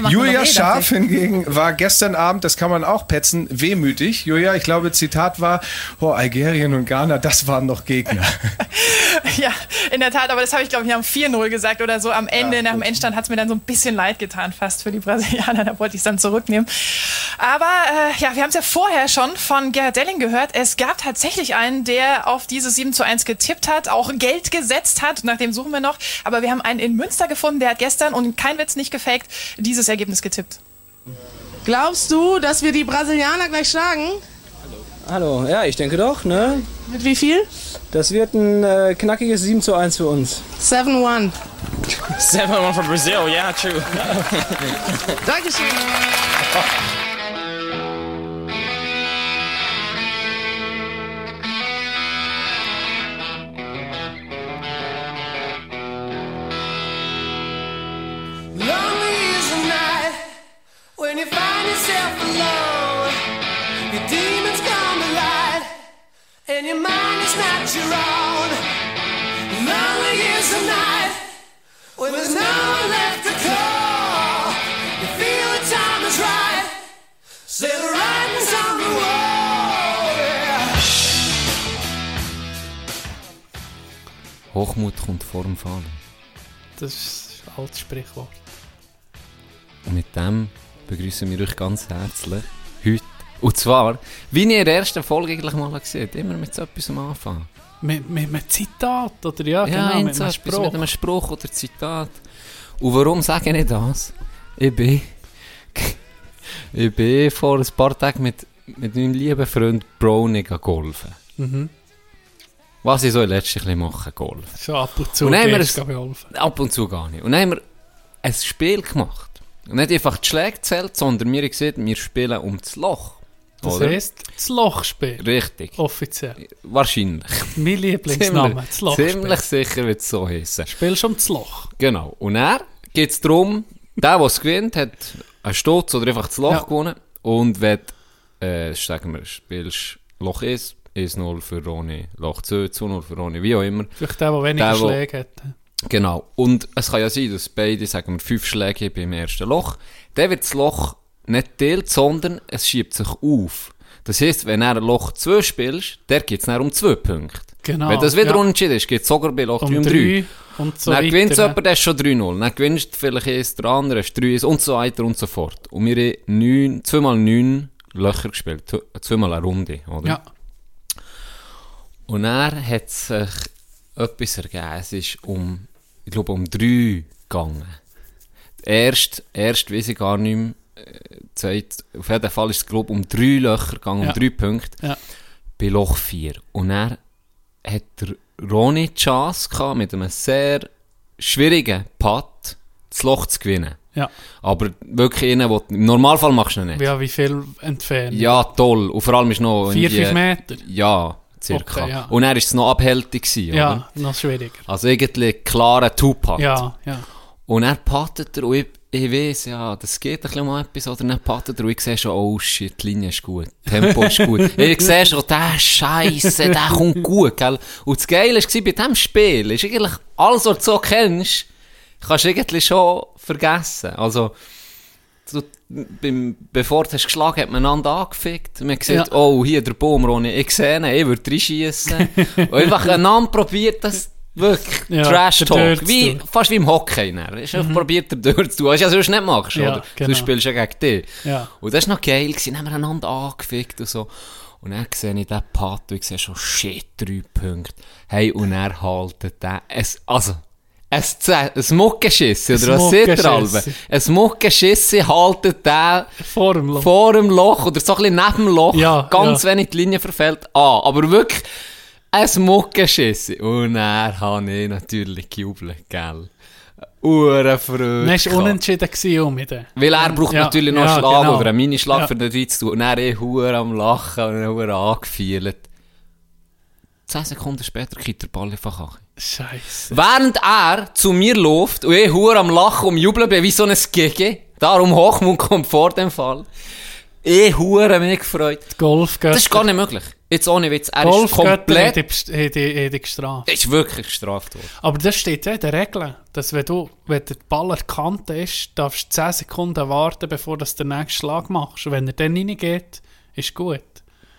Machen Julia eh, Scharf hingegen war gestern Abend, das kann man auch petzen, wehmütig. Julia, ich glaube, Zitat war, oh, Algerien und Ghana, das waren noch Gegner. Ja, in der Tat, aber das habe ich, glaube ich, am 4-0 gesagt oder so. Am Ende, nach dem Endstand, hat es mir dann so ein bisschen leid getan, fast für die Brasilianer. Da wollte ich es dann zurücknehmen. Aber äh, ja, wir haben es ja vorher schon von Gerhard Delling gehört. Es gab tatsächlich einen, der auf diese 7 zu 1 getippt hat, auch Geld gesetzt hat. Nach dem suchen wir noch. Aber wir haben einen in Münster gefunden, der hat gestern, und kein Witz nicht gefaked, dieses Ergebnis getippt. Glaubst du, dass wir die Brasilianer gleich schlagen? Hallo, ja, ich denke doch, ne? Mit wie viel? Das wird ein äh, knackiges 7 zu 1 für uns. 7-1. 7-1 for Brazil, yeah, true. Dankeschön. when you find yourself alone. Your demons come to light, and your mind is not your own. Lonely is the night when there's no one left to call. You feel the time is right, say the writing's on the wall. Yeah. Hochmut kommt vor dem Fall. Das ist ein altes Sprichwort. Und mit dem begrüßen wir euch ganz herzlich heute. Und zwar, wie ihr in der ersten Folge eigentlich mal gesehen immer mit so etwas am Anfang. Mit, mit einem Zitat, oder ja, Ja, genau, mit, so einem Spruch. mit einem Spruch oder Zitat. Und warum sage ich das? Ich bin, ich bin vor ein paar Tagen mit, mit meinem lieben Freund Brownie golfen. Mhm. Was ich so Zeit mache, golfen. Schon ab und zu Und haben wir gehst ein-. Ab und zu gar nicht. Und dann haben wir ein Spiel gemacht. Nicht einfach die Schläge zählt, sondern wir gesagt, wir spielen um das Loch. Das oder? heisst, das Lochspiel. Richtig. Offiziell. Wahrscheinlich. Mein Lieblingsname, das Lochspiel. ziemlich sicher wird es so heißen. Spielst um das Loch. Genau. Und dann geht es darum, der, der es gewinnt, hat einen Sturz oder einfach das Loch Ja. gewonnen. Und wenn, äh, sagen wir, spielst Loch 1, 1-0 für Roni, Loch 2, 2-0 für Roni, wie auch immer. Vielleicht der, der weniger Schläge hat. Genau. Und es kann ja sein, dass beide, sagen wir, fünf Schläge beim ersten Loch. Dann wird das Loch nicht teilt, sondern es schiebt sich auf. Das heisst, wenn du ein Loch 2 spielst, der geht es dann um 2 Punkte. Genau, Wenn das wieder ja. unentschieden ist, geht es sogar bei Loch 3 Um um 3. drei und so dann gewinnt jemand, der ist schon 3-0. Dann gewinnst du vielleicht eins, der andere ist 3 und so weiter und so fort. Und wir haben neun, zweimal neun Löcher gespielt. Zw- Zweimal eine Runde, oder? Ja. Und dann hat sich etwas ergeben. Es ist um, ich glaube, um drei gegangen. Erst, erst weiß ich gar nicht mehr, äh, Zeit, auf jeden Fall ist es, glaube um drei Löcher gegangen, Ja. um drei Punkte. Ja. Bei Loch 4. Und dann hat der Ronny die Chance gehabt, mit einem sehr schwierigen Putt das Loch zu gewinnen. Ja. Aber wirklich einen, wo, im Normalfall machst du ihn nicht. Ja, wie viel entfernt? Ja, toll. Und vor allem ist noch... Vier, fünf Meter? Ja, circa. Okay, ja. Und er ist es noch abhältig gewesen, Ja, oder? noch schwieriger. Also irgendwie klarer Two-Putt. Ja, ja. Und er pattet er und ich, ich weiss, ja, das geht ein bisschen um etwas, oder dann pattet er und ich sehe schon, oh shit, die Linie ist gut, Tempo ist gut. ich sehe schon, der Scheiße, der kommt gut, gell. Und das Geile war, bei diesem Spiel, ist eigentlich alles, was du so kennst, kannst du irgendwie schon vergessen. Also, du, beim, bevor du hast geschlagen hat man einander angefickt. Man gesagt, Ja. oh, hier der Baum, Ronny, ich sehe ihn, ich würde reinschiessen. und einfach einander probiert, das wirklich Ja, Trash-Talk. Wie, Dörz, fast wie im Hockey. Ne? Ist einfach probiert, der Dörr zu tun. Was du ja sonst nicht machst, Ja, oder? genau. Du spielst ja gegen dich. Ja. Und das war noch geil, gewesen. dann haben wir einander angefickt und so. Und dann sehe ich den Pat und ich sehe schon, shit, drei Punkte. Hey, und er haltet den, es, also, ein, ein Muckenschiss, oder Ein was seht ihr alle? Ein Muckenschiss haltet den Vor dem Loch. vor dem Loch oder so ein bisschen neben dem Loch, Ja, ganz ja. wenig die Linie verfällt an. Aber wirklich ein Muckenschiss. Und er habe ich natürlich gejubelt, gell? Ure Freude. Dann war unentschieden mit dem. Weil er braucht Ja, natürlich noch einen ja, Schlag genau. oder einen Minischlag Ja. für den Dreh zu tun. Und er ist hure am Lachen und er hure angefielt. Zehn Sekunden später kriegt der Ball einfach an. Scheiße. Während er zu mir läuft und ich hure am Lachen und jubeln bin wie so ein Gege, darum Hochmut kommt vor dem Fall, ich hure mich gefreut. Golf Das ist gar nicht möglich. Jetzt ohne Witz, er ist Golfgötter haben komplett... die, die, die gestraft. Ist wirklich gestraft worden. Aber das steht ja in den Regeln, dass wenn du, wenn der Ball an der Kante ist, darfst du 10 Sekunden warten, bevor du den nächsten Schlag machst. Und wenn er dann reingeht, ist gut.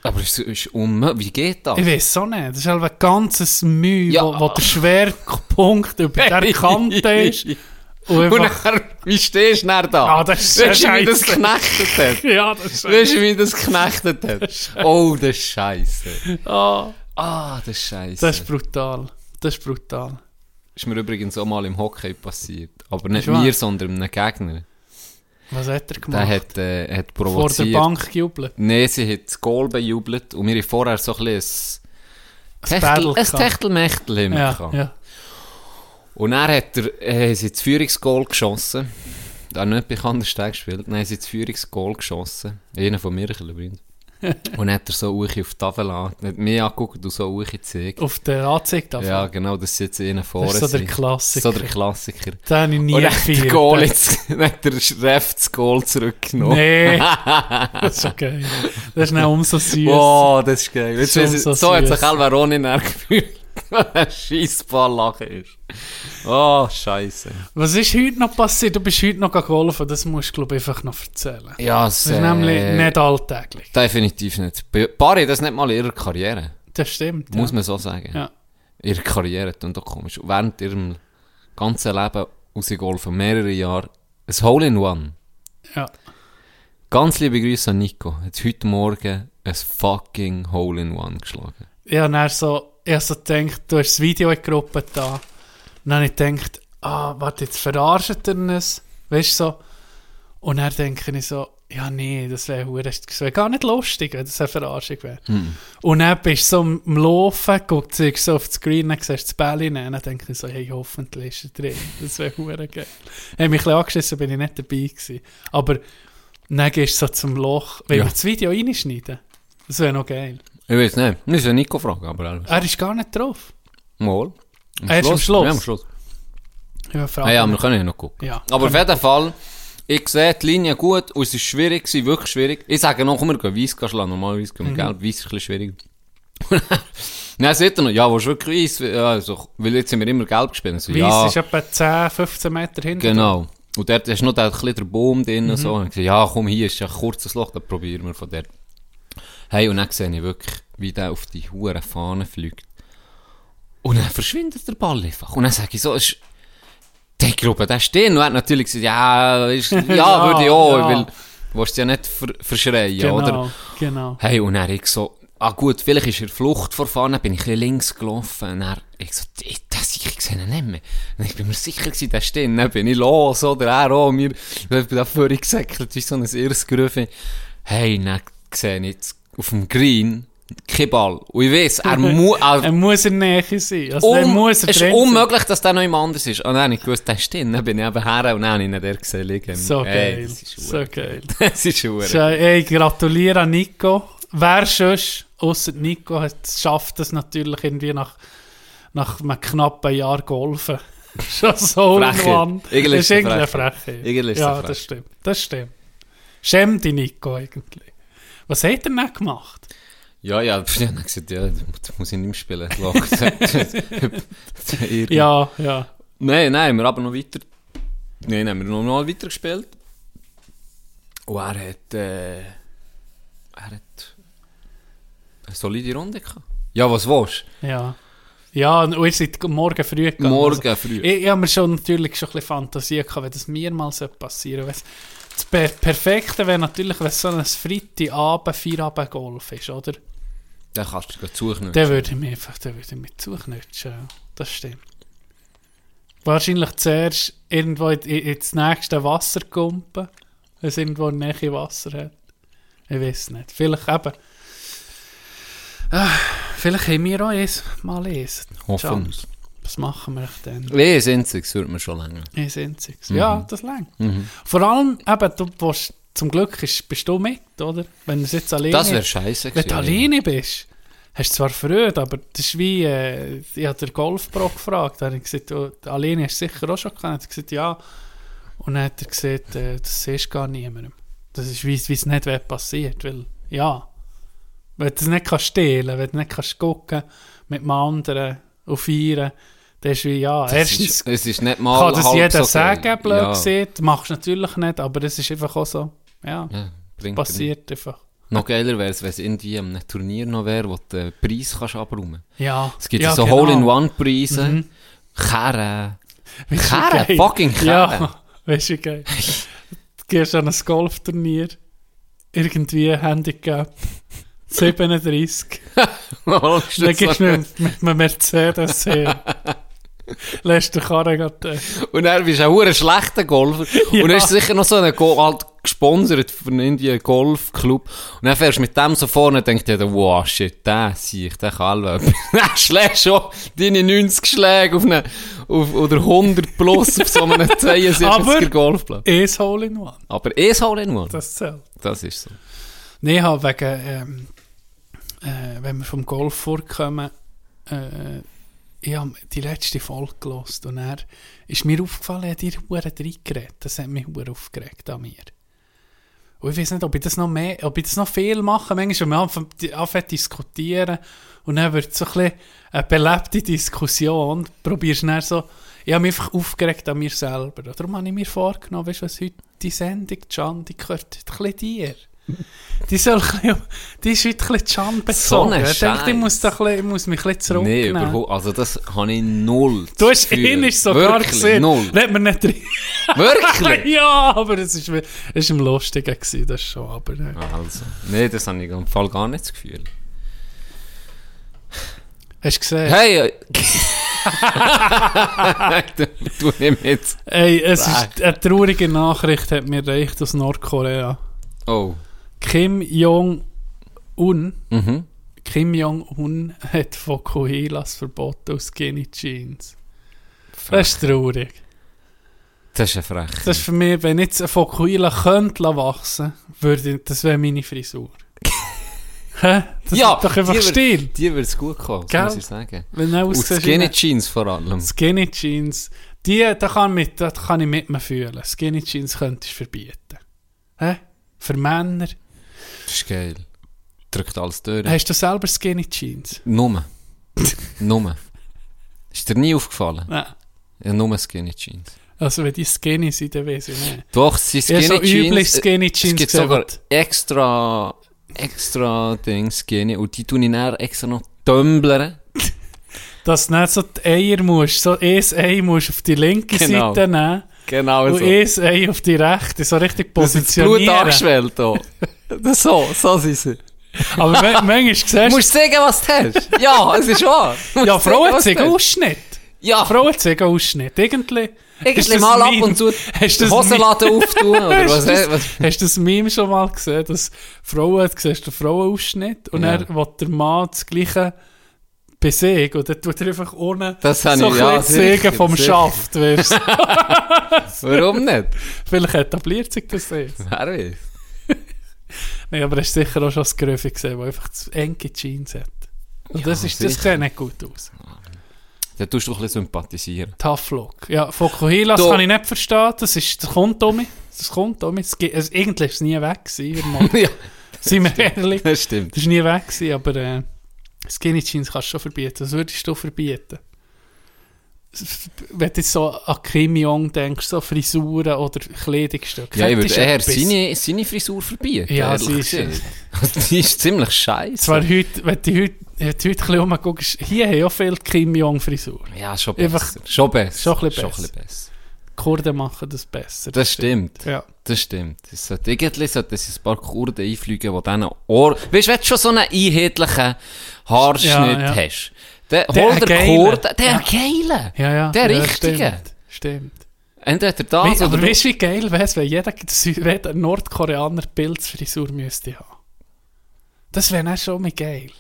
Aber es ist unmöglich. Wie geht das? Ich weiß auch nicht. Das ist halt ein ganzes Mühe, Ja. wo, wo der Schwerpunkt über der Kante ist. Und Und einfach, dann, wie stehst du dann da? Ah, das ist Weißt du, wie das geknechtet hat? ja, das ist Weißt du, wie das geknechtet hat? Oh, das ist scheiße. Ah, Ah, das ist scheiße. das ist brutal. Das ist brutal. ist mir übrigens auch mal im Hockey passiert. Aber nicht mir, sondern einem Gegner. Was hat er Der gemacht? hat, äh, hat Vor provoziert. der Bank gejubelt. Nein, sie hat das Goal bejubelt und wir haben vorher so ein bisschen ein Techtel, ein. Techtelmechtel immer Ja, ja. Und dann hat er, äh, sie das Führungsgoal geschossen. Da hat nicht bei Kandersteg gespielt. Nein, sie hat das Führungsgoal geschossen. Einer von Mirchel übrigens. und hat er so Uchi auf die Tafel an, hat mich angeguckt und so Uchi gezeigt. Auf der Anzeige davon. Ja, genau, das ist jetzt einer vorne. das ist so der. Klassiker. So der Klassiker. Den habe ich nie Und gefeiert. Goal jetzt, dann hat der Ref das Goal zurückgenommen. Nee, das ist okay. Das ist dann umso süß. Wow, das ist geil. Jetzt weiss ich- so hat sich Alvaroni dann gefühlt, Scheissball lachen ist. Oh, Scheiße. Was ist heute noch passiert? Du bist heute noch geholfen. Das musst du, glaube ich, einfach noch erzählen. Ja, es, Das ist nämlich nicht alltäglich. Definitiv nicht. Barry, das nicht mal in ihrer Karriere. Das stimmt. Muss ja. man so sagen. Ja. Ihre Karriere und doch komisch. Während ihrem ganzen Leben rausgeholfen, mehrere Jahre, ein Hole in One. Ja. Ganz liebe Grüße an Nico. Hat heute Morgen ein fucking Hole in One geschlagen. Ich habe dann so, ich habe so gedacht, du hast das Video in die Gruppe da. Und dann habe ich gedacht, ah, warte, jetzt verarscht er uns. Weißt du so? Und dann denke ich so, ja, nee, das wäre wäre gar nicht lustig, wenn das eine Verarschung wäre. Und dann bist du so am Laufen, guckst du so auf das Screen, dann siehst du das Bälle, und dann denke ich so, hey, hoffentlich ist er drin. Das wäre hure geil. Ich habe mich ein bisschen angeschissen, bin ich nicht dabei gewesen. Aber dann gehst du so zum Loch, wenn Ja. wir das Video reinschneiden. Das wäre noch geil. Ich weiß nicht. Wir müssen Nico fragen, aber alles. Er ist gar nicht drauf. Mal. Am Er ist am Schluss. Ja, am Schluss. Fragen. Ah, ja, wir können ja noch gucken. Ja. Aber auf jeden Fall, ich sehe die Linie gut und es ist schwierig gewesen, wirklich schwierig. Ich sage noch, komm, wir gehen weiss schlagen. Normalerweise gehen wir gelb, weiss ist ein bisschen schwierig. Dann sagt er noch, ja, willst du wirklich weiss? Ja, also, weil jetzt sind wir immer gelb gespielt. Also, Weiss ja, ist etwa 10, 15 Meter hinter. genau. Und dort ist noch der, ein der Baum drin Mhm. so. Und ich gesagt, ja, komm, hier ist ja ein kurzes Loch, dann probieren wir von dort. Hey, und dann sehe ich wirklich, wie der auf die hure Fahne fliegt. Und dann verschwindet der Ball einfach. Und dann sage ich so, ist, der Gruppe, der stehen. Und er hat natürlich gesagt, ja, ist, ja, Ja, würde ich auch, ja. weil du willst ja nicht ver verschreien, Genau, oder? genau. Hey, und dann ich so, ah gut, vielleicht ist er Flucht vor Fahne, bin ich ein links gelaufen. Und dann, ich so, das ich sehe ihn nicht mehr. Und ich bin mir sicher gewesen, der steht. Dann bin ich los, oder er auch. Mir, ich bin da vorher gesäckelt, wie so ein Irrsgrüfe. Hey, dann sehe ich jetzt auf dem Green kein Ball. Und ich weiss, er muss, Er muss in der Nähe sein. Also um, muss er es ist unmöglich, dass der noch jemand anders ist. Und dann habe ich gewusst, der steht. Dann bin ich eben her und dann habe ich ihn dort gesehen liegen. So Hey, geil. Das ist so geil. Das ist hure. So, ey, gratuliere an Nico. Wer sonst, ausser Nico, hat, schafft es natürlich irgendwie nach, nach einem knappen Jahr golfen. Schon so. Irgendwie Das ist irgendwie eine es Ja, das stimmt. Das stimmt. Schäm dich, Nico, eigentlich. Was hat er denn gemacht? Ja, ja, ja, dann gesagt, ja, das muss ich nicht mehr spielen. Ja, ja. Nein, nein, wir haben aber noch weiter. Nein, haben wir noch mal weiter gespielt. Und er hat, äh, er hat eine solide Runde gehabt. Ja, was willst Ja. Ja, und ihr seid morgen früh du? gegangen. Morgen Also, früh. ich, ich habe mir schon natürlich schon ein bisschen Fantasie gehabt, wenn das mir mal passieren sollte. Das per Perfekte wäre natürlich, wenn es so ein Freitagabend, Feierabend-Golf ist, oder? Dann kannst du gleich suchen. Dann würde ich mich einfach dann würde ich mich zuknutschen. Ja. Das stimmt. Wahrscheinlich zuerst irgendwo in, in, ins nächste Wasser kumpen, wenn es irgendwo in der Nähe Wasser hat. Ich weiß nicht. Vielleicht eben. Ah, vielleicht haben wir auch eins, mal eins. Hoffen Chance. Was machen wir denn? Nee, Sinziges würde mir schon länger. Eins einziges. Ja, das längt. Mhm. Vor allem, eben, du willst, zum Glück ist, bist du mit, oder? Wenn du jetzt alleine... Das wäre scheiße Wenn du gewesen. alleine bist, hast du zwar Freude, aber das ist wie, äh, ich habe den Golfpro gefragt, habe ich gesagt, du, alleine hast du sicher auch schon gekannt. Er hat gesagt, ja. Und dann hat er gesagt, äh, das siehst gar niemandem. Das ist, wie wie es nicht passiert, weil, ja, Wenn du es nicht kannst stehlen, wenn du nicht kannst gucken mit dem anderen und feiern, dann ist wie, ja, Es erstens ist, es ist nicht mal kann das jeder so sagen, blöd ja. gesagt. Machst du natürlich nicht, aber es ist einfach auch so, ja, Ja, passiert einfach. Noch geiler wäre es, wenn es irgendwie an einem Turnier noch wäre, wo du den Preis kannst abräumen Ja, Es gibt ja, so genau. Hole-in-One-Preise, Mhm. Karren, geil? fucking Karren. Ja, weißt du, geil. Du gehst an ein Golfturnier, irgendwie Handicap 37, dann gehst du mit, mit einem Mercedes her. Lässt den Karren gerade. Und dann bist auch ein schlechter Golfer. Ja. Und dann ist sicher noch so ein Go halt gesponsert von irgendwie einem Golfclub. Und dann fährst du mit dem so vorne und denkst dir, wow, shit, der sehe ich, der kann alle. Dann schlägst schon deine 90 Schläge auf eine, auf, oder 100 plus auf so einem 72er Aber- Golfplatz. E's Hole in One. Aber eh Hole in One. Das zählt. Das ist so. Nein, habe wegen, ähm, äh, wenn wir vom Golf vorkommen, äh, ich habe die letzte Folge gelost und er ist mir aufgefallen, er hat dir Huren reingeredet. Das hat mich Huren aufgeregt an mir. Und ich weiß nicht, ob ich das noch mehr, ob ich das noch viel mache. Manchmal, wenn wir anfangen zu diskutieren und dann wird so ein bisschen eine belebte Diskussion, probierst du dann so, ich habe mich einfach aufgeregt an mir selber. Darum habe ich mir vorgenommen, weißt du, was heute die Sendung, die gehört heute ein bisschen dir. Die, soll bisschen, die ist heute ein bisschen bezogen. ein ich denke, ich muss, da bisschen, ich muss mich ein bisschen Nee, zurücknehmen. überhaupt. Also das habe ich null Du hast ihn ist sogar Wirklich, gesehen. null. Red mir nicht rein. Wirklich? ja, aber es ist, ist im Lustigen gewesen, das schon. Aber, äh. Also, nee, das habe ich im Fall gar nicht das Gefühl. Hast du gesehen? Hey! du, du nimm jetzt. Ey, es ist eine traurige Nachricht, hat mir erreicht aus Nordkorea. Oh. Kim Jong-un Mhm. Kim Jong-un hat Fokuhilas verboten aus Skinny Jeans. Das ist traurig. Das ist eine Frechheit. Das ist für mich, wenn jetzt ein Fokuhila könnte wachsen, würde ich, das wäre meine Frisur. Hä? Das Ja, ist doch einfach die wird- Stil. Die würde es gut kommen, muss ich sagen. Wenn du Und Skinny Jeans vor allem. Skinny Jeans, die, da kann, mit, da kann ich mit mir fühlen. Skinny Jeans könntest du verbieten. Hä? Für Männer. Das ist geil. Drückt alles durch. Hast du selber Skinny Jeans? Nummer. Nummer. Ist dir nie aufgefallen? Nein. Ja, nur Skinny Jeans. Also wenn die skinny sind, dann weiß ich nicht. Doch, sie Skinny habe so Jeans. üblich Skinny Es Jeans gibt gesehen, sogar was- extra, extra Dings Skinny und die tun ich dann extra noch tümblern. dass du nicht so die Eier musst, so ein Ei musst auf die linke Genau. Seite nehmen Genau und so. ein Ei auf die rechte, so richtig Das ist Blut positionieren. angeschwellt hier. Das so, so sind sie. Aber ma- manchmal siehst Du musst sagen, was du hast. Ja, es ist wahr. Du ja, Frauen du zeigen. Ausschnitt. Ja, Frauen zeigen Ausschnitt. Irgendwie, ist irgendwie mal ab und zu du die das Hosenladen auftun. Oder Hast was, du das- was? Hast du das Meme schon mal gesehen, dass Frauen, du siehst den Frauenausschnitt und Ja. dann will der Mann das gleiche besiegen und dann tut er einfach ohne Das habe so ich- ein ja, sicher, vom sicher. Schaft. Weißt. du. Warum nicht? Vielleicht etabliert sich das jetzt. Wer weiß. Nein, aber hast sicher auch schon das Gröfe gesehen, das einfach zu enge Jeans hat. Und Ja, das, ist, das sieht nicht gut aus. Da tust du doch ein bisschen sympathisieren. Tough Look. Ja, Fokuhilas Da- kann ich nicht verstehen. Das, ist, das kommt um mich. Das kommt um mich. Also, eigentlich ist es nie weg gewesen. Mal. ja, Seien wir ehrlich. das stimmt. Das ist nie weg gewesen, aber äh, Skinny Jeans kannst du schon verbieten. Was würdest du verbieten? Wenn du so an Kim Jong denkst, so Frisuren oder Kleidungsstücke. Ja, ich würde eher seine, seine Frisur verbieten. Ja, sie ist- die ist ziemlich scheiße. Zwar heute, wenn du heute, wenn du heute ein bisschen rumguckst, hier haben ja viele Kim Jong-Frisur. Ja, schon besser. Einfach- schon besser. schon ein bisschen besser. Kurden machen das besser. Das stimmt. Ja. Das stimmt. Es sollte, irgendwie sollte es ein paar Kurden einfliegen, die dann Ohr... Weißt du, wenn du schon so einen einheitlichen Haarschnitt Ja, ja. hast, Der hol der. Kurden... Der Ja. geile! Ja, ja. Der ja, Richtige. Stimmt. stimmt. Entweder We das aber oder... weißt du, wie geil wäre es, wenn jeder, jeder Nordkoreaner Pilzfrisur müsste haben? Das wäre auch schon mal geil.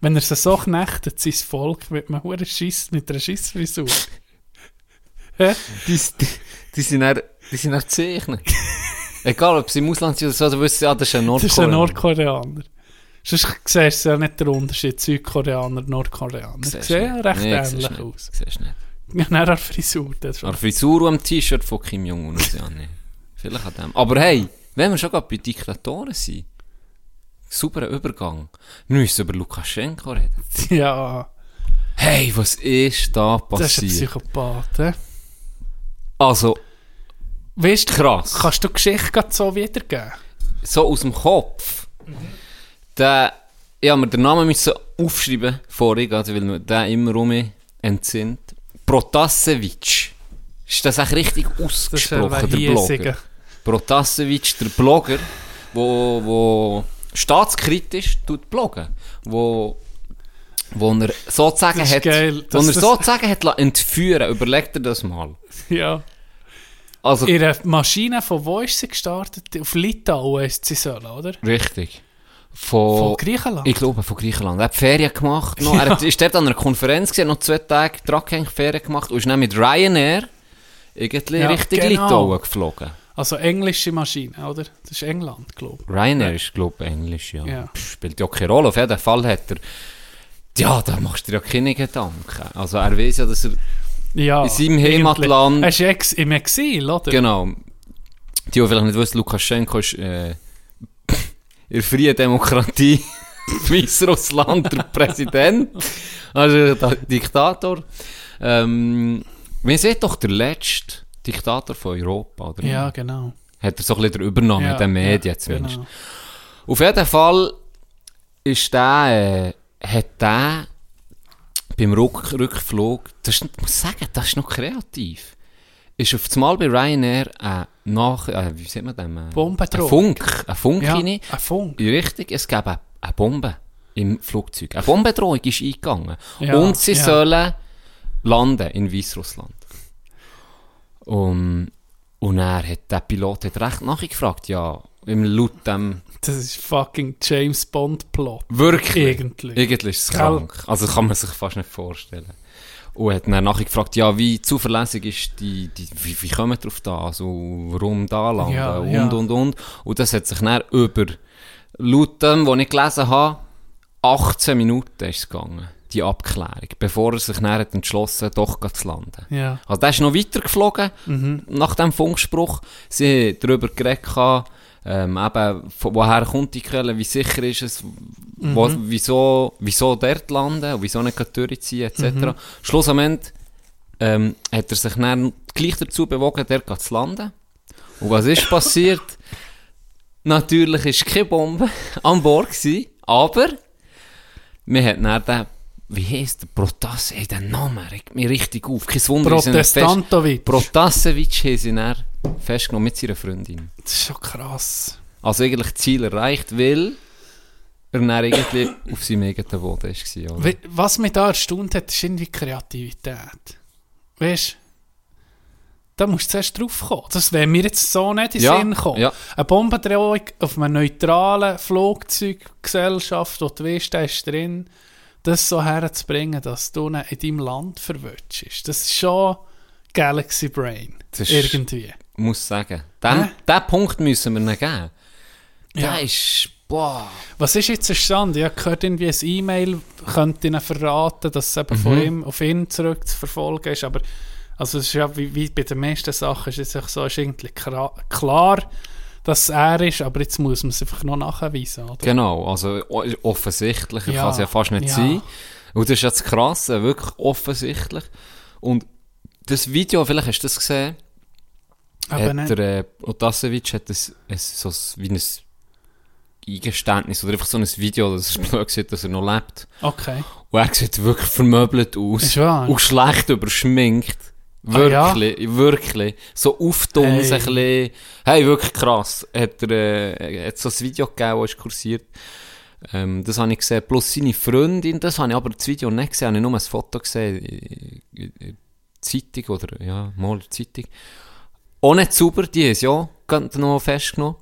Wenn er sie so knechtet, sein Volk mit einem hohen Schiss, mit einer Schissfrisur. Die, die, die sind dann, die sind dann. Egal, ob sie im Ausland sind oder so, du wissen ja, das ist ein Das ist ein Nordkoreaner. Sonst siehst du ja nicht den Unterschied Südkoreaner, Nordkoreaner. Sie sehen ja recht Nee, ähnlich nicht. aus. Siehst nicht. Ja, dann an der Frisur. Das An der Frisur und am T-Shirt von Kim Jong-un. ja, nee. Vielleicht an dem. Aber hey, wenn wir schon gerade bei Diktatoren sind, Sauberer Übergang. Wir müssen über Lukaschenko reden. Ja, Hey, was ist da das ist ein passiert? Psychopath. hä? Also, Weißt krass. kannst du die Geschichte grad so wiedergeben? so aus dem Kopf. Der, ich habe mir den Namen müssen aufschreiben vorhin, also weil mir der immer um entsinnt. Protasevich. Ist das echt richtig ausgesprochen, der. Blogger? Protasevich, der Blogger, wo, wo staatskritisch tut bloggen, wo wo er sozusagen hat, geil, wo er sozusagen hat entführen, überlegt er das mal. Ja. Also, Ihre Maschine, von wo ist sie gestartet? Auf Litauen ist sie sollen, oder? richtig. Von, Von Griechenland? Ich glaube, von Griechenland. Er hat Ferien gemacht. Noch. Er hat, ist dort an einer Konferenz gewesen, noch zwei Tage dran Ferien gemacht und ist dann mit Ryanair irgendwie Ja, Richtung genau. Litauen geflogen. Also englische Maschine, oder? Das ist England, glaube ich. Ryanair ist, glaube ich, Englisch, ja. Ja. Pff, Spielt ja keine Rolle. Auf jeden Fall hat er... Ja, da machst du dir ja keine Gedanken. Also er weiß ja, dass er... Ja, In seinem. Heimatland- Er ist ex im Exil, oder? Genau. Die, die vielleicht nicht wissen, Lukaschenko ist äh, in der freien Demokratie Weißrussland der Präsident. Also der Diktator. Ähm, wir sehen doch der letzte Diktator von Europa, oder? Ja, genau. Hat er so ein bisschen den Übernahme Ja, den Medien ja, zumindest. genau. Auf jeden Fall ist der, äh, hat der beim Rück Rückflug, das ist, ich muss sagen, das ist noch kreativ, ist auf das Mal bei Ryanair ein nach, äh, wie sieht man dem? Äh. Ein Funk, ein Funk Ja, rein. ein Funk. Richtig, es gab eine, eine Bombe im Flugzeug. Eine Bombendrohung ist eingegangen. Ja, Und sie ja. sollen landen in Weißrussland. Und, und er hat, der Pilot hat recht nachgefragt, ja, im laut dem Das ist fucking James Bond Plot. Wirklich? Irgendwie. Irgendwie ist es krank. Also kann man sich fast nicht vorstellen. Und hat dann nachher gefragt, ja, wie zuverlässig ist die, die wie, wie kommen wir drauf da? Also, warum da landen? Ja, und, ja. und, und. Und das hat sich dann über, laut dem, was ich gelesen habe, 18 Minuten ist es gegangen, die Abklärung, bevor er sich dann hat entschlossen doch zu landen. Ja. Also der ist noch weiter geflogen, Mhm. nach dem Funkspruch. Sie haben darüber geredet, ähm, eben, von woher kommt die Quelle, wie sicher ist es, wo, Mhm. wieso, wieso dort landen, und wieso nicht durchziehen, etc. Mhm. Schluss am Ende ähm, hat er sich dann gleich dazu bewogen, dort zu landen. Und was ist passiert? Natürlich war keine Bombe an Bord, gewesen, aber wir hat dann den, wie heisst der, Protas, ey, der Name regt mich richtig auf. Kein Wunder, Protestantovic. Protasevich haben sie dann festgenommen mit seiner Freundin. Das ist schon krass. Also eigentlich Ziel erreicht, weil er dann irgendwie auf seinem eigenen Boden war. Oder? Was mich da erstaunt hat, ist irgendwie Kreativität. Weißt du? Da musst du zuerst drauf kommen. Das wäre mir jetzt so nicht in den Ja, Sinn gekommen. ja. Eine Bombendrohung auf einer neutralen Flugzeuggesellschaft, wo du weißt, da ist drin, das so herzubringen, dass du ihn in deinem Land verwutschst. Das ist schon Galaxy Brain. Das ist- Irgendwie. Muss sagen. Den, den Punkt müssen wir ihnen geben. Ja. Der ist, boah. Was ist jetzt der Stand? Ich habe gehört, irgendwie ein E-Mail könnte ihnen verraten, dass es eben Mhm. von ihm auf ihn zurück zu verfolgen ist. Aber also es ist ja wie, wie bei den meisten Sachen ist es so, ist irgendwie klar, dass es er ist, aber jetzt muss man es einfach noch nachweisen. Oder? Genau, also offensichtlich Ja, kann es ja fast nicht ja. sein. Und das ist jetzt krass, wirklich offensichtlich. Und das Video, vielleicht hast du das gesehen, Aber hat der äh, Otasevich hat das, es, so ein- wie ein Eingeständnis oder einfach so ein Video, dass er blöd sieht, dass er noch lebt. Okay. Und er sieht wirklich vermöbelt aus. Ist wahr? Und schlecht überschminkt. Ah, ja? Wirklich, wirklich. So aufdumm, Hey. ein bisschen. Hey, wirklich krass. Hat er, äh, hat so ein Video gegeben, das ist kursiert. Ähm, das habe ich gesehen. Plus seine Freundin, das habe ich aber das Video nicht gesehen, habe ich nur ein Foto gesehen. in- in- in Zeitung oder, ja, mal Zeitung. Auch nicht sauber, die ist ja noch festgenommen.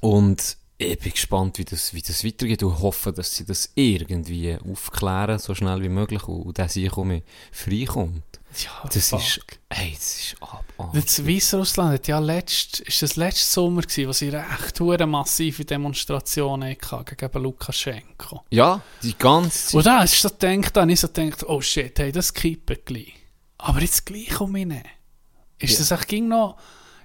Und ich bin gespannt, wie das, wie das weitergeht und hoffe, dass sie das irgendwie aufklären, so schnell wie möglich und, und dass sie freikommt. Ja, Das fuck. ist, ey, das ist ab, ab. Das Weißrussland hat ja letzt, ist das letzte Sommer gewesen, wo sie recht hure massive Demonstrationen hatten gegen Lukaschenko. Ja, die ganze Und da ist so gedacht, dann ich so gedacht, oh shit, hey, das kippen gleich. Aber jetzt gleich um mich nicht. Ist Ja. das echt ging noch,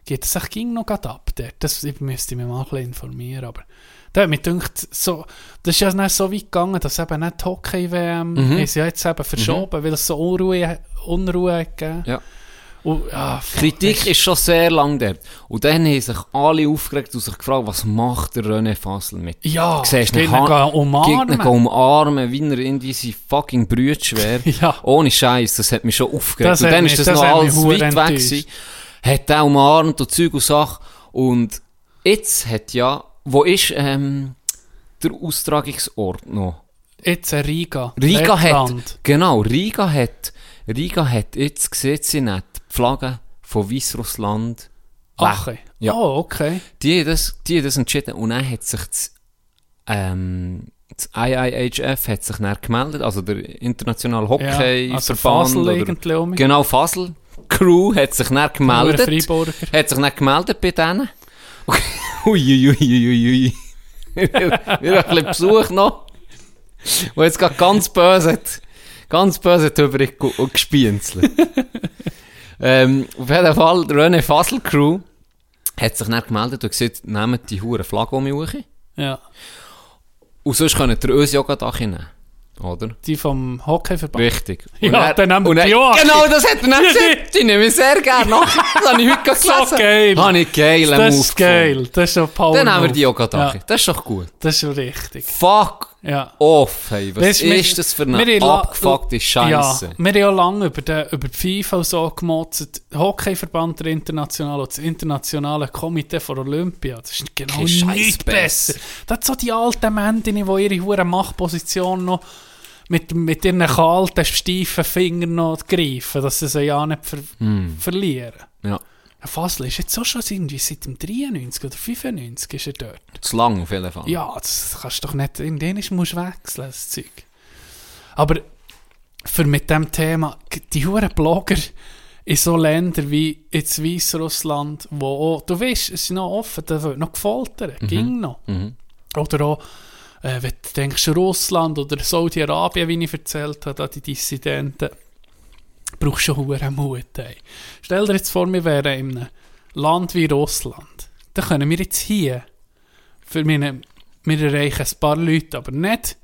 geht es sich ging noch grad ab dort. Das ich müsste ich mich mal ein bisschen informieren, aber da mich gedacht, so, das ist ja dann so weit gegangen, dass eben nicht die Hockey-WM Mhm. ist ja jetzt eben verschoben, weil es so Unruhe, Unruhe hat gegeben. Ja. Und, ja, fuck, Kritik ist schon sehr lang dort. Und dann haben sich alle aufgeregt und sich gefragt, was macht der René Fassel mit? Ja, Du siehst ihn umarmen. gehen umarmen, wie er irgendwie sein fucking Brüt schwer. Ja. Ohne Scheiß, das hat mich schon aufgeregt. Das und hat dann mich- ist das, das noch hat alles weit weg gewesen. Hat er umarmt und Zeug und Sachen. Und jetzt hat ja, wo ist ähm, der Austragungsort noch? Jetzt Riga. Riga hat, Lettland. genau, Riga hat, Riga hat jetzt, sieht sie nicht, Flagge von Weißrussland Ach. Ja. Oh, okay. Die das, die das entschieden und dann hat sich das, ähm, das IIHF hat sich dann gemeldet, also der internationale Hockey Ja, also Verband Fasel oder, um. genau Fasel Crew hat sich dann gemeldet, hat sich dann gemeldet bei denen. Uiuiuiui. Wir haben ein bisschen Besuch noch, wo jetzt gerade ganz böse ganz böse drüber ge- gespienzelt. ähm, auf jeden Fall, René Fasel Crew hat sich dann gemeldet und gesagt, nehmt die hure Flagge um mich. Ja. Und sonst könnt ihr uns ja gerade auch nehmen. Oder? Die vom Hockeyverband. Richtig. Ja, dann nehmen wir und die auch. Genau, das hat er dann gesagt. Die nehme ich sehr gerne. Das habe ich heute gerade So gelesen. geil. Habe ich geil Das ist geil. Das ist schon Power. Dann nehmen wir die auch gerade ja. Das ist doch gut. das ist schon richtig. Fuck Ja. off, hey. Was wir- ist das für eine abgefuckte Ja, Scheiße? wir haben ja lange über, den, über die FIFA so gemotzt. Hockeyverband der International und das internationale Komitee für Olympia. Das ist genau nichts besser. besser. Das sind so die alten Männer, die ihre hure Machtposition noch mit, mit ihren kalten, steifen Fingern noch greifen, dass sie sie ja nicht ver Hm. verlieren. Ja. Fasel ist jetzt auch schon irgendwie seit dem 93 oder 95 ist er dort. Zu lang auf jeden Fall. Ja, das kannst du doch nicht, in den musst du wechseln, das Zeug. Aber für mit dem Thema, die huren Blogger in so Ländern wie jetzt Weißrussland, wo auch, du weißt, es ist noch offen, da wird noch gefoltert, ging noch. Mhm. Oder auch, äh, wenn du denkst, Russland oder Saudi-Arabien, wie ich erzählt habe, da die Dissidenten, brauchst schon huren Mut. Ey. Stell dir jetzt vor, wir wären in einem Land wie Russland. Dann können wir jetzt hier, für meine, wir erreichen ein paar Leute, aber nicht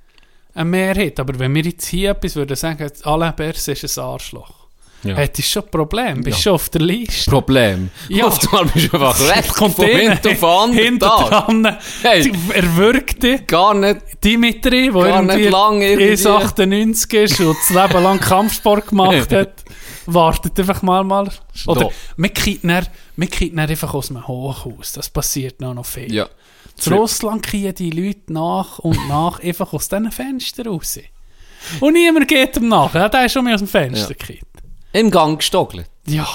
eine Mehrheit. Aber wenn wir jetzt hier etwas würden sagen, Alain Berset ist ein Arschloch, Ja. hättest schon ein Problem, bist Ja. schon auf der Liste. Problem. Ja. Einmal bist du einfach weg. Kommt von hinten auf anderen hinter Hey. die- er wirkte Gar nicht. Dimitri, der Gar nicht irgendwie lang irgendwie. 1,98 ist und das Leben lang Kampfsport gemacht hat, wartet einfach mal mal. Oder Da. wir dann, kicken dann einfach aus dem Hochhaus. Das passiert noch, noch viel. Ja. Zu Russland kriegen die Leute nach und nach einfach aus diesen Fenstern raus. Und niemand geht ihm nach. Ja, der ist schon mal aus dem Fenster Ja. gekippt. Im Gang gestockelt. Ja,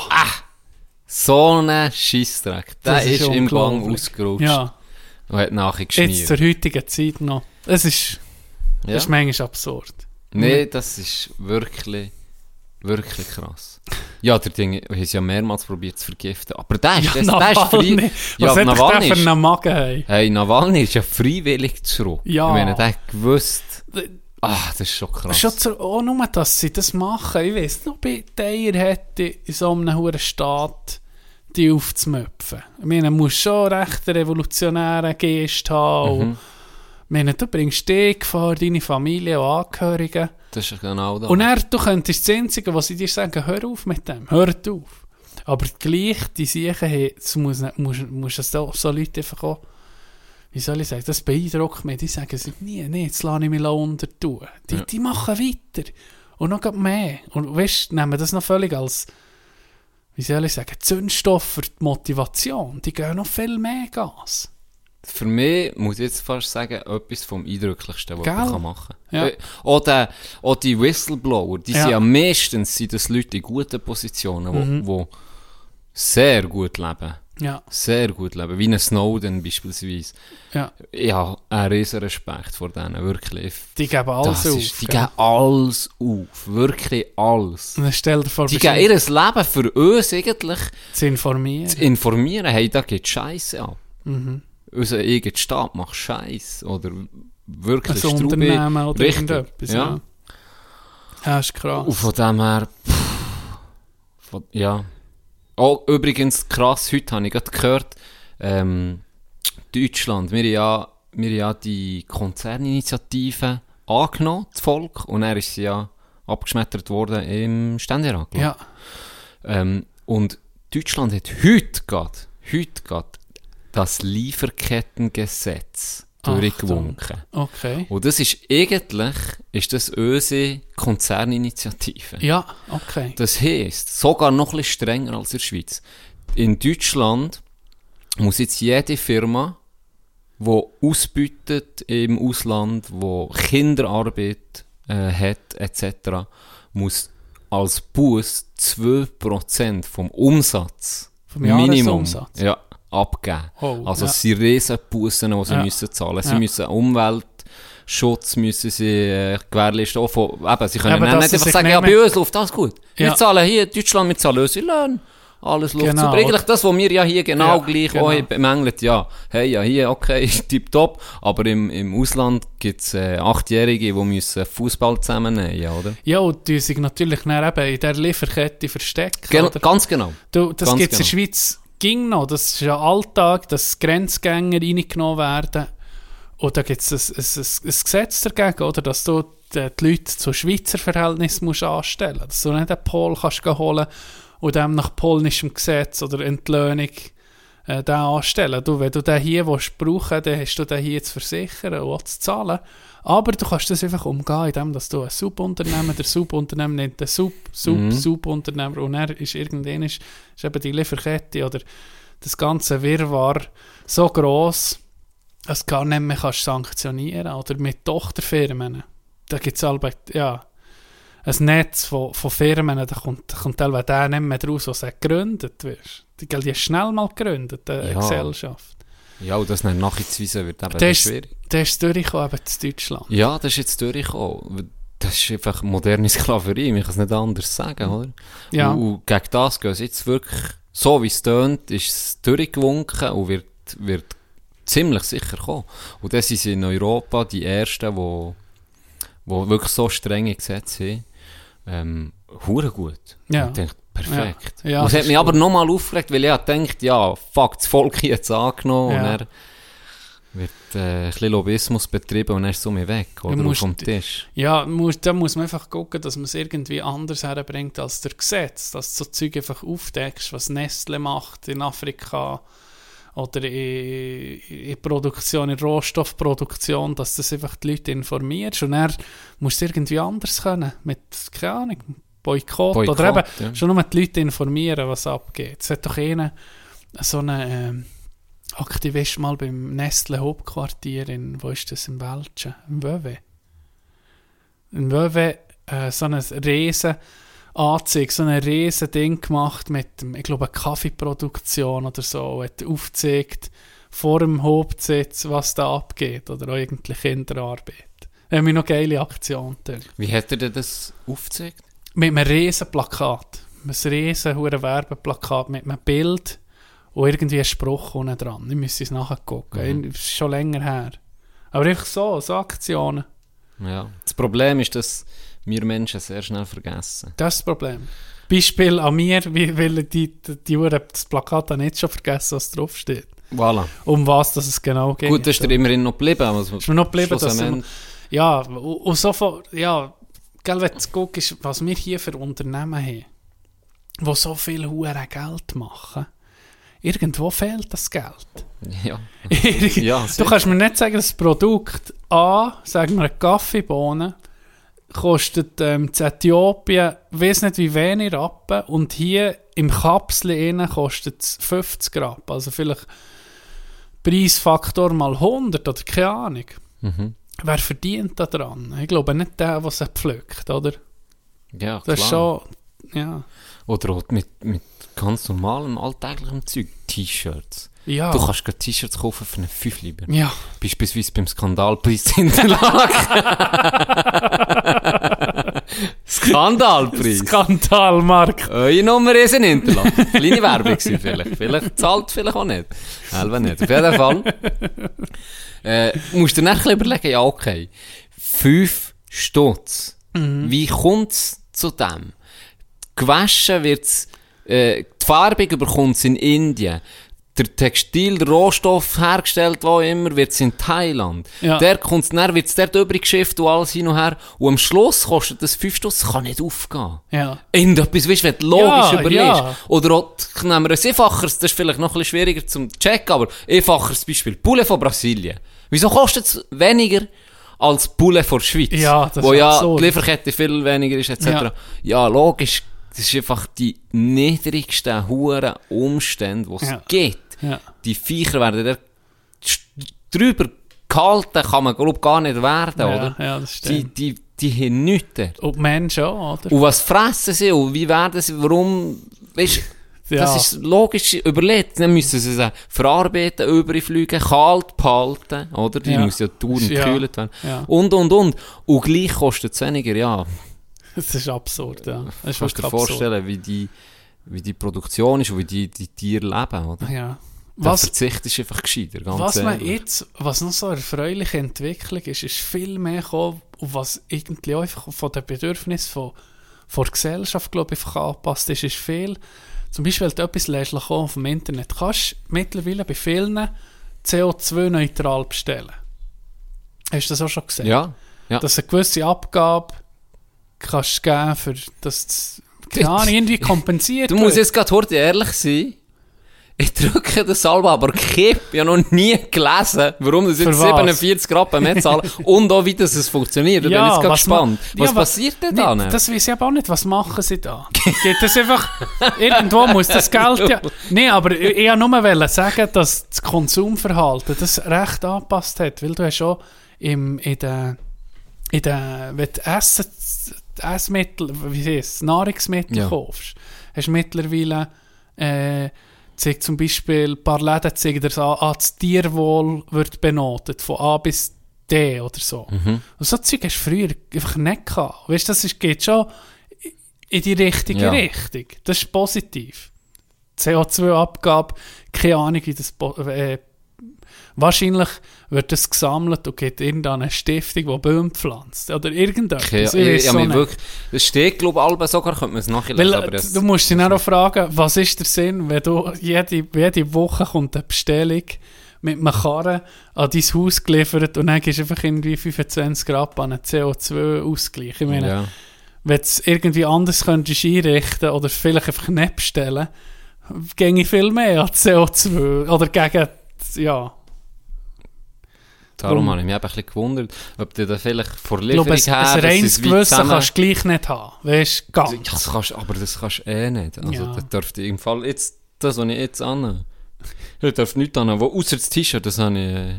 So ein Scheissdreck. Der Das ist, ist im Gang ausgerutscht. ja. Und hat nachher Jetzt geschmiert. zur heutigen Zeit noch. Es ist, Ja. das ist manchmal absurd. Nee, das ist wirklich, wirklich krass. Ja, der Ding, wir haben es ja mehrmals probiert zu vergiften. Aber der ist, das, der ist frei. Nawalny. Ja, Was hat Nawalny der für ist- einen Magen? Hey? Hey, Nawalny ist ja freiwillig zurück. Ja. Ich meine, der hat gewusst. Ah, das ist schon krass. Schon zu, auch nur, dass sie das machen. Ich weiß noch, bei Teier hätte in so einem hohen Staat die aufzumöpfen. Ich meine, du musst schon recht einen revolutionären Geist haben. Mhm. Ich meine, du bringst dich Gefahr, deine Familie und Angehörigen. Das ist genau das. Und er, du könntest das Einzige, was sie dir sagen, hör auf mit dem, hör auf. Aber gleich, die Sachen, hey, das muss, nicht- muss, muss das so, so Leute einfach auch, wie soll ich sagen, das beeindruckt mich. Die sagen sich, nee, nee, jetzt lasse ich mich unter tun. Die, Ja. die machen weiter. Und noch mehr. Und weißt, nehmen das noch völlig als, wie soll ich sagen, Zündstoff für die Motivation. Die gehen noch viel mehr Gas. Für mich muss ich jetzt fast sagen, etwas vom Eindrücklichsten, was Gell? man machen kann. Ja. Äh, Auch, der, auch die Whistleblower, die Ja. sind ja meistens sind das Leute in guten Positionen, wo, Mhm. sehr gut leben. Ja, Sehr gut leben. Wie ein Snowden beispielsweise. ja. Ich habe einen riesen Respekt vor denen, wirklich. Die geben alles auf. ist, die gell? geben alles auf. Wirklich alles. Und stell dir vor, Die geben ihr Leben für uns eigentlich zu informieren. zu informieren. Hey, da geht Scheiße ab. Mhm. Unser eigener Staat macht Scheiß. Oder wirklich ein Strube. Unternehmen oder Richtig, irgendetwas. ja. Ja. ja, ist krass. Und von dem her, pff, von, ja, Oh, übrigens, krass, heute habe ich gerade gehört, ähm, Deutschland, wir haben ja, wir haben ja die Konzerninitiative angenommen, das Volk, und er ist sie ja abgeschmettert worden im Ständerat. glaub. Ja. Ähm, und Deutschland hat heute gerade, heute gerade das Lieferkettengesetz durchgewunken. Okay. Und das ist eigentlich, ist das unsere Konzerninitiative. Ja, okay. Das heisst, sogar noch ein bisschen strenger als in der Schweiz. In Deutschland muss jetzt jede Firma, die ausbietet im Ausland, wo Kinderarbeit äh, hat, etc., muss als Buß 2% vom Umsatz, Vom Minimum, ja, abgeben. Oh, also ja. es sind riesen Bussen, die sie Ja. müssen zahlen. Sie Ja. müssen Umweltschutz müssen sie äh, gewährleisten. Auch von, eben, sie können dass nicht einfach sagen, ja, bei uns läuft alles gut. Wir Ja. zahlen hier in Deutschland, wir zahlen unsere Löhne. Alles läuft Genau. super. Eigentlich das, was wir ja hier genau Ja, gleich genau. auch bemängeln. Ja, hey, ja, hier, okay, tipptopp. Aber im, im Ausland gibt es äh, Achtjährige, die müssen Fußball zusammennehmen, ja, oder? Ja, und die sich natürlich dann eben in dieser Lieferkette verstecken. Gen oder? ganz genau. Du, das gibt es in genau. der Schweiz ging noch. Das ist ja Alltag, dass Grenzgänger reingenommen werden. Und da gibt es ein, ein, ein, ein Gesetz dagegen, oder? dass du die, Leute zu Schweizer Verhältnissen anstellen musst. Dass du nicht einen Pol kannst holen und dem nach polnischem Gesetz oder Entlöhnung äh, anstellen. Du, wenn du den hier willst brauchen dann hast du den hier zu versichern und auch zu zahlen. Aber du kannst das einfach umgehen, indem dass du ein Subunternehmer, der Subunternehmer nennt den Sub, Sub, Mhm. Subunternehmer und er ist irgendwann ist, ist eben die Lieferkette oder das ganze Wirrwarr so gross, dass du gar nicht mehr kannst sanktionieren Oder mit Tochterfirmen. Da gibt es ja, ein Netz von, von Firmen, da kommt, da kommt teilweise der nicht mehr draus, was gegründet wird. Die, die ist schnell mal gegründet, eine Ja. Gesellschaft. Ja, und das dann nachzuweisen wird eben Das schwierig. das ist durchgekommen eben zu Deutschland. Ja, das ist jetzt durchgekommen. Das ist einfach moderne Sklaverei, ich kann es nicht anders sagen, oder? Ja. Und, gegen das gehen sie jetzt wirklich, so wie es tönt, ist es durchgewunken und wird, wird ziemlich sicher kommen. Und das sind in Europa die Ersten, die, die wirklich so strenge Gesetze haben. Ähm, hure gut. Ja. Ich denke, perfekt. Ja. Ja, und es hat mich ist aber nochmal aufgeregt, weil ich gedacht, ja, fuck, das Volk hat jetzt angenommen Ja. und er wird äh, ein bisschen Lobbyismus betrieben und dann ist so mir weg, oder? musst- vom Tisch. Ja, muss, da muss man einfach gucken, dass man es irgendwie anders herbringt als der Gesetz. Dass du so Zeug einfach aufdeckst, was Nestle macht in Afrika oder in, in Produktion, in Rohstoffproduktion, dass das einfach die Leute informierst. Und er muss es irgendwie anders können. Mit, keine Ahnung, Boykott. Boykott, oder eben ja. schon nur die Leute informieren, was abgeht. Es hat doch einen, so einen ähm, Aktivist mal beim Nestle Hauptquartier in, wo ist das, im Welschen? Im Wöwe. In Wöwe äh, so eine riesen Anzeige, so ein riesen Ding gemacht mit, ich glaube, Kaffeeproduktion oder so, hat aufgezeigt vor dem Hauptsitz, was da abgeht oder auch irgendwie Kinderarbeit. Da haben wir noch geile Aktion gedacht. Wie hat er denn das aufgezeigt? Mit einem riesen Plakat. Ein riesen Werbeplakat mit einem Bild und irgendwie ein Spruch unten dran. Ich müsste es nachgucken. Mhm. Ist schon länger her. Aber einfach so, so Aktionen. Ja. Das Problem ist, dass wir Menschen sehr schnell vergessen. Das ist das Problem. Beispiel an mir, weil die, die, die Uhr das Plakat dann nicht schon vergessen, was draufsteht. Voilà. Um was das es genau geht. Gut, das ist dir immerhin noch geblieben. Also ist mir noch geblieben, dass schlussendlich- Ja, und, und so von, ja, gell, wenn du guckst, was wir hier für Unternehmen haben, die so viel hure Geld machen, irgendwo fehlt das Geld. Ja. Ja, du kannst mir nicht sagen, das Produkt A, sagen wir eine Kaffeebohne, kostet ähm, in Äthiopien, weiß nicht wie wenig Rappen und hier im Kapsel innen kostet es 50 Rappen, also vielleicht Preisfaktor mal 100 oder keine Ahnung. Mhm. Wer verdient da dran? Ich glaube nicht der, der sie pflückt, oder? Ja, Das ist klar. schon, ja. Oder auch mit, mit ganz normalem, alltäglichem Zeug. T-Shirts. Ja. Du kannst gerade T-Shirts kaufen für einen 5 lieber. Ja. Beispielsweise beim Skandalpreis Hinterlag. Skandalpreis. Skandal, Mark. Eure Nummer ist ein Hinterlag. Kleine Werbung gewesen vielleicht. Vielleicht zahlt, vielleicht auch nicht. Selber nicht. Auf jeden Fall. Äh, musst du dir bisschen überlegen, ja okay, 5 Stutz. Mhm. Wie kommt es zu dem? Gewaschen wird es Äh, die Färbung bekommt es in Indien. Der Textil, der Rohstoff hergestellt, wo immer, wird es in Thailand. Ja. Der kommt dann wird es dort übrig geschifft und alles hin und her. Und am Schluss kostet das 5 Stutz, das kann nicht aufgehen. Ja. Irgendetwas, weißt du, wenn du logisch Ja, überlegst. ja. Oder auch, nehmen wir ein einfacheres, das ist vielleicht noch ein bisschen schwieriger zum checken, aber einfacheres Beispiel. Poulet von Brasilien. Wieso kostet es weniger als Poulet von der Schweiz? Ja, das Wo ja absurd. die Lieferkette viel weniger ist, etc. Ja, Ja. logisch. Das ist einfach die niedrigsten Huren Umstände, die es Ja. gibt. Ja. Die Viecher werden da drüber gehalten, kann man glaub gar nicht werden, Ja, oder? ja, das die, stimmt. die, die haben nichts dort. Und die Menschen auch, oder? Und was fressen sie und wie werden sie, warum, weißt, Ja. das ist logisch überlegt. Dann müssen sie sie verarbeiten, überfliegen, kalt behalten, oder? Die Ja. müssen ja dauernd Ja. gekühlt werden. Ja. Und, und, und. Und gleich kostet es weniger, ja. Das ist absurd, ja. Das ist Kannst dir absurd. vorstellen, wie die, wie die Produktion ist und wie die, die Tiere leben, oder? Ja. Der Was, Verzicht ist einfach gescheiter, ganz was man ehrlich. jetzt, was noch so eine erfreuliche Entwicklung ist, ist viel mehr gekommen, was irgendwie auch einfach von den Bedürfnissen von, von der Gesellschaft, glaube ich, angepasst ist, ist viel. Zum Beispiel, wenn du etwas lässt auf dem Internet, kannst du mittlerweile bei vielen CO2-neutral bestellen. Hast du das auch schon gesehen? Ja, ja. Dass eine gewisse Abgabe kannst geben, für dass das keine Ahnung, irgendwie kompensiert Du musst jetzt gerade heute ehrlich sein. Ich drücke das Salbe, aber Kipp, ich habe noch nie gelesen, warum das jetzt Für was? 47 Rappen mehr zahlen und auch wie das es funktioniert. Da bin ich jetzt gerade was ma- gespannt. Was Ja, passiert denn da? Dann? das weiß ich aber auch nicht. Was machen sie da? Geht das einfach... Irgendwo muss das Geld ja... Nein, aber ich, ich wollte nur sagen, dass das Konsumverhalten das recht angepasst hat. Weil du hast schon im, in den... In den wenn du Essen, Essmittel, wie heißt es, Nahrungsmittel Ja. kaufst, hast du mittlerweile... Äh, zeigt zum Beispiel, ein paar Läden zeigen dir an, ah, das Tierwohl wird benotet, von A bis D oder so. Mhm. Und so Zeug hast du früher einfach nicht gehabt. Weißt du, das ist, geht schon in die richtige Ja. Richtung. Das ist positiv. CO2-Abgabe, keine Ahnung, wie das. Äh, wahrscheinlich wird das gesammelt und geht irgendeine Stiftung, die Bäume pflanzt. Oder irgendetwas. Okay, ich, Ich ich, ich, nicht. wirklich, das steht, glaube ich, sogar, könnte man es nachlesen. Weil, äh, das, du musst dich dann auch fragen, was ist der Sinn, wenn du jede, jede Woche kommt eine Bestellung mit einem Karren an dein Haus geliefert und dann gibst du einfach irgendwie 25 Grad an einen CO2-Ausgleich. Ich meine, ja. wenn du es irgendwie anders könntest einrichten oder vielleicht einfach nicht bestellen, ginge viel mehr an CO2 oder gegen, ja. Darum habe ich mich eben ein bisschen gewundert, ob du da vielleicht vor Ich glaube, Lieferung ein, her... ein reines es wie Gewissen zusammen- kannst du gleich nicht haben. Weißt du, Ja, ganz. das kannst, aber das kannst du eh nicht. Also, Ja. das dürfte im Fall jetzt, das, was ich jetzt an, ich darf nichts an, wo außer das T-Shirt, das habe ich, äh,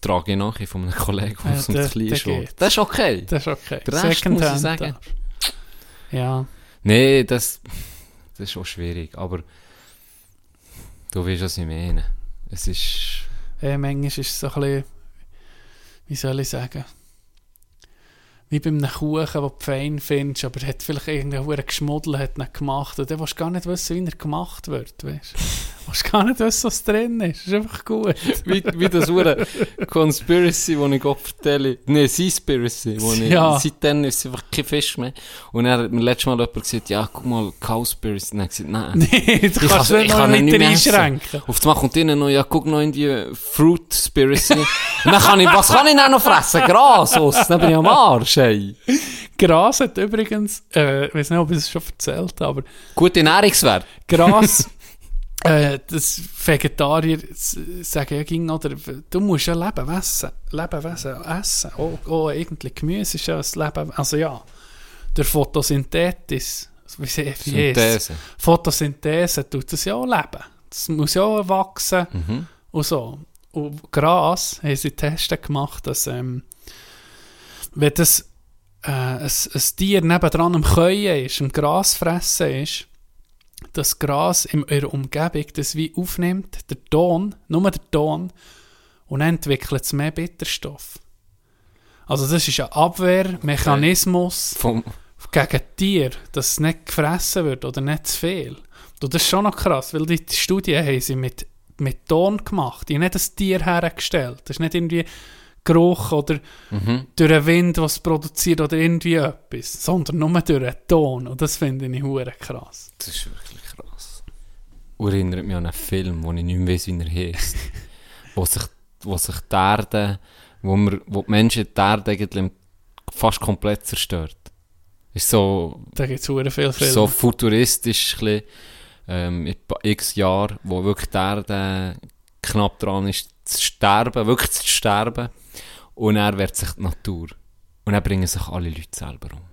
trage ich nachher von einem Kollegen, der Ja, so ein klein ist. Das ist okay. Das ist okay. Der Rest muss ich sagen. Ja. Nee, das, das ist schon schwierig, aber du weißt, was ich meine. Es ist, Äh, manchmal ist es so ein bisschen, wie soll ich sagen, wie bei einem Kuchen, den du fein findest, aber er hat vielleicht irgendeinen Huren geschmuddelt, hat nicht gemacht. Und dann willst du gar nicht wissen, wie er gemacht wird, weißt willst gar nicht wissen, was drin ist. Das ist einfach gut. wie, wie das hure Conspiracy, das ich Gott erzähle. Nee, Seaspiracy, ich, Ja. seitdem ist es einfach kein Fisch mehr. Und dann hat mir letztes Mal jemand gesagt, ja, guck mal, Cowspiracy. Und habe ich gesagt, nein. Nee, du Ich kannst kann- noch kann nicht mehr einschränken. Auf einmal kommt innen noch, ja, guck noch in die Fruit Spiracy. Und dann kann ich, was kann ich dann noch fressen? Gras aus. Dann bin ich am Arsch, ey. Gras hat übrigens, äh, ich weiß nicht, ob ich es schon erzählt habe, aber Gute Nährungswert. Gras, äh, das Vegetarier sagen ja ging, oder, du musst ja Lebewesen, Lebewesen essen. Oh, oh, eigentlich Gemüse ist ja ein Leben, also ja, der Photosynthetis, wie sie? Synthese. Photosynthese tut das ja auch leben. Das muss ja auch wachsen Mhm. und so. Und Gras haben sie Tests gemacht, dass ähm, wenn das äh, ein, ein Tier nebendran am Käuen ist, am Gras fressen ist, das Gras in ihrer Umgebung das wie aufnimmt, der Ton, nur der Ton, und dann entwickelt es mehr Bitterstoff. Also das ist ein Abwehrmechanismus Vom, gegen Tier, dass es nicht gefressen wird oder nicht zu viel. Und das ist schon noch krass, weil die Studien haben sie mit, mit Ton gemacht. Die haben nicht das Tier hergestellt. Das ist nicht irgendwie Geruch oder mhm. durch den Wind, was produziert oder irgendwie etwas, sondern nur durch den Ton. Und das finde ich hure krass. Das ist wirklich erinnert mich an einen Film, wo ich nicht mehr weiss, wie er heisst. wo sich, wo sich die Erde, wo, wir, wo die Menschen die Erde eigentlich fast komplett zerstört. Ist so, Da gibt es viele Filme. so futuristisch, ein ähm, in x Jahren, wo wirklich die Erde knapp dran ist, zu sterben, wirklich zu sterben. Und er wird sich die Natur. Und dann bringen sich alle Leute selber um.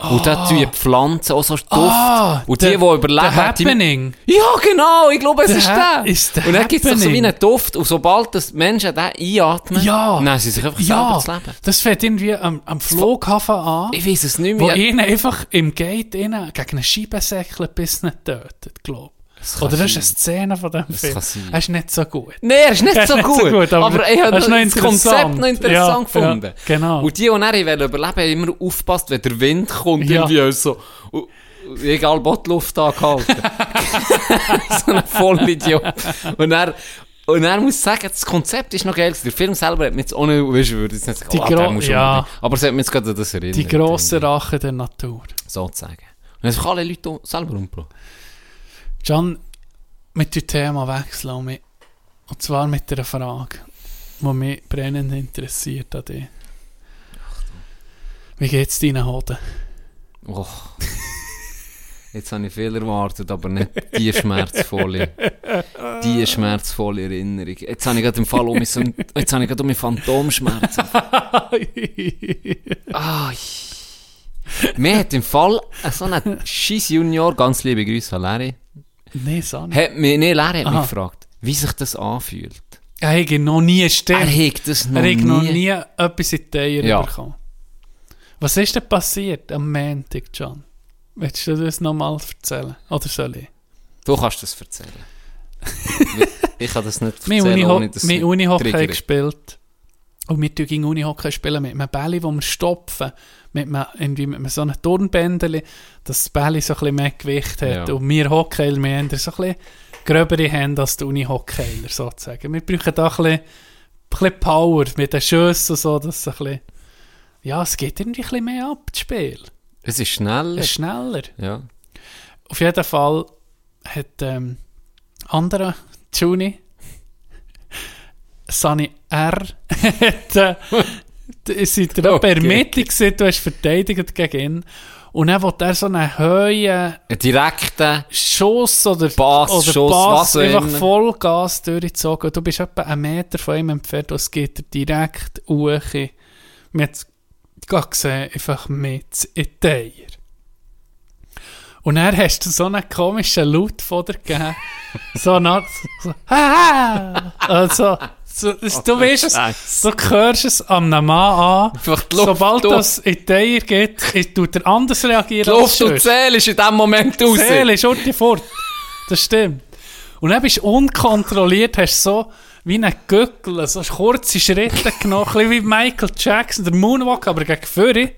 Und dann tun die Pflanzen auch so Duft. Ah, und die, der- die überleben, The die, Happening. ja, genau, ich glaube, es The ist der. ist the und dann gibt es so wie happening. einen Duft, und sobald das Menschen den einatmen, Ja. nehmen sie sich einfach Ja, selber zu leben. das fängt irgendwie am, am Flughafen an, Ich weiß es nicht wo mehr. ihnen einfach im Gate innen gegen eine Scheibe säckelt, bis nicht tötet, glaube Kann Oder das ist eine Szene von dem Film. kann sein. Er ist nicht so gut. Nein, er ist nicht Er ist so nicht so gut. gut, aber aber, ich er habe das Konzept noch interessant Ja, gefunden. ja, genau. Und die, die wollen überleben haben immer aufgepasst, wenn der Wind kommt, Ja. irgendwie so. Und, und egal, wo die Luft angehalten. so ein Vollidiot. Und er, und er muss sagen, das Konzept ist noch geil. Der Film selber hat mich jetzt nicht, weißt du, würde jetzt nicht sagen, Die oh, ja. Aber es hat mich jetzt gerade das erinnert. Die grosse Rache der Natur. Sozusagen. Und dann sind alle Leute selber umgebracht. John, mit dem Thema wechseln und, mit, und zwar mit einer Frage, die mich brennend interessiert an dich. Wie geht's deinen Hoden? Oh. Jetzt habe ich viel erwartet, aber nicht die schmerzvolle, die schmerzvolle Erinnerung. Jetzt habe ich gerade im Fall um mich so, jetzt habe ich gerade um mich Phantomschmerzen. Ah, Mir hat im Fall so ein scheiß Junior, ganz liebe Grüße an Larry, Nein, nicht. hat mich, nee, hat Aha. mich gefragt, wie sich das anfühlt. Er hat noch nie Er gestimmt. hat das noch Er hat nie. noch nie etwas in die Eier Ja. bekommen. Was ist denn passiert am Montag, John? Willst du das nochmal erzählen? Oder soll ich? Du kannst das erzählen. ich kann das nicht Wir erzählen, Uniho ohne dass wir Unihockey gespielt. Und wir tun gegen Unihockey spielen mit einem Bälle, das wir stopfen. Mit einem, irgendwie mit einem so einem Turnbändeli, dass das Bälle so ein bisschen mehr Gewicht hat. Ja. Und wir Hockeyler, wir haben so ein bisschen gröbere Hände als die Unihockeyler sozusagen. Wir brauchen da ein bisschen, ein bisschen Power mit den Schüssen und so, dass es ein bisschen, ja, es geht irgendwie ein bisschen mehr ab, das Spiel. Es ist schneller. Es ist schneller. Ja. Auf jeden Fall hat ähm, andere Juni Sunny R hat äh, seid ihr okay. gesehen, du hast verteidigt gegen ihn und dann will er so einen hohen Ein direkter Schuss oder Pass, oder Schuss, auch einfach. Vollgas durchgezogen. Du bist etwa einen Meter von ihm entfernt, und es geht dir direkt hoch. Man hat es gesehen, einfach mit in die Eier. Und dann hast du so einen komischen Laut von dir gegeben. so eine so, «Ah!» also, so, das, du weißt es, Scheiße. du hörst es am Mann an. Sobald das in die Eier geht, ist- tut er anders reagieren Die Luft und Seele ist in dem Moment raus. Seele ist unten fort. Das stimmt. Und dann bist du unkontrolliert, hast so wie ein Gückel, so kurze Schritte genommen, ein wie Michael Jackson, der Moonwalk, aber gegen Führer.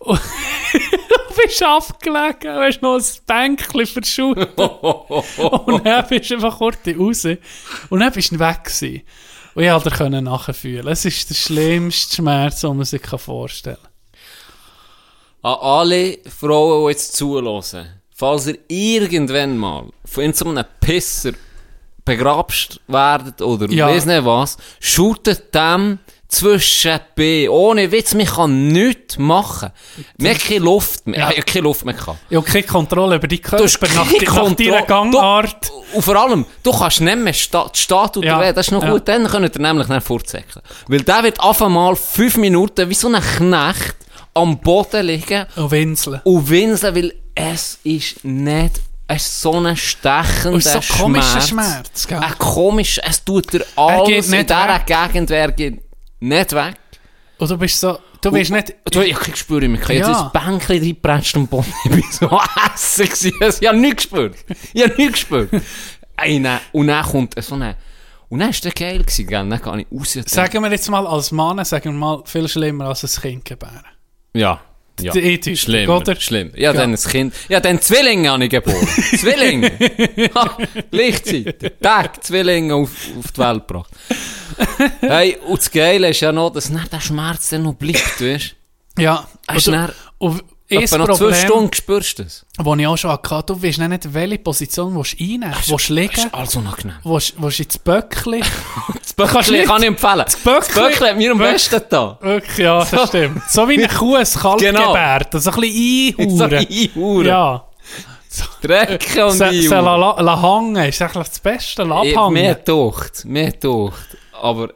Und bist abgelegen, hast noch ein Bänkchen verschüttet. und dann bist du einfach kurz raus. Und dann bist du weg gewesen. Und ich konnte dir nachfühlen. Es ist der schlimmste Schmerz, den man sich vorstellen kann. An alle Frauen, die jetzt zuhören, falls ihr irgendwann mal von so einem Pisser begrabst werdet oder Ja. weiss nicht was, shootet dem zwischen B. Ohne Witz, man kann nichts machen. Man hat keine Luft mehr. Ja. Ja. keine Luft mehr gehabt. Habe keine Kontrolle über die Du Körper nach, keine di- nach deiner. Gangart. Du, und vor allem, du kannst nicht mehr sta die Statue Ja. ja. Das ist noch Ja. gut, dann könnt ihr nämlich nicht fortsäckeln. Weil der wird auf einmal fünf Minuten wie so ein Knecht am Boden liegen Und winseln. und winseln, weil es ist nicht, es ist so ein stechender so ein komischer Schmerz. Schmerz? Ein komischer, es tut dir Er alles geht in dieser. Gegend, wer geht nicht weg. Und du bist so, du bist nicht, Du, ich spüre mich. Ich habe Ja. jetzt ein Bänkchen reingepratscht am Boden. Ich bin so hässlich gewesen. Ich habe nichts gespürt. Ich habe nichts gespürt. Ey, nein. Und dann kommt so eine... Und dann war der geil gewesen, gell? Dann kann ich raus. und sagen wir jetzt mal als Mann, sagen wir mal, viel schlimmer als ein Kind gebären. Ja. Ja. Ethisch, Schlimm, oder? schlimm. Ja, Ja. dann ein Kind. Ja, dann Zwillinge habe ich geboren. Zwillinge. Ha, Gleichzeitig. Tag, Zwillinge auf, auf die Welt gebracht. Hey, und das Geile ist ja noch, dass dann der Schmerz dann noch bleibt, weißt? Ja. Hast Und, Etwa nach zwei Problem- Stunden spürst du das. Wo ich auch schon hatte, du weißt nicht, welche Position du einnehmen willst. Willst du Das liegen? ist alles unangenehm. Willst du ins Böckli? Das Böckli kann ich empfehlen. Das Böckli- Böckli hat mir am besten da. Wirklich, ja, das stimmt. So wie eine Kuh ein Kalb Genau. gebärt. So ein bisschen So einhuren. einhuren. Ja. Drecken und Se, se einhuren. la, la, la hangen ist eigentlich das Beste. La Ich- abhangen. Mehr Tucht, mehr Tucht. Aber,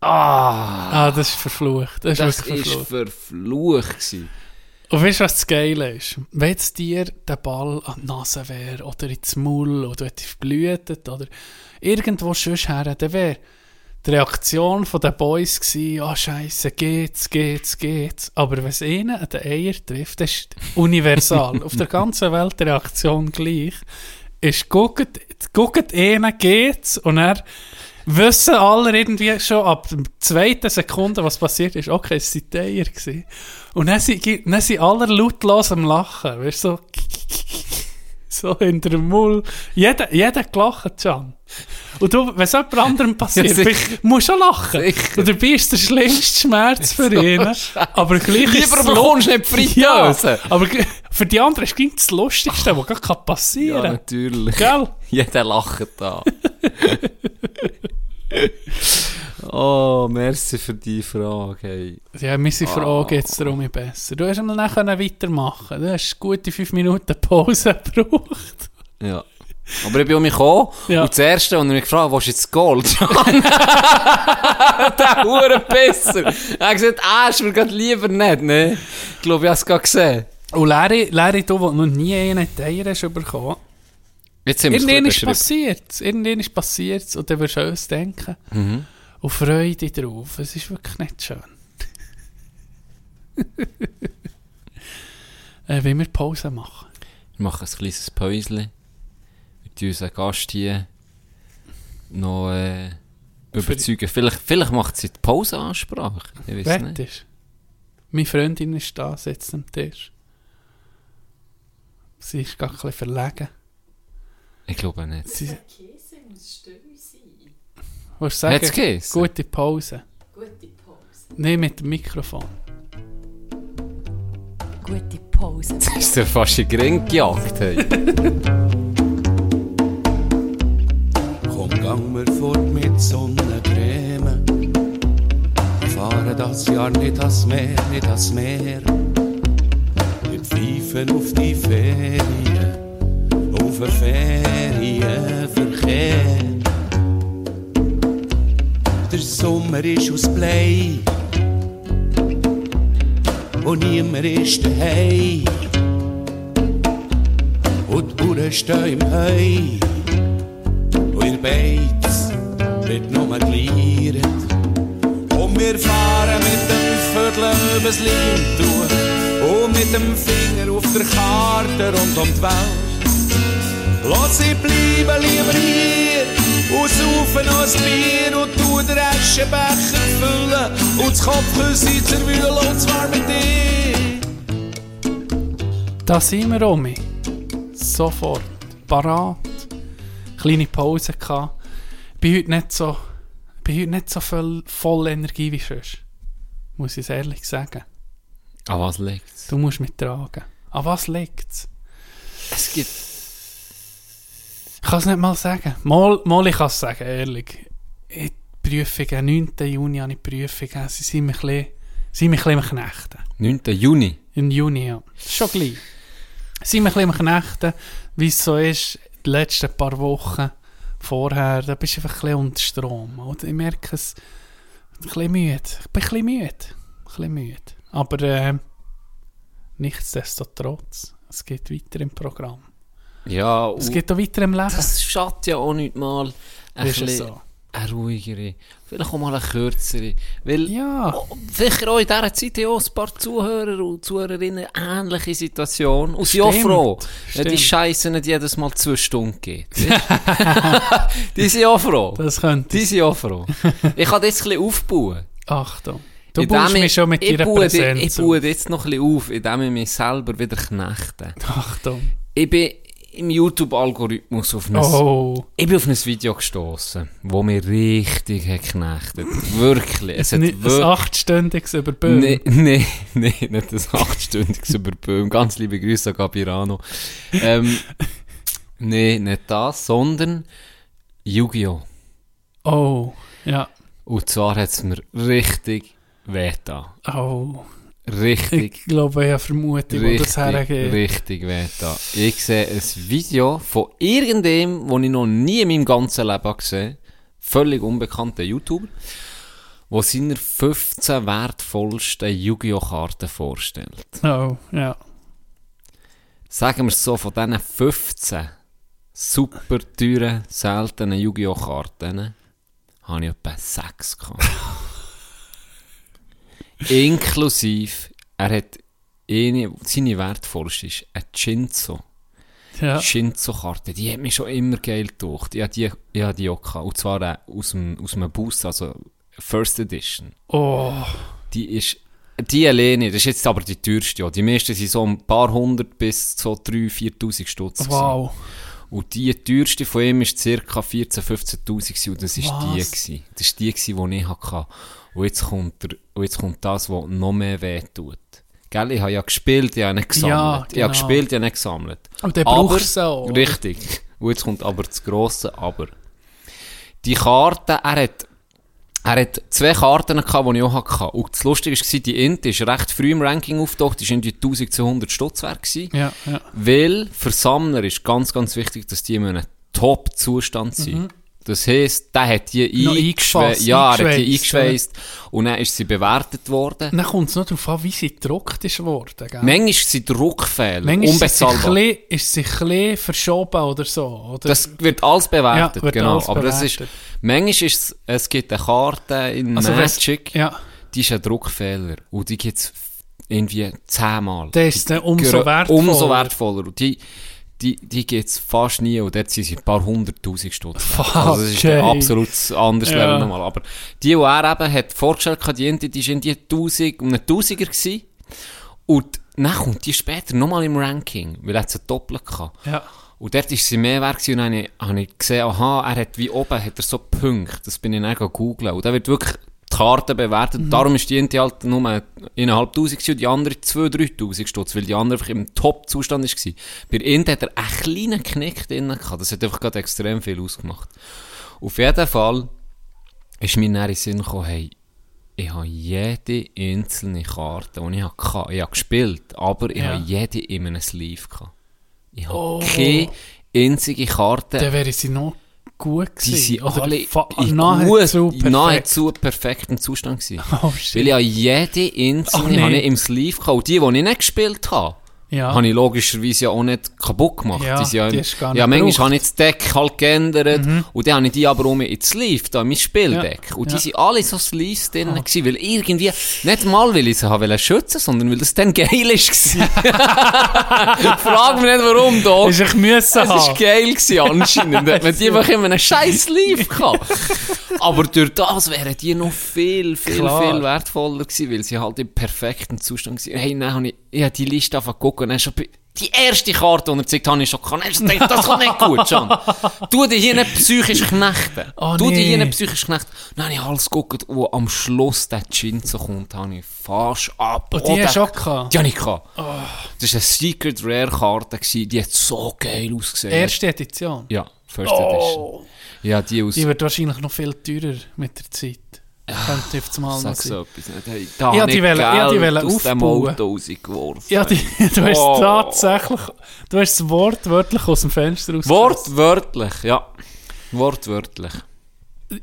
ah, Ah, das ist verflucht. Das ist das ist verflucht. verflucht gewesen. Und weißt du, was das Geile ist? Wenn jetzt dir der Ball an die Nase wäre, oder ins Maul, oder hättest verblutet, oder irgendwo sonst her, dann wäre die Reaktion von den Boys gewesen, ah, Scheiße, geht's, geht's, geht's. Aber wenn es ihnen an den Eier trifft, das ist universal. Auf der ganzen Welt die Reaktion gleich. Ist, guckt, guckt ihnen, geht's, und er wissen alle irgendwie schon ab der zweiten Sekunde, was passiert ist. Okay, es waren die Eier. gewesen. Und dann sind, dann sind alle lautlos am Lachen. Weißt du, so, so hinter dem Maul. Jeder, jeder gelacht, Can. Und du, wenn es jemand anderem passiert, Ja, musst du auch lachen. Sicher. Und dabei ist der schlimmste Schmerz für ihn. Aber gleich ist Lieber es bekommst nicht Fritteuse. Ja, aber für die anderen ist es das Lustigste, was gerade Ja, passieren kann. natürlich. Gell? Jeder lacht da. Oh, merci für die Frage. Hey. Ja, meine Frage jetzt darum nicht besser. Du hast einmal nachher weitermachen. Du hast gute fünf Minuten Pause gebraucht. Ja. Aber ich bin um mich gekommen Ja. und das Erste, und ich mich gefragt wo ist jetzt Gold? der Hure besser. Er hat gesagt, ah, ist mir gerade lieber nicht, ne? Ich glaube, ich habe es gerade gesehen. Und Larry, Larry, du, der noch nie einen Teier hast bekommen, Jetzt sind wir irgendwann es ist passiert. Irgendwann ist passiert und dann wirst du alles denken. Mhm. Und Freude drauf. Es ist wirklich nicht schön. äh, wenn wir Pause machen. Wir machen ein kleines Päuschen mit unserem Gast hier noch äh, überzeugen. Vielleicht, vielleicht macht sie die Pauseansprache. Ich weiß nicht. Wettest? Meine Freundin ist da, sitzt am Tisch. Sie ist gar ein bisschen verlegen. Ich glaube nicht. Sie, Willst du sagen, Hat's gute Pause? Gute Pause. Nein, mit dem Mikrofon. Gute Pause. Ist der fast in den Ring gejagt? Hey. Komm, gang mir fort mit Sonnencreme. Wir fahren das Jahr nicht ans Meer, nicht ans Meer. Wir pfeifen auf die Ferien, auf den Ferienverkehr. Der Sommer ist aus Blei und niemand ist daheim. Und die Uhren stehen im Heu. Und ihr Beiz wird nur geliert. Und wir fahren mit dem Viertel übers Lindtuch und mit dem Finger auf der Karte rund um die Welt. Lass sie bleiben lieber hier saufen noch ein Bier und tu den Aschenbecher füllen und das Kopfküsse zerwühlen und zwar mit dir. Da sind wir, Omi. Sofort. Parat. Kleine Pause gehabt. Bin heute nicht so, bin heute nicht so voll, voll Energie wie sonst. Muss ich es ehrlich sagen. An was liegt's? Du musst mich tragen. An was liegt's? Es gibt... Ich kann es nicht mal sagen. Mal, mal ich kann es sagen, ehrlich. Ich Prüfungen, 9. Juni habe ich Prüfungen. Sie sind mich ein bisschen, sind mich ein bisschen am Knechten. 9. Juni. Im Juni, ja. Schon gleich. Sind wir ein bisschen am Knechten, wie es so ist, die letzten paar Wochen vorher, da bist du einfach ein bisschen unter Strom. Oder? Ich merke es, ein bisschen müde. Ich bin ein bisschen müde. Ein bisschen müde. Aber äh, nichtsdestotrotz, es geht weiter im Programm. Ja, Es geht auch weiter im Leben. das schadet ja auch nicht mal ein bisschen so? eine ruhigere, vielleicht auch mal eine kürzere. Weil Ja. oh, sicher auch in dieser Zeit auch ein paar Zuhörer und Zuhörerinnen ähnliche Situation. Und sind auch Stimmt, froh, wenn die stimmt. Scheiße nicht jedes Mal zwei Stunden geht. die sind auch froh. Das könnte Die sind auch froh. Ich kann jetzt ein bisschen aufbauen. Achtung. Du baust ich- mich schon mit deiner Präsenz Ich baue jetzt noch ein bisschen auf, indem ich mich selber wieder knechte. Achtung. Ich bin, im YouTube-Algorithmus auf ein, Oh. ich bin auf ein Video gestoßen, wo mir richtig geknechtet. Wirklich. Es hat Nicht ein wirklich achtstündiges Überböhm. Nee, nee, nee, nicht das achtstündiges Überböhm. Ganz liebe Grüße an Gabirano. Ähm, nee, nicht das, sondern Yu-Gi-Oh! Oh, ja. Und zwar hat es mir richtig wehgetan. Oh. Richtig, Ich glaube, ich habe Vermutung, wo das hergeht. richtig wehgetan. Ich sehe ein Video von irgendjemandem, den ich noch nie in meinem ganzen Leben habe gesehen völlig unbekannter YouTuber, der seine 15 wertvollsten Yu-Gi-Oh! Karten vorstellt. Oh, ja. sagen wir es so, von diesen 15 super teuren, seltenen Yu-Gi-Oh! Karten habe ich etwa 6 gehabt. Inklusive, er hat eine, seine wertvollste ist eine Shinzo. ja. Shinzo-Karte, die hat mich schon immer geil gedacht. Ich habe die, ich habe die auch gehabt. Und zwar äh, aus, dem, aus einem Boost, also First Edition. Oh, Die ist, die alleine, das ist jetzt aber die teuerste, ja. Die meisten sind so ein paar hundert bis so 3.000, 4.000 Stutz. gewesen. wow. Und die teuerste von ihm ist ca. 14.000, 15.000 gewesen. und das Was? die gewesen. Das ist die gewesen, die ich hatte. Und jetzt kommt, der, und jetzt kommt das, was noch mehr weh tut. Gell, ich habe ja gespielt, ich habe nicht gesammelt. Ja, Ich habe genau. gespielt, ich habe nicht gesammelt. Und dann Aber- brauchst du auch. Richtig. Und jetzt kommt aber das grosse Aber. Die Karte, er hat, er hat zwei Karten gehabt, die ich auch hatte. Und das Lustige war, die Int ist recht früh im Ranking aufgetaucht, die war irgendwie 1200 Stutz wert. gewesen. Ja, ja. Weil für Sammler ist ganz, ganz wichtig, dass die in einem Top-Zustand sind. Das heisst, der hat die eingeschweißt. Ja, er hat die eingeschweißt. Und dann ist sie bewertet worden. Dann kommt es noch darauf an, wie sie gedruckt ist worden. Gell? Manchmal Druckfehler Manchmal ist sie, ein unbezahlbar. bisschen, ist sie ein verschoben oder so. Oder? Das wird alles bewertet, Ja, genau. alles Aber das ist, bewertet. manchmal ist es, es gibt eine Karte in Also Magic, ja, die ist ein Druckfehler. Und die gibt es irgendwie zehnmal. dann ist dann umso wertvoller. Umso wertvoller. Und die, die, die gibt es fast nie. Und dort sind sie ein paar hunderttausend Stutz. wert. Also das ist ein absolut anderes Ja. Level nochmal. Aber die, die er eben hat vorgestellt hat, die, die war in die 1000, um einen Tausiger gewesen. Und dann kommt die später nochmal im Ranking, weil er hat sie doppelt gehabt. Ja. Und dort war sie mehr wert gewesen, und dann habe ich, habe ich gesehen, aha, er hat wie oben hat er so Punkte. Das bin ich dann googeln. Und da wird wirklich die Karte bewertet. Mhm. Darum ist die eine halt nur innerhalb 1000 gewesen und die andere 2.000, 3.000 Stutz, weil die andere einfach im Top-Zustand war. Bei Int hat er einen kleinen Knick drin gehabt. Das hat einfach gerade extrem viel ausgemacht. Auf jeden Fall ist mir dann in den Sinn gekommen, hey, ich habe jede einzelne Karte, die ich hatte, ich habe gespielt, aber ich Ja. habe jede in einem Sleeve gehabt. Ich habe Oh. keine einzige Karte, Dann wäre sie noch gut die gewesen. sind Oder alle in nahezu gut, perfekt. nahezu perfekten Zustand gewesen. Oh, Weil shit. ich habe jede einzelne Oh, nee. habe ich im Sleeve gehabt. Und die, die ich nicht gespielt habe, Ja. habe ich logischerweise ja auch nicht kaputt gemacht. Ja, die ja, die ja, nicht manchmal gebraucht. Mhm. habe ich das Deck halt geändert und dann habe ich die aber um ins Sleeve, da, mein Spieldeck. Ja, Und die ja. sind alle so Sleeves drin gewesen, weil irgendwie, nicht mal, weil ich sie habe schützen, sondern weil das dann geil ist gewesen. Frag mich nicht warum, doch. Ist ich müssen Es war geil gewesen, anscheinend. Hat man die einfach in einem scheiß Sleeve gehabt. Aber durch das wären die noch viel, viel, Klar. viel wertvoller gewesen, weil sie halt im perfekten Zustand waren. Hey, dann habe ich, ich habe die Liste angefangen gucken und dann schon die erste Karte, die er gezeigt habe ich schon gehabt. Dann gedacht, das kann nicht gut, John. Du dich hier nicht psychisch knechten. Oh, du dich nee. hier nicht psychisch knechten. Dann habe ich alles geguckt, wo am Schluss der Chinzo kommt, habe ich fast ab. Und die Oh, hast du auch gehabt? Die habe ich gehabt. Das war eine Secret Rare Karte, die hat so geil ausgesehen. Erste Edition. Ja, First Edition. Oh, Ja, die aus... die wird wahrscheinlich noch viel teurer mit der Zeit. Könnte jetzt mal noch sein. so etwas nicht. Da Ja, habe die ich wollen- ja, die wollen aus dem aufbauen. Auto rausgeworfen. Ja, die, du hast Oh. tatsächlich, du hast es wortwörtlich aus dem Fenster raus. Wortwörtlich, ja. Wortwörtlich.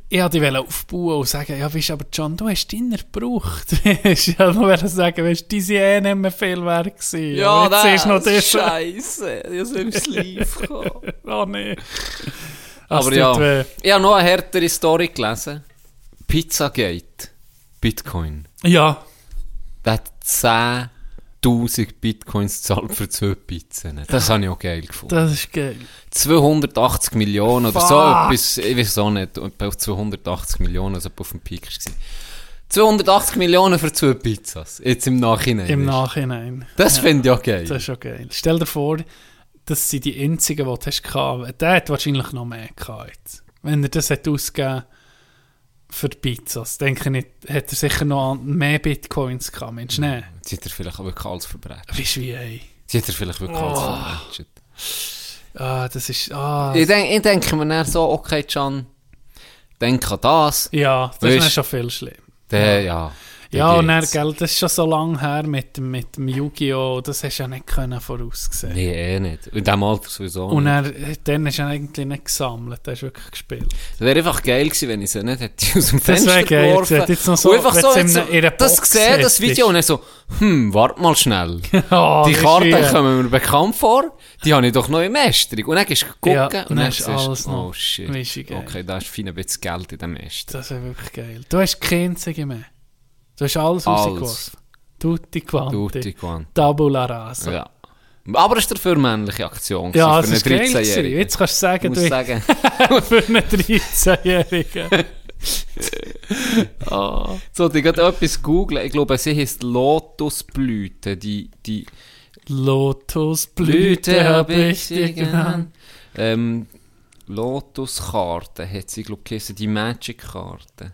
Ich wollte die aufbauen und sagen, ja, weißt aber John, du hast deiner gebraucht. ich wollte nur sagen, weißt du, die sind eh nicht mehr viel wert gewesen. Aber jetzt ist noch das. Scheisse. Ich soll im Sleeve kommen. Oh nee. Aber Das ja, weh. ich habe noch eine härtere Story gelesen. Pizzagate. Bitcoin. Ja, Der hat 10'000 Bitcoins gezahlt für zwei Pizzen. Das habe ich auch geil gefunden. das ist geil. 280 Millionen oder so etwas, ich weiß auch nicht, auf 280 Millionen, also auf dem Peak war. 280 Millionen für zwei Pizzas, jetzt im Nachhinein. Im. Nachhinein. Das Ja. finde ich auch geil. Das ist schon geil. Stell dir vor, das sind die einzigen, die du hast gehabt. Der hat wahrscheinlich noch mehr gehabt. Wenn er das hat ausgegeben für die Pizzas, denke ich, hat er sicher noch mehr Bitcoins gehabt. Mensch, nein. Sie hat er vielleicht auch wirklich alles verbreitet. Weißt du wie, ey? Sie hat er vielleicht wirklich alles Oh. verbreitet. Ah, das ist, ah. Ich denke ich denk mir dann so, okay, Can, denk an das. Ja, das ist Weisst- dann schon viel schlimm. Der, ja. der Ja, und dann, gell, das ist schon so lange her mit, dem- mit dem Yu-Gi-Oh! Das hast du ja nicht können voraussehen Nee, eh nicht. In diesem Alter sowieso Und nicht. er, dann hast du ihn eigentlich nicht gesammelt, der hast wirklich gespielt. Es wäre einfach geil gewesen, wenn ich sie nicht hätte aus dem Das Fenster wäre geil. geworfen. gewesen. Jetzt noch so, und einfach so, jetzt in so in das gesehen, das. Video, und dann so, hm, warte mal schnell. Oh, die das Karten kommen mir bekannt vor, die habe ich doch noch in Mästerung. Und dann gehst du gucken Ja, und dann dann hast du alles noch. oh shit, du, okay, da ist fein ein bisschen Geld in dem Mäster. Das wäre wirklich geil. Du hast keine einzige mehr. Du hast alles, Alles. rausgeworfen. Tutti quanti. Tutti quanti. Tabula rasa. Ja. Aber es war dafür eine männliche Aktion Ja, für ist geil. gewesen. 13-Jährigen. Jetzt kannst du sagen, du sagen, für einen 13-Jährigen. oh. so, ich gerade etwas googeln. Ich glaube, sie heisst Lotusblüte. Die, die Lotusblüte habe ich dir genannt. Ähm, Lotuskarte hat sie, glaube ich, die Magic-Karte.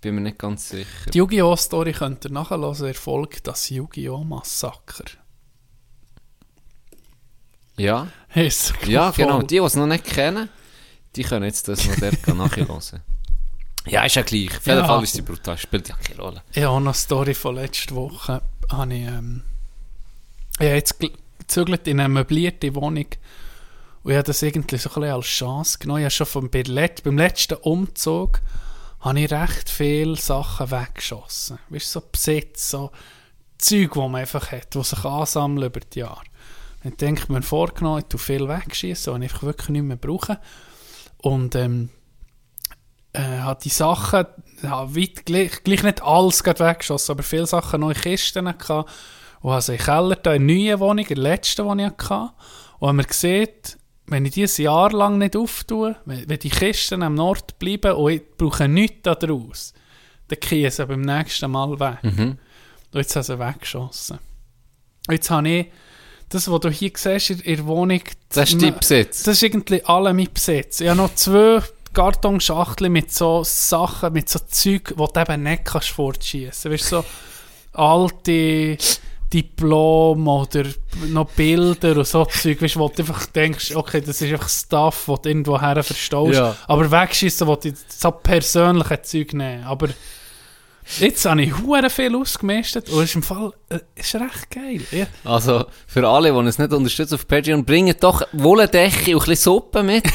Ich bin mir nicht ganz sicher. Die Yu-Gi-Oh! Story könnt ihr nachhören, erfolgt das Yu-Gi-Oh! Massaker. Ja, Ist ja voll. genau. Die, die es noch nicht kennen, die können jetzt das noch dort nachhören. Ja, ist ja gleich. Auf jeden Ja. Fall ist sie brutal. Spielt ja keine Rolle. Ja, auch noch eine Story von letzter Woche. Habe ich, ähm, ich habe jetzt gezügelt in eine möblierte Wohnung und ich habe das irgendwie so ein bisschen als Chance genommen. Ich habe schon vom, beim letzten Umzug habe ich recht viele Sachen weggeschossen. Weißt so Besitz, so Zeug, die man einfach hat, die sich ansammeln über die Jahre. Und ich denke mir vorgenommen, ich tue viel wegschießen, die ich einfach wirklich nicht mehr brauche. Und ähm, äh, habe die Sachen, ja, weit, gleich, gleich nicht alles weggeschossen, aber viele Sachen in Kisten gehabt. Und habe sie in den Keller in der neuen Wohnung, in der letzten, die ich hatte. Und wenn man sieht, wenn ich die ein Jahr lang nicht auftue, wenn, wenn die Kisten am Nord bleiben und ich brauche nichts daraus, dann kriege ich sie beim nächsten Mal weg. Mhm. Und jetzt habe ich sie weggeschossen. Und jetzt habe ich das, was du hier siehst, in der Wohnung... Das ist dein Besitz. Das ist irgendwie alle mein Besitz. Ich habe noch zwei Kartonschachteln mit so Sachen, mit so Zeug, die du eben nicht kannst fortschießen. Weißt du, so alte Diplom oder noch Bilder und so Zeug, weißt, wo du einfach denkst, okay, das ist einfach Stuff, das du irgendwo her verstaust. Ja. Aber wegschießen, wo du so persönliche Zeug nehmen. Aber jetzt habe ich hure viel ausgemistet und es ist im Fall äh, ist recht geil. Ja. Also, für alle, die uns nicht unterstützen auf Patreon, bringt doch wohl eine Decke und ein bisschen Suppe mit.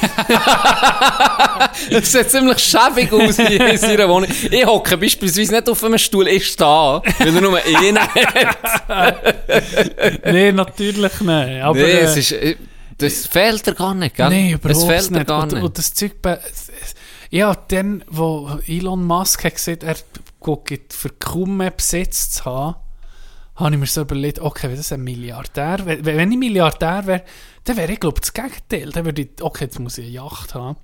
Es sieht ziemlich schäbig aus hier in seiner Wohnung. Ich hocke beispielsweise nicht auf einem Stuhl, ich stehe, weil er nur einen hat. Nein, natürlich nicht. Aber, nee, äh, es ist, äh, das fehlt dir gar nicht, gell? Nein, überhaupt fehlt dir nicht. gar und, nicht. und das Zeug... Ja, dann, wo Elon Musk hat gesagt, er guckt für kaum mehr Besitz zu haben, habe ich mir so überlegt, okay, wenn das ein Milliardär wäre, wenn ich Milliardär wäre, dann wäre ich, glaube ich, das Gegenteil. Dann würde ich, okay, jetzt muss ich eine Yacht haben,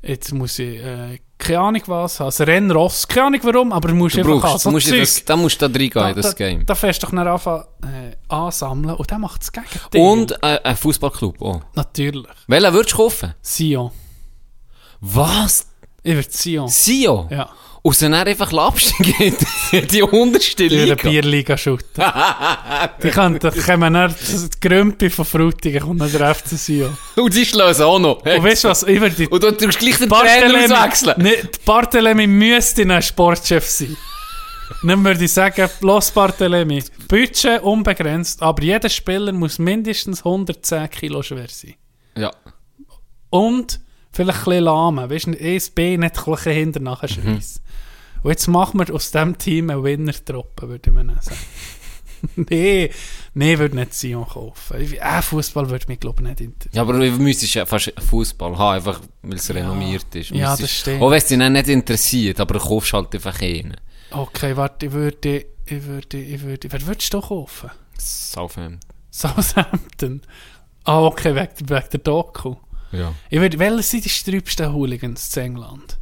jetzt muss ich, äh, keine Ahnung was haben, ein Rennross, keine Ahnung warum, aber du musst du einfach brauchst, musst Zeug. das, da musst du da reingehen in das da, Game. Da fährst du doch dann anfangen, äh, ansammeln und dann macht das Gegenteil. Und äh, ein Fußballclub auch. Natürlich. Welchen würdest du kaufen? Sion. Was? Ich würde Sion. Sio? Ja. Und sie dann einfach Abstieg in die unterste Durch eine Liga. Bierliga schütten. die kann, da kommen dann die Grümpi von Frutigen und dann der FC Sion. Und sie schlagen auch noch. Und weißt du was, ich würde die Und du tust gleich den Trainer auswechseln. Nee, die Barthelemy müsste ein Sportchef sein. Dann würde ich sagen, los Barthelemy, Budget unbegrenzt, aber jeder Spieler muss mindestens 110 Kilo schwer sein. Ja. Und vielleicht ein bisschen lahmen, weißt du, ein Bein nicht ein bisschen hinter nachher schreissen. Und jetzt machen wir aus diesem Team einen Winner-Truppe, würde man sagen. nee, nee, würde nicht Sion kaufen. Ich- Äh, Fußball würde mich, glaube ich, nicht interessieren. Ja, aber du müsstest ja fast Fußball haben, einfach weil es renommiert ist. Ja, das stimmt. Auch wenn es dich nicht interessiert, aber du kaufst halt einfach einen. Okay, warte, ich würde, ich würde, ich würde, wer würdest du kaufen? Southampton. Southampton. Ah, okay, wegen, wegen der Doku. Ja. Ich würde, welche sind die sträubsten Hooligans in England?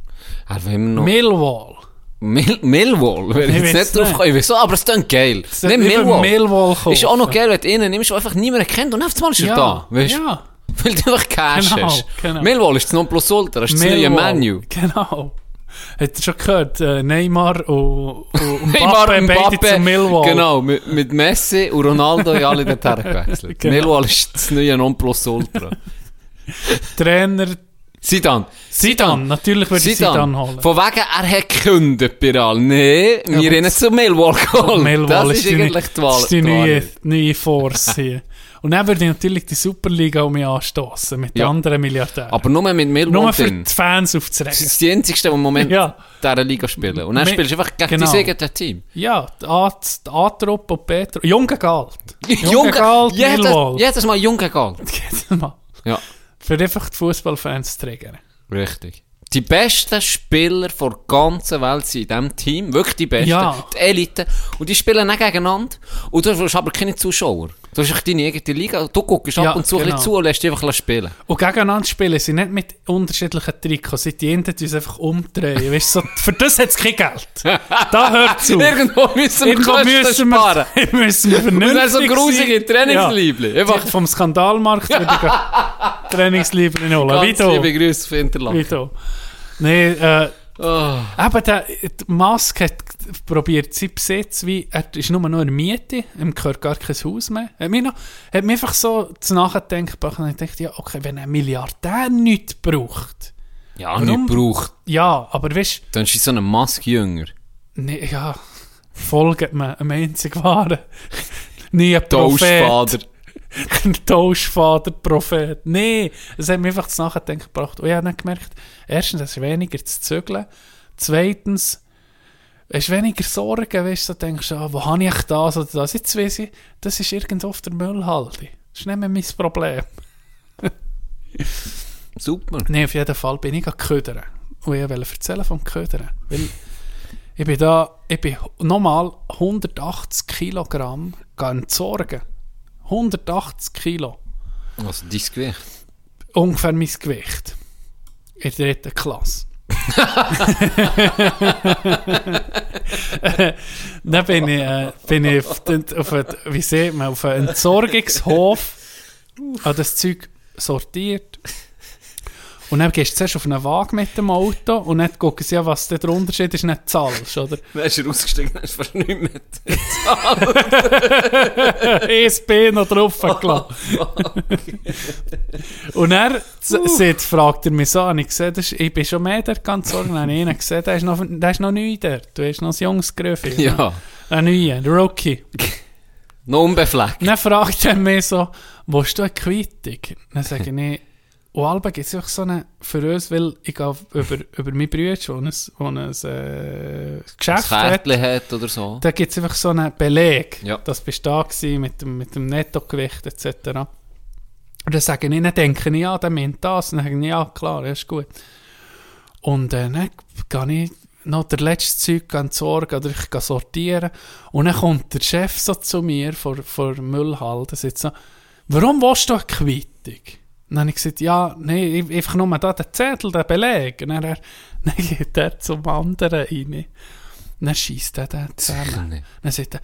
Wenn wir noch... Millwall. Mil Millwall, wenn ich Ich jetzt nicht drauf komme. Wieso? Aber es klingt geil. Nicht Millwall. Millwall kaufen. Ist auch noch geil, wenn du innen nimmst, einfach niemand kennt und auf einmal ist er Ja, da. Weißt ja. Weil du einfach Cash Genau, hast. genau. Millwall ist das Nonplusultra, das ist das neue. Menu. Genau. Hat ihr schon gehört? Äh, Neymar und, und Mbappe und beide Mbappe, zu Millwall. Genau, mit, mit Messi und Ronaldo haben alle dorthin gewechselt. Genau. Millwall ist das neue Nonplusultra. Trainer Zidane. Zidane. Natürlich würde ich Zidane holen. Von wegen, er hat gekündigt bei Real. Nee, wir aber haben ihn zu Millwall geholt. Millwall das ist, die, eigentlich die Wahl. das ist die neue, neue Force hier. Und dann würde ich natürlich die Superliga um mich anstoßen mit den Ja. anderen Milliardären. Aber nur mit Millwall Nur für die Fans Das aufzuregen. ist die einzigste, die im Moment Ja. dieser Liga spielen. Und dann Me- spielst du einfach gegen genau. dein eigenes Team. Ja, die A-Truppe und B-Truppe. Junge Galt. Junge, Galt, Millwall. jedes Mal Junge Galt. Jedes Mal. Ja, Für einfach die Fußballfans zu triggern. richtig. Die besten Spieler der ganzen Welt sind in diesem Team. Wirklich die besten. Ja. Die Elite. Und die spielen nicht gegeneinander. Und du hast aber keine Zuschauer. Du hast deine eigene Liga. Du guckst Ja, ab und zu genau. zu und lässt dich einfach spielen. Und gegeneinander spielen sie nicht mit unterschiedlichen Trikots. Sie die einen uns einfach umdrehen. Weißt, so, für das hat es kein Geld. Da hört zu. Irgendwo müssen wir Irgendwo müssen sparen. wir, müssen wir Und vernünftig dann so grusige. Trainingsliebli. Ja. Einfach Vom Skandalmarkt ich Trainingsliebli holen. Ganz liebe du. Grüße für Interlaken. Du. Nee, äh, Oh. eben der, die hat probiert, sein Besitz, wie, er ist nur noch in Miete, ihm gehört gar kein Haus mehr. Hat mich, noch, hat mich einfach so zu nachdenken und ich dachte, ja, okay, wenn ein Milliardär nichts braucht, Ja, Warum? nicht braucht. ja, aber weißt Dann ist so ein Mask-Jünger. nee, ja, folgt man einem einzig wahren. Nie ein Prophet. Tauschvater. Tauschvater, Prophet. Nee, es hat mich einfach zu nachdenken gebracht. Und ich habe dann gemerkt, erstens, es ist weniger zu zügeln. Zweitens, es ist weniger Sorgen, weißt du, so denkst du, ah, wo habe ich das oder das? Jetzt weiss ich, das ist irgendwo auf der Müllhalde. Das ist nicht mehr mein Problem. Super. Nein, auf jeden Fall bin ich geködern. Und ich wollte erzählen vom Ködern. Weil ich bin da, ich bin nochmal 180 Kilogramm entsorgen. 180 Kilo. Also, dein Gewicht. ungefähr mein Gewicht. In der dritten Klasse. Dann bin ich, äh, bin ich auf, den, auf einen, wie sieht man, auf einen Entsorgungshof, habe das Zeug sortiert. Und dann gehst du zuerst auf einen Wagen mit dem Auto und dann gucken sie ja, was der Unterschied ist, nicht zahlst, oder? Dann ist er ausgestiegen, dann ist fast nicht mehr. ESP noch drauf gelassen. und er sieht, fragt er mich so an, ich sehe, das ich bin schon mehr dort ganz sorgen, dann habe ich ihn gesehen, der ist noch, der ist noch neu dort, du hast noch ein junges Gröffi. Ja. Ein neuer, der Rookie. Noch unbefleckt. Dann fragt er mich so, wo ist du eine Quittung? Dann sage ich, und Alba gibt es auch so eine, für uns, weil ich gehe über, über meinen Bruder, der ein, wo ein äh, Geschäft hat, hat oder so. da gibt es einfach so einen Beleg. Ja. Das bist du da gewesen mit dem, mit dem Nettogewicht etc. Und dann sage ich, dann denke ich, ja, der meint das. Und dann sage ich, ja, klar, das ist gut. Und äh, dann gehe ich noch der letzte Zeug entsorgen oder ich gehe sortieren. Und dann kommt der Chef so zu mir vor, vor Müllhalde und sagt so, warum willst du eine Quittung? Dann habe ich gesagt, ja, nee, einfach nur da den Zettel, den Beleg. Und dann, er, dann geht er zum anderen rein. Und dann schießt er den zusammen. Dann sagt er,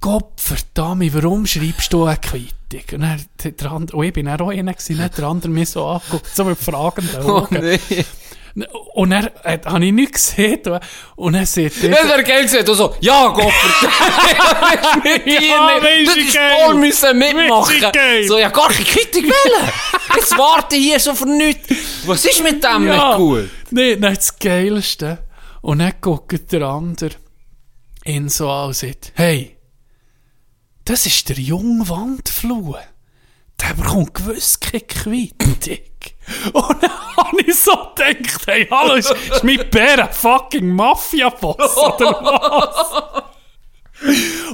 Gott verdammt, warum schreibst du eine Quittung? Und, dann, der- der andere, und ich bin auch einer gewesen, der andere mich so angeguckt, so mit fragenden Oh Augen. nee. Und dann äh, habe ich nichts gesehen. Und- dann sagt er, Das wäre geil. Du so, ja, Gott, verdammt. mit dir Ja, nicht. Du voll müssen mitmachen. So, ja, gar keine Kritik wollen. Jetzt warte ich hier so für nichts. Was ist mit dem nicht gut? Nee, dann das Geilste. Und dann guckt der andere ihn so an und sagt, hey, das ist der junge Wandflur. Der bekommt gewiss keine Quittung. Und dann habe ich so gedacht, hey, hallo, ist, ist mein Bär ein fucking Mafia-Boss oder was?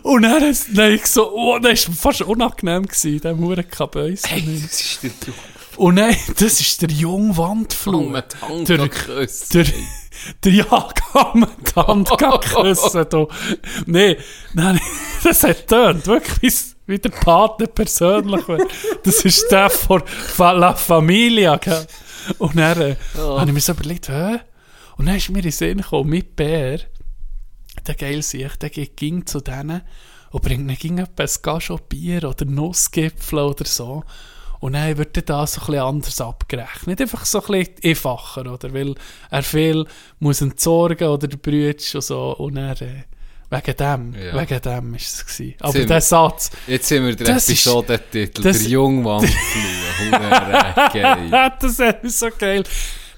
Und dann, ist- dann ich so, oh, das war fast unangenehm gewesen, dem Huren Kabäus. Das ist der Und nein, das ist der junge Wandflur. dumme Der-. Der, der Jagd mit der Hand. Nee, nein, das hat tönt wirklich wie, der Partner persönlich. Das ist der von La Familia. Gell? Und dann äh, habe ich mir so überlegt, hä? Und dann ist mir in den Sinn gekommen, mit Bär, der geil sich, der geht ging zu denen und bringt ihnen ging ein Gaschon Bier oder Nussgipfel oder so. Und dann wird dann das so ein anders abgerechnet. Einfach so ein einfacher, oder? Weil er viel muss entsorgen oder der Brütsch und so. Und er, äh, wegen dem, Ja. wegen dem ist es gewesen. Aber der Satz, Jetzt sind wir der Episodentitel, der geil. das ist so geil.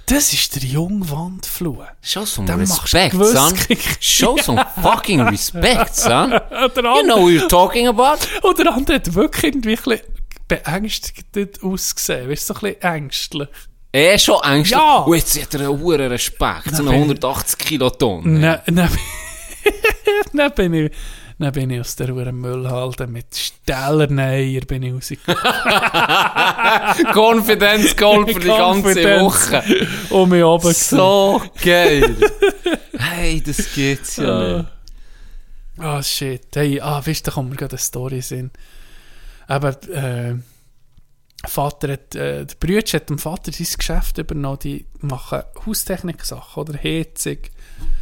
Das ist der Jungwandfluh. Show some machst respect, son. Show some fucking respect, son. You know what you're talking about? und der andere hat wirklich irgendwie ein beängstigt ausgesehen. Weißt du, so ein bisschen ängstlich. Er ist schon ängstlich. Ja. Und jetzt hat er einen hohen Respekt. So eine bin- 180 Kiloton. Dann, dann, dann, bin ich, dann bin ich aus der Uhren Müllhalde mit Stellerneier bin ich rausgekommen. Confidence Goal für die ganze. Woche. Und mich oben So geil. hey, das geht's ja Ah, nicht. Ah, shit. Hey, ah, weißt du, da kommt mir gerade eine Story in. Aber, äh, Vater hat, äh, der Brütsch hat dem Vater sein Geschäft übernommen. Die machen Haustechnik-Sachen, oder? Heizung,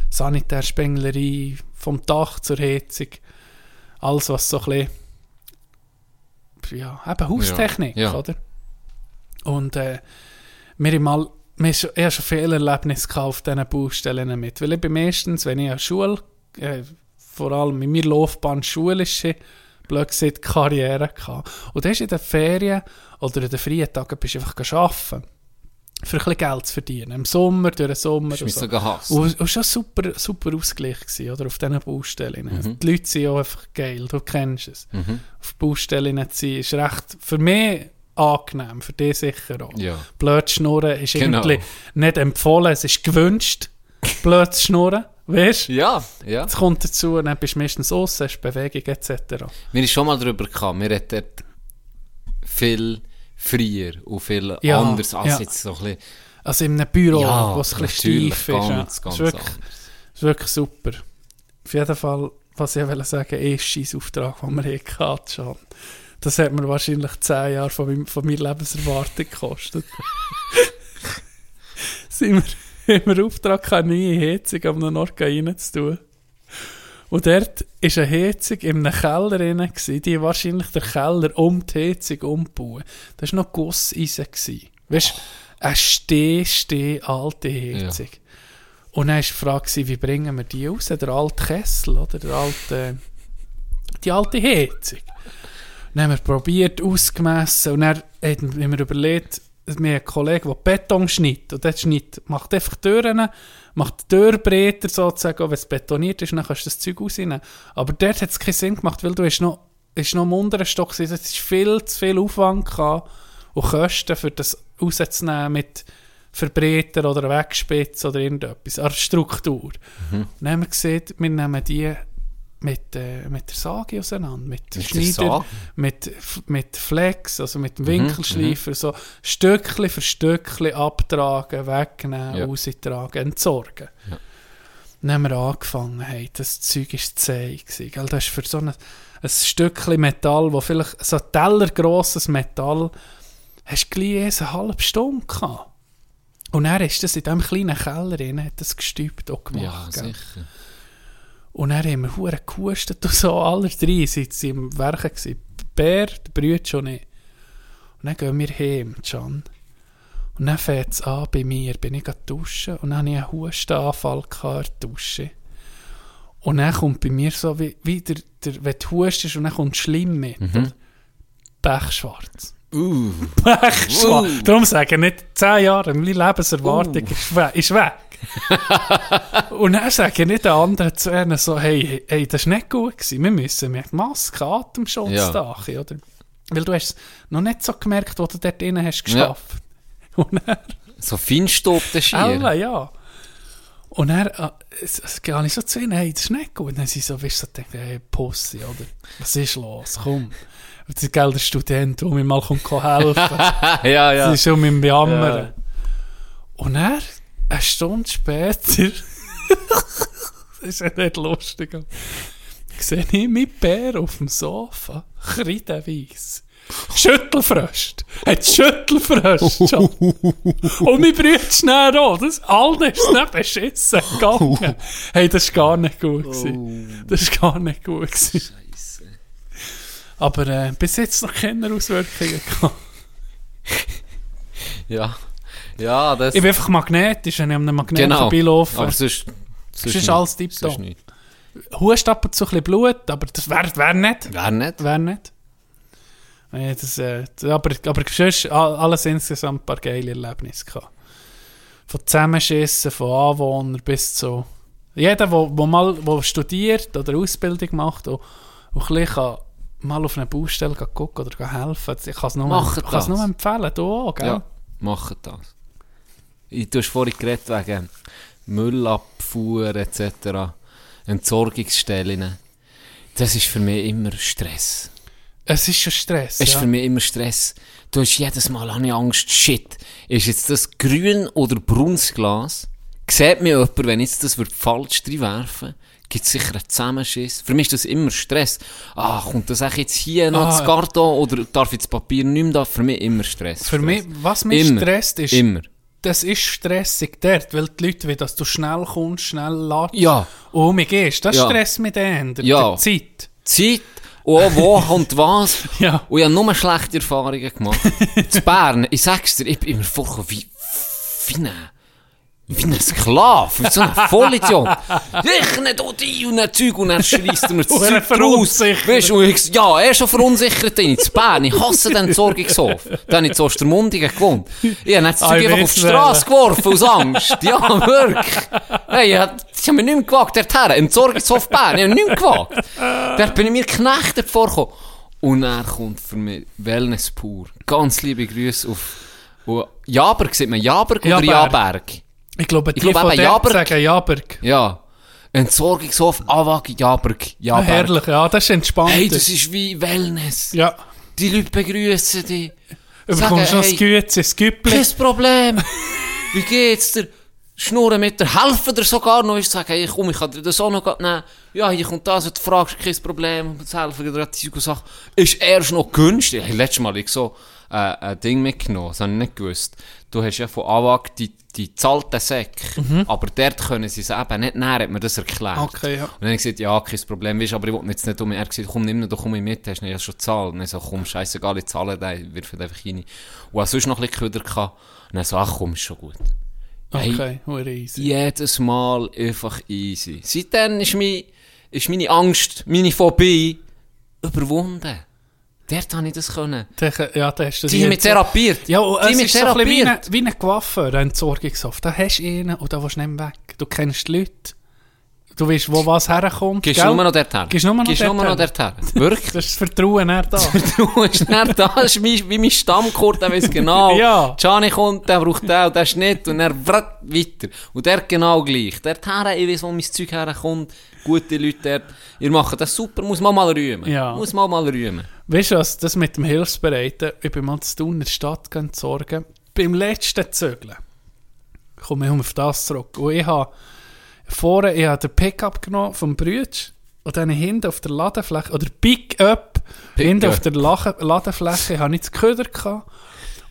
Sanitärspenglerei, vom Dach zur Heizung. Alles, was so ein bisschen, ja, eben Haustechnik, ja. oder? Und, äh, wir haben mal, wir schon, ich schon viele Erlebnisse auf diesen Baustellen mit. Weil ich bin meistens, wenn ich an Schule, äh, vor allem in meiner Laufbahn schulische, blöd gesagt, Karriere gehabt. Und dann ist in den Ferien oder in den freien Tagen bist du einfach arbeiten. Für ein bisschen Geld zu verdienen. Im Sommer, durch den Sommer. Mich so. gehasst. Und, und schon super, super Ausgleich gewesen, oder? Auf diesen Baustellen. Die Leute sind auch einfach geil, du kennst es. Auf Baustellen zu sein, ist recht, für mich angenehm, für dich sicher auch. Ja. Blöd schnurren ist Genau. irgendwie nicht empfohlen, es ist gewünscht, blöd zu schnurren, weißt du? Ja, ja. Es kommt dazu, dann bist du meistens aus, hast Bewegung etc. Wir haben schon mal darüber gehabt. Wir hatten viel freier und viel Ja, anders als ja. jetzt so ein bisschen. Also in einem Büro, Ja, wo es ein bisschen steif ist. ja. ganz, ganz ist, wirklich, ist wirklich super. Auf jeden Fall, was ich wollte sagen, ist scheiß Auftrag, den wir hier hatten schon. Das hat mir wahrscheinlich 10 Jahre von, meinem, von meiner Lebenserwartung gekostet. sind wir, wir Auftrag gehabt, eine neue Heizung am Ort rein zu tun. Und dort war eine Heizung in einem Keller drin, die wahrscheinlich der Keller um die Heizung umbauen. Das war noch Gusseisen. Weißt du, eine steh, steh alte Heizung. Und dann war die Frage, wie bringen wir die raus? Der alte Kessel, oder? Der alte, die alte Heizung. Dann haben wir probiert, ausgemessen und dann haben wir überlegt, wir haben einen Kollegen, der Beton schneidet. Und der Schnitt macht einfach Türen, macht die Türbreiter sozusagen, auch wenn es betoniert ist, dann kannst du das Zeug rausnehmen. Aber dort hat es keinen Sinn gemacht, weil du hast noch, hast noch im unteren Stock gewesen. Es ist viel zu viel Aufwand gehabt und Kosten für das rauszunehmen mit Verbreiter oder Wegspitz oder irgendetwas, an Struktur. Dann haben wir gesehen, wir nehmen die mit, äh, mit der Sage auseinander, mit, Mit der Schneider, mit, mit Flex, also mit dem Winkelschleifer, so Stückchen für Stückchen abtragen, wegnehmen, Ja. austragen, entsorgen. Dann haben wir angefangen, hey, das Zeug war zäh. Gell? Das ist für so ein, ein Stückchen Metall, wo vielleicht so ein tellergrosses Metall, hast du gleich eine halbe Stunde gehabt. Und dann ist das in diesem kleinen Keller drin, hat das gestübt auch Ja, gemacht. gell? Und dann haben wir hure gehustet und so, alle drei sind im Werken gewesen. Bär, der Brüder schon nicht. Und dann gehen wir heim, Can. Und dann fängt es an bei mir, bin ich duschen und dann hatte ich einen Hustenanfall in der Dusche. Und dann kommt bei mir so, wie, wie der, der, wenn du hustest und dann kommt schlimm mit. oder? Pechschwarz. Uh, Pechschwarz. Darum sage ich nicht, 10 Jahre, meine Lebenserwartung Uh. ist, we ist weg. und dann sage ich nicht den anderen zu ihnen so, hey, hey, das war nicht gut gewesen. Wir müssen mit Maske, Atemschutz Ja. da, oder? Weil du hast es noch nicht so gemerkt, wo du dort drinnen hast geschafft. Und dann, so Feinstaub der Schier. alle, ja. Und dann äh, gehe ich so zu ihnen, hey, das ist nicht gut. Und dann sind sie so, weißt du, so denken, hey, Pussy, oder? Was ist los? Komm. Das ist der Student, der mir mal kommt helfen ja, ja. Das ist um im Bejammern. Ja. Und er, eine Stunde später, das ist ja nicht lustig, sehe ich meinen Bär auf dem Sofa, kreidenweiss. Schüttelfröst. Hat Schüttelfröst schon. Und mein Bruder schnell auch. Das, allen ist nicht beschissen gegangen. Hey, das war gar nicht gut. Gewesen. Das war gar nicht gut. Gewesen. Aber äh, bis jetzt noch keine Auswirkungen gehabt. Ja. Ja, das... Ich bin einfach magnetisch, wenn ich an einem Magnet genau. vorbeilaufe. Aber sonst... Das ist alles. Sonst nicht. Hust ab und zu ein bisschen Blut, aber das wäre wär nicht. Wer nicht? Wäre nicht. Nee, das, äh, aber, aber sonst all- alles insgesamt ein paar geile Erlebnisse gehabt. Von Zusammenschissen, von Anwohnern bis zu... Jeder, der wo mal wo studiert oder Ausbildung macht und, und ein kann mal auf eine Baustelle gucken oder helfen, ich kann es ich kann es nur empfehlen. Du auch, gell? Ja, macht das. Ich, du hast vorhin geredet wegen Müllabfuhr etc. Entsorgungsstellen. Das ist für mich immer Stress. Es ist schon Stress. Es ist ja. für mich immer Stress. Du hast jedes Mal habe ich Angst, shit, ist jetzt das grün oder braunes Glas? Sieht mir jemand, wenn ich jetzt das falsch reinwerfen gibt es sicher einen Zusammenschiss. Für mich ist das immer Stress. Ah, kommt das echt jetzt hier noch Ah. das Karton oder darf ich das Papier nicht mehr da? Für mich immer Stress. Für Stress. mich, was mich Immer. stresst, ist, Immer. Das ist stressig dort, weil die Leute wollen, dass du schnell kommst, schnell ladest Ja. und um mich gehst. Das Ja. stresst mich dann, der, Ja. der Zeit. Zeit, oh, wo kommt was. Ja. Und ich habe nur schlechte Erfahrungen gemacht. Zu Bern, ich sag's dir, ich bin mir vorgekommen wie, wie wie ein Sklave, wie so ein Vollidiot. Ich nicht auch die und ein Zeug und er schreist mir das Und er Zeug raus. Weißt du, ich, ja, er ist schon verunsichert in Bern. Ich hasse den Entsorgungshof. Da habe ich zu Ostermundigen gewohnt. Ich habe das Ah, Zeug ich einfach auf die Straße geworfen, aus Angst. Ja, wirklich. Hey, ich hab- ich habe mir nicht mehr gewagt, dorthin. Entsorgungshof Bern, ich habe nicht mehr gewagt. Da bin ich mir geknechtet vorgekommen. Und er kommt für mich Wellness pur. Ganz liebe Grüße auf, auf Jaberg, sieht man Jaberg oder Jaberg. Jaberg? Ich glaube, die Ich glaube von Jaberg. sagen Jaberg. Ja. Entsorgungshof, Awag, Jaberg, Ja, Jaberg. herrlich, ja, das ist entspannt. Hey, das ist wie Wellness. ja, Die Leute begrüßen dich. du bekommst noch das hey, Güte, das Güppli. Kein Problem. Wie geht's dir? Schnurren mit dir, helfen dir sogar noch, ist sagen, hey, komm, ich kann dir das auch noch nehmen. Ja, hier kommt das, du fragst, kein Problem, das helfen dir, die Sachen. Ist erst noch günstig. Hey, letztes Mal ich so äh, ein Ding mitgenommen, das habe ich nicht gewusst. Du hast ja von Awag die, die zahlten Säcke, aber dort können sie es eben nicht näher, hat mir das erklärt. Okay, ja. Und dann habe ich gesagt, ja, kein Problem, weißt, aber ich wollte jetzt nicht um. Er gesagt, komm, nimm ihn, doch komm ich mit, hast du ja schon gezahlt. Und ich so, komm, scheißegal, ich zahle den, wirf ihn einfach rein. Und auch sonst noch ein bisschen Köder gehabt. Und dann so, ach komm, ist schon gut. Hey, Okay, hure easy. jedes Mal einfach easy. Seitdem ist, mein, ist meine Angst, meine Phobie überwunden. Dort habe ich das können. Ja, da hast du Die haben mich therapiert. Ja, und es ist so ein wie ein, therapiert. wie ein Coiffeur, ein Entsorgungshof. Da hast du einen und da willst du nicht mehr weg. Du kennst die Leute. Du weißt, wo was herkommt. Gehst gell? nur noch dorthin. Gehst nur noch Gehst nur noch dorthin. Wirklich. Das ist das Vertrauen er da. Du bist nicht da, das ist mein, wie mein Stammkurt, der weiß genau. Ja. Gianni kommt, der braucht den und der ist nicht und er wrat weiter. Und der genau gleich. Der her, ich weiß, wo mein Zeug herkommt. Gute Leute dort. Ihr macht das super, muss man mal rühmen. Ja. Muss man mal rühmen. Weißt du was, das mit dem Hilfsbereiten, ich bin mal zu tun in der Stadt sorgen. Beim letzten Zügeln komme ich auf das zurück. Und ich habe vorne, ich habe den Pickup genommen vom Brütsch und dann hinten auf der Ladefläche, oder Pick-up, hinten auf der Lache- Ladefläche habe ich das Köder gehabt.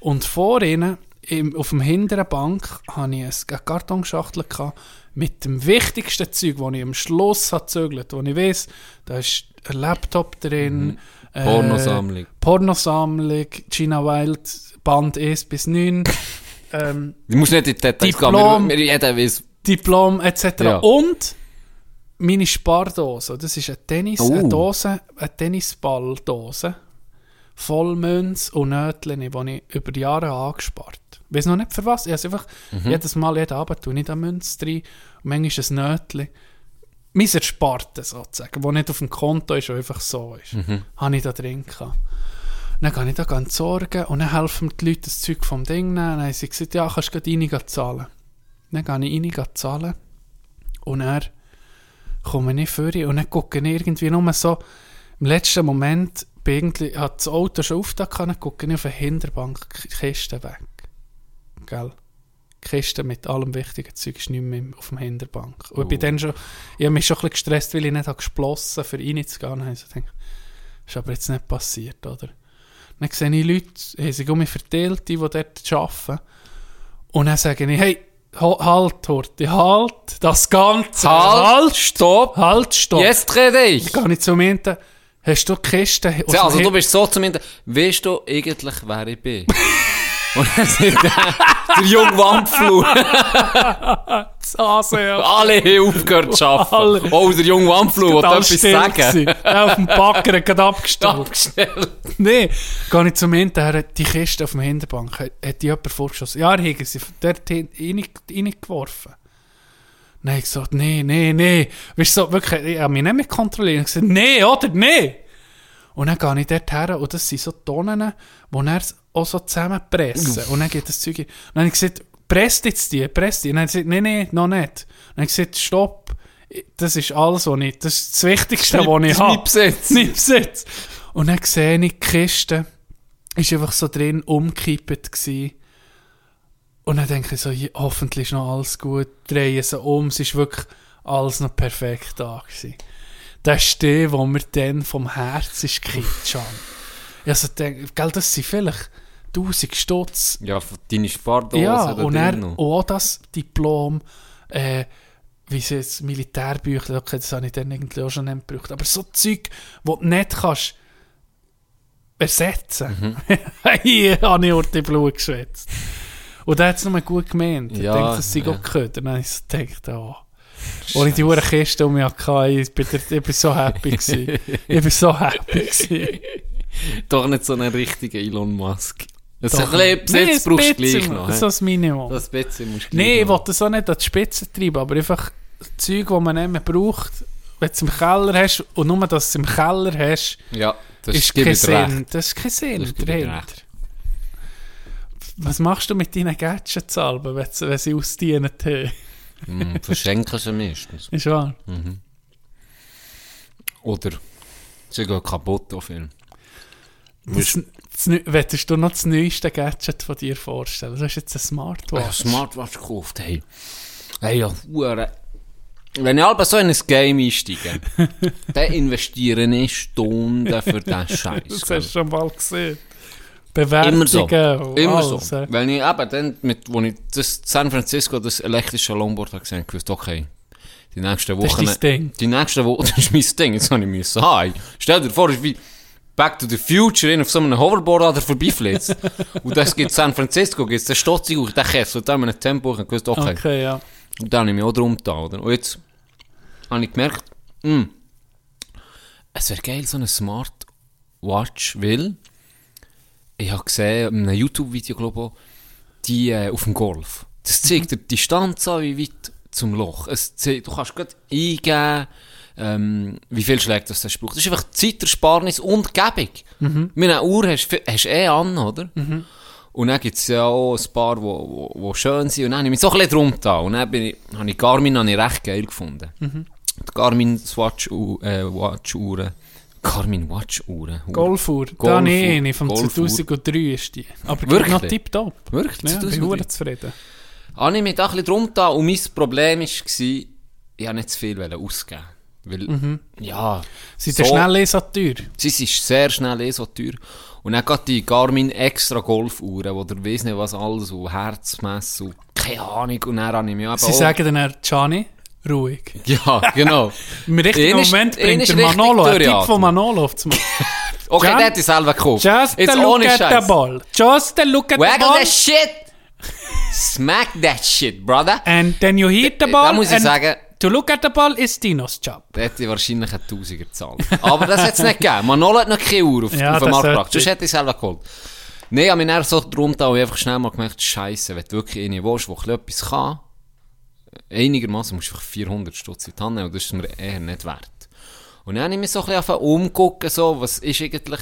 Und vor ihnen, im, auf dem hinteren Bank, habe ich eine Kartonschachtel gehabt mit dem wichtigsten Zeug, das ich am Schluss habe gezügelt, wo ich weiß, da ist ein Laptop drin, äh, Pornosammlung. Pornosammlung, Gina Wild, Band 1 bis 9, ähm, Du musst nicht in die Details gehen, Diplom. wir, wir, jeder weiß. Diplom etc. Ja. Und meine Spardose, das ist eine, Tennis, Oh. eine Dose, eine Tennisballdose, voll Münz und Nötchen, die ich über die Jahre habe angespart Ich weiß noch nicht für was, ich habe einfach Mhm. jedes Mal, jeden Abend tue ich da Münz drin und manchmal ein Nötchen. Mein Erspartes sozusagen, das nicht auf dem Konto ist, und einfach so ist, Mhm. habe ich da drin gehabt. Dann gehe ich da ganz sorgen und dann helfen mir die Leute das Zeug vom Ding nehmen. Dann haben sie gesagt, ja, kannst du gleich rein zahlen. Dann gehe ich rein gehen zahlen und dann komme ich vor und dann gucke ich irgendwie nur so, im letzten Moment irgendwie, hat das Auto schon aufgetan, dann gucke ich auf eine Hinterbank, die Kiste weg. Gell? Die Kiste mit allem wichtigen Zeug ist nicht mehr auf dem Hinterbank. Und ich bin dann schon, ich habe mich schon ein bisschen gestresst, weil ich nicht habe gesplossen für reinzugehen. Dann habe ich gedacht, das ist aber jetzt nicht passiert, oder? Dann sehe ich Leute, haben sich um mich verteilt, die, die dort arbeiten. Und dann sage ich, hey, halt, Horti, halt, das Ganze. Halt, stopp. halt, stopp. Jetzt rede ich. Gehe ich zum Hinten, hast du die Kiste? Ja, also du bist so zumindest, weißt du eigentlich, wer ich bin? Und dann sind der, der junge Wampflu. Ah, sehr. Alle haben aufgehört zu Alle. arbeiten. Oh, der junge Wampflu Alles etwas sagen. Er auf dem Backer hat abgestellt. Abgestellt. Nee, gehe ich zum Hinten, er hat die Kiste auf der Hinterbank, hat, hat die jemand vorgeschossen. Ja, er hat sie dort rein- reingeworfen. Habe ich gesagt, nee, nee, nee. Weißt du, so, wirklich, ich habe mich nicht mehr kontrolliert. Ich habe gesagt, nee, oder, nee. Und dann gehe ich dort her und das sind so Tonnen, die er auch so zusammenpressen. Und dann geht das Zeug. Und dann habe ich gesagt, presst jetzt die, presst die. Und dann hat er gesagt, nee, nee, noch nicht. Und dann habe ich gesagt, stopp. Das ist alles, was ich, das ist das Wichtigste, was ich Das habe. mein Besitz. Mein Besitz. Und dann sehe ich, die Kiste ist einfach so drin umgekippt gewesen. Und dann denke ich so, hoffentlich ist noch alles gut. Drehen sie um, es ist wirklich alles noch perfekt da gewesen. Das ist der, mir dann vom Herz ist gekippt. Also, denk, gell, das sind vielleicht 1000 Stutz. Ja, deine Spardose Ja, und er, noch. auch das Diplom, äh, wie sie jetzt Militärbücher, okay, das habe ich dann irgendwie auch schon nicht gebraucht, aber so Zeug, wo du nicht kannst ersetzen. Mhm. Hier habe ich unter die Blut geschwätzt. Und er hat es nur gut gemeint. Ich Ja, denke, das sei ja. auch gehört. Und dann habe ich so gedacht, oh. Als ich die Uhr Kiste um mich hatte, ich bin, ich bin so happy gewesen. Ich bin so happy gewesen. Doch nicht so einen richtigen Elon Musk. Das ist Doch. ein bisschen Nee, brauchst du gleich noch. So hä? das Minimum. Das bisschen musst du Nee, gleich ich will das auch nicht an die Spitze treiben, aber einfach Zeug, die man nicht mehr braucht, wenn du es im Keller hast und nur, dass du es im Keller hast, Ja, das ist kein. Sinn. Das ist kein Sinn Das dahinter. Was machst du mit deinen Gadgets, Alben, wenn, sie- wenn sie ausdienen? Mm, verschenken sie meistens. Ist wahr? Oder sie gehen kaputt auf viel. Das, du noch das neueste Gadget von dir vorstellen? Du hast jetzt eine Ich Smartwatch. habe Smartwatch gekauft, hey. Hey, ja, hure. Wenn ich aber so in ein Game einsteige, dann investiere ich Stunden für diesen Scheiß. Das hast du schon mal gesehen. Bewertungen Immer so. und Immer alles, so. Wenn ich eben dann, mit, wo ich das San Francisco, das elektrische Longboard habe gesehen, gewusst, okay, die nächsten Das ist Wochen... Ding. Die nächsten Wochen, das ist mein Ding, jetzt habe ich müssen haben. Stell dir vor, ist wie Back to the Future, in auf so einem Hoverboard an der vorbeiflitzt. und das gibt San Francisco, gibt es den Stotzig auf den Kessel, und dann mit einem Tempo, ich gewusst, okay. Okay, ja. Und dann habe ich mich auch drum getan, oder? Und jetzt habe ich gemerkt, hm, es wäre geil, so eine Smartwatch, weil ich habe gesehen, in einem YouTube-Video, glaube ich, die äh, auf dem Golf. Das zeigt dir die Distanz an, wie weit zum Loch. Es zeigt, du kannst gerade eingeben, ähm, wie viel Schläge das das braucht. Das ist einfach Zeitersparnis und Gebung. Mit einer Uhr hast du hast eh an, oder? Und dann gibt es ja auch ein paar, die wo, wo, wo schön sind. Und dann habe ich mich so ein bisschen drum getan. Und dann bin ich, habe ich Garmin habe ich recht geil gefunden. Die Garmin Watch, äh, Watch Garmin Watch Uhren. Golfuhr. Da habe ich eine, vom Golfuhr. 2003 ist die. Aber Wirklich? noch tipptopp. Wirklich? Ja, bin 2003? ich zufrieden. habe ich mich da ein bisschen drum getan. Und mein Problem war, ich wollte nicht zu viel ausgeben. Weil, ja, Sie so- sind schnell eh so teuer. sie ist sehr schnell eh so teuer. Und dann geht die Garmin extra Golfuhren, wo der weiss nicht was alles, und Herzmesser und keine Ahnung. Und dann habe ich mich eben Sie auch- sagen dann, Gianni, ruhig. Ja, genau. Im richtigen Einer ist- Moment bringt ist der Manolo, ein Tipp von Manolo auf zum Okay, der hat die selber gekauft. Just Jetzt look at the Scheiß. ball. Just a look at the Waggle ball. that shit! Smack that shit, brother. And then you hit the Da ball. muss ich sagen, To look at the ball is Dinos Job. der hätte wahrscheinlich einen Tausiger gezahlt. Aber das hat es nicht gegeben. Manolo hat noch keine Uhr auf, Ja, auf den das Markt gebracht. Sonst hätte ich selber geholt. Nein, ich habe mich so drum und ich einfach schnell mal gemerkt, Scheiße, wenn du wirklich eine willst, bisschen etwas kann, einigermaßen musst du einfach 400 Stutz in die Hand nehmen und das ist mir eher nicht wert. Und dann habe ich mich so ein bisschen umgucken, so, was ist eigentlich,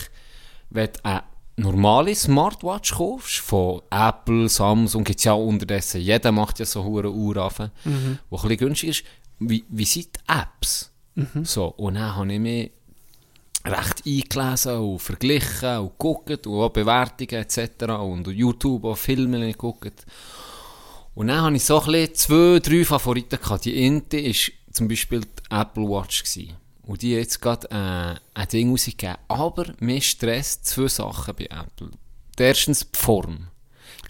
wenn du eine normale Smartwatch kaufst, von Apple, Samsung, gibt es ja unterdessen, jeder macht ja so eine Uhr auf, Mhm. wo ein bisschen günstig ist, wie, wie sind die Apps? Mhm. So, und dann habe ich mich recht eingelesen und verglichen und geguckt und auch Bewertungen etc. und YouTube auch Filme geguckt. Und dann habe ich so ein bisschen zwei, drei Favoriten gehabt. Die eine war zum Beispiel die Apple Watch. Gewesen. Und die jetzt gerade äh, ein Ding rausgegeben. Aber mir stresst zwei Sachen bei Apple. Erstens die Form.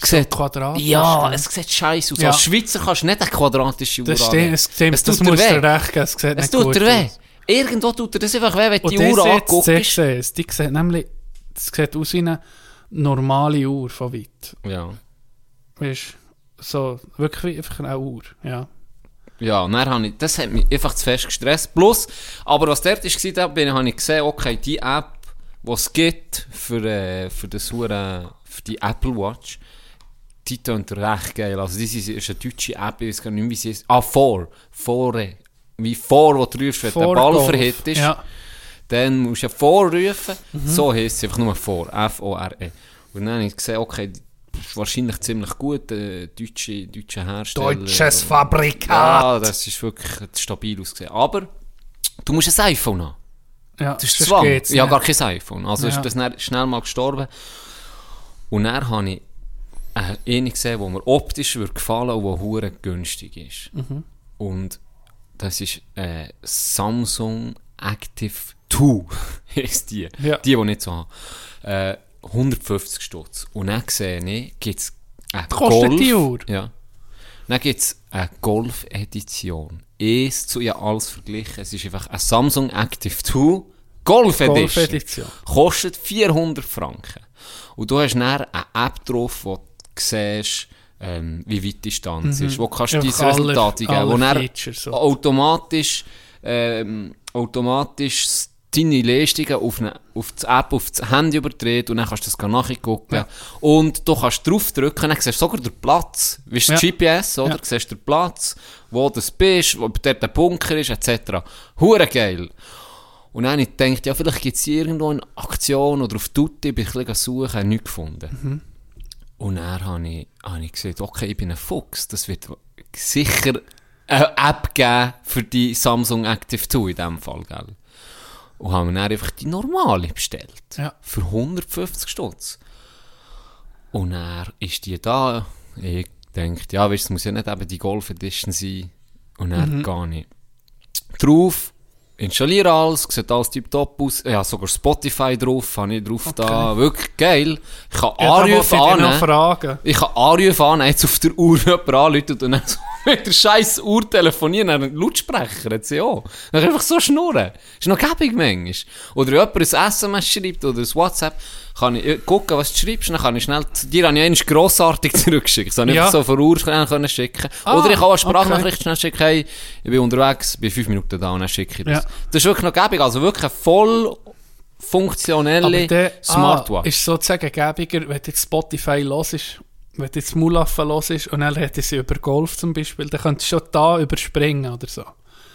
Sieht, quadratisch, Ja, es sieht scheiße aus. Ja. Als Schweizer kannst du nicht eine quadratische Uhr Das anlegen. stimmt, es stimmt, Es das tut dir muss weh. dir recht geben, es sieht Es tut dir weh. aus. Irgendwo tut dir das einfach weh, wenn du die das Uhr anguckst. siehst du die sieht nämlich, das sieht aus wie eine normale Uhr von weit. Ja. Weißt so, wirklich einfach eine Uhr, ja. Ja, und dann habe ich, das hat mich einfach zu fest gestresst. Plus, aber was dort war, da bin, habe ich gesehen, okay, die App, die es gibt für, äh, für, das für die Apple Watch, die tönt recht geil. Also, das ist, ist eine deutsche App, ich weiß gar nicht, wie sie ist. Ah, vor. Fore. Wie vor, wo du rufst, wenn der Ball Vorgolf. verhit ist. Ja. Dann musst du ja vorrufen. So heisst es einfach nur vor. F-O-R-E. Und dann habe ich gesehen, okay, ist wahrscheinlich ziemlich gut, äh, deutsche, deutsche Hersteller. Deutsches Fabrikat. Ja, das ist wirklich stabil ausgesehen. Aber du musst ein iPhone haben. ja. Das ist sonst Zwang. geht's Ich habe gar kein iPhone. Also Ja. ist das schnell mal gestorben. Und dann habe ich äh, eine gesehen, die mir optisch würde gefallen und die hure günstig ist. Mhm. Und das ist äh, Samsung Active 2 heisst die. Ja. Die, die ich nicht so habe. Äh, 150 Stutz. Und dann sehe ich, gibt es eine Kostet Golf. die Uhr? Ja. Dann gibt es eine Golf-Edition. Es zu ja alles verglichen. Es ist einfach eine Samsung Active 2 Golf Edition. Golf-Edition. Kostet 400 Franken. Und du hast dann eine App drauf, wo du siehst, ähm, wie weit die Distanz ist, wo kannst du Mhm. Einfach dein Resultat alle wo dann automatisch, ähm, automatisch deine Leistungen auf, eine, auf die App, auf das Handy überträgt und dann kannst du das nachgucken. Ja. Und du kannst draufdrücken, dann siehst du sogar den Platz. Wie ist Ja. GPS, oder? Ja. Du siehst den Platz, wo du bist, wo dort der Bunker ist, etc. Hure geil. Und dann habe ich gedacht, ja, vielleicht gibt es irgendwo eine Aktion oder auf Tutti, bin ich ein bisschen suchen, habe nichts gefunden. Mhm. Und dann habe ich, habe ich gesagt, okay, ich bin ein Fuchs, das wird sicher eine App geben für die Samsung Active 2 in diesem Fall, gell? Und haben mir dann einfach die normale bestellt. Ja. Für 150 Stutz. Und dann ist die da. Ich denke, ja, weißt, es muss ja nicht eben die Golf Edition sein. Und dann Mhm. gehe ich drauf, installiere alles, sieht alles tiptop aus. Ich habe sogar Spotify drauf, habe ich drauf da. Wirklich geil. Ich kann Ja, Anrufe fragen. Ich kann Anrufe an, jetzt auf der Uhr jemand anrufen und dann so mit der scheiß Uhr telefonieren, dann einen Lautsprecher, hat sie auch. Dann einfach so schnurren. Ist noch gäbig manchmal. Oder jemand ein SMS schreibt oder ein WhatsApp, kann ich äh, gucken, was du schreibst, dann kann ich schnell, dir habe ich eigentlich grossartig zurückgeschickt. Das habe ich Ja. so von Uhr können schicken. Ah, oder ich kann auch eine Sprachnachricht okay. schnell schicken, hey, ich bin unterwegs, bin fünf Minuten da und dann schicke ich das. Ja. Das ist wirklich noch gäbig, also wirklich voll funktionelle der Smartwatch. Ah, ist sozusagen gäbiger, wenn du jetzt Spotify los ist, wenn du jetzt los ist und dann hätte sie über Golf zum Beispiel, dann könntest du schon da überspringen oder so.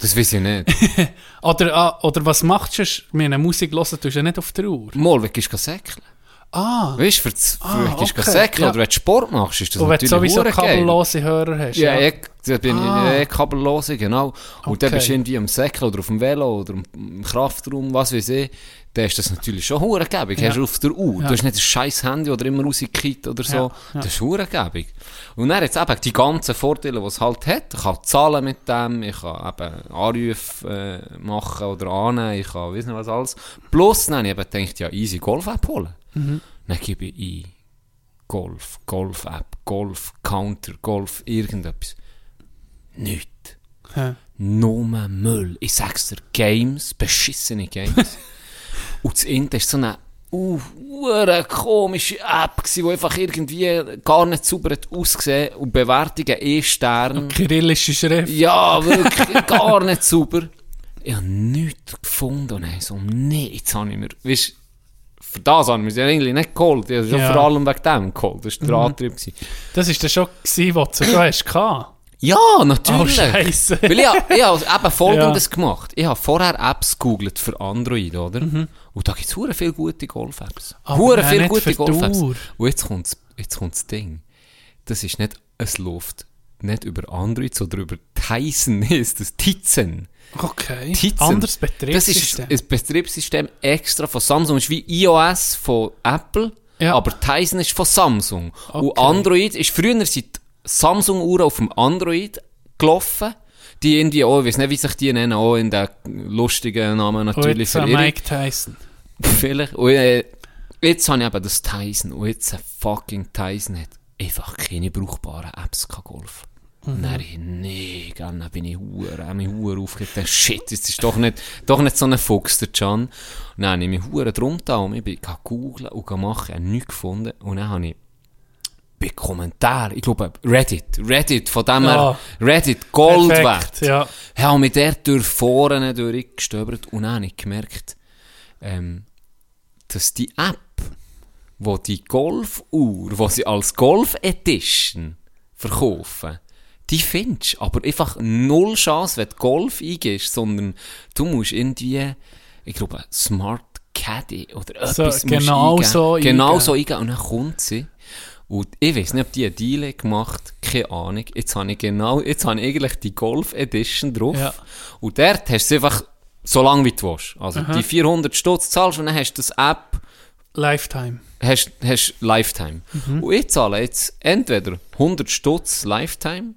das weiß ich nicht. Oder, ah, oder was machst du, wenn eine Musik hören, tust du ja nicht auf der Uhr. Mal, gehst du säckeln? Ah, Weißt du, für, das- für Ah, gehst du okay, säckeln ja. oder wenn du Sport machst, ist das und wenn du natürlich sowieso kabellose Hörer hast. Ja, ich, da bin Ah. ich eh kabellose, genau. Und dann Okay. bist du irgendwie am Säckeln oder auf dem Velo oder im Kraftraum, was weiß ich. Dann ist das natürlich schon hurengebig. Ja. Hast du auf der Uhr. Ja. Du hast nicht ein scheiß Handy oder immer rausgekippt oder so. Ja, ja. Das ist hurengebig. Und dann jetzt eben die ganzen Vorteile, die es halt hat. Ich kann zahlen mit dem, ich kann eben Anrufe äh, machen oder annehmen, ich kann, nicht was alles. Plus, dann habe ich gedacht, ja, easy Golf-App holen. Mhm. Dann gebe ich ein. Golf, Golf-App, Golf, Counter, Golf, irgendetwas. Nicht. Ja. Nur Müll. Ich sag's dir, Games, beschissene Games. Und das Internet ist so eine uh, komische App die einfach irgendwie gar nicht sauber hat ausgesehen und Bewertungen eh Stern. Kyrillische Schrift. Ja, wirklich gar nicht sauber. Ich habe nichts gefunden und dann so, nee, jetzt habe ich mir, weißt, für das haben wir sie eigentlich nicht geholt. Ich habe schon Ja. vor allem wegen dem geholt. Das war der Mhm. Antrieb. gewesen. Das war dann schon, gewesen, was du schon hast. Ja, Oh, natürlich. Scheiße. Weil ich, hab- ich habe eben Folgendes Ja. gemacht. Ich habe vorher Apps gegoogelt für Android, oder? Und da gibt es viele gute Golf-Apps. Mhm. Hure nein, viele gute Golf-Apps. Und jetzt kommt jetzt kommt's Ding. Das ist nicht, es läuft nicht über Android, sondern über Tizen ist das. Tizen. Okay. Tizen. Anderes Das Betriebssystem. ist ein Betriebssystem extra von Samsung. Das ist wie iOS von Apple, Ja. aber Tizen ist von Samsung. Und Okay. Android ist früher sind Samsung-Uhren auf dem Android gelaufen. die irgendwie auch, ich weiß nicht, wie sich die nennen, auch in den lustigen Namen natürlich jetzt äh. Mike Tyson. Vielleicht. Und, äh, jetzt habe ich eben das Tyson. Und jetzt ein fucking Tyson hat einfach keine brauchbaren Apps kein Golf. Dann ich, nee, dann bin ich hure, habe mich hure aufgeregt. Shit, das ist doch nicht, doch nicht so ein Fuchs, der Can. Und dann habe ich mich hure drum da und ich bin googeln und machen, habe nichts gefunden. Und dann habe ich bei Kommentaren, ich glaube Reddit, Reddit, von dem Ja. her, Reddit, Gold Perfekt, wert. ja. Habe mich der durch vorne durchgestöbert und dann habe ich gemerkt, ähm, dass die App, wo die Golfuhr, wo sie als Golf Edition verkaufen, die findest du, aber einfach null Chance, wenn du Golf eingehst, sondern du musst irgendwie, ich glaube, Smart Caddy oder So, etwas musst du genau eingeben. so Genau eingeben. so eingeben und dann kommt sie. Und ich weiß nicht, ob die einen Deal gemacht keine Ahnung. Jetzt habe ich genau, jetzt habe ich eigentlich die Golf Edition drauf. Ja. Und dort hast du einfach so lange wie du willst. Also die 400 Stutz zahlst und dann hast du das App, Lifetime. hast, hast Lifetime. Und ich zahle jetzt entweder 100 Stutz Lifetime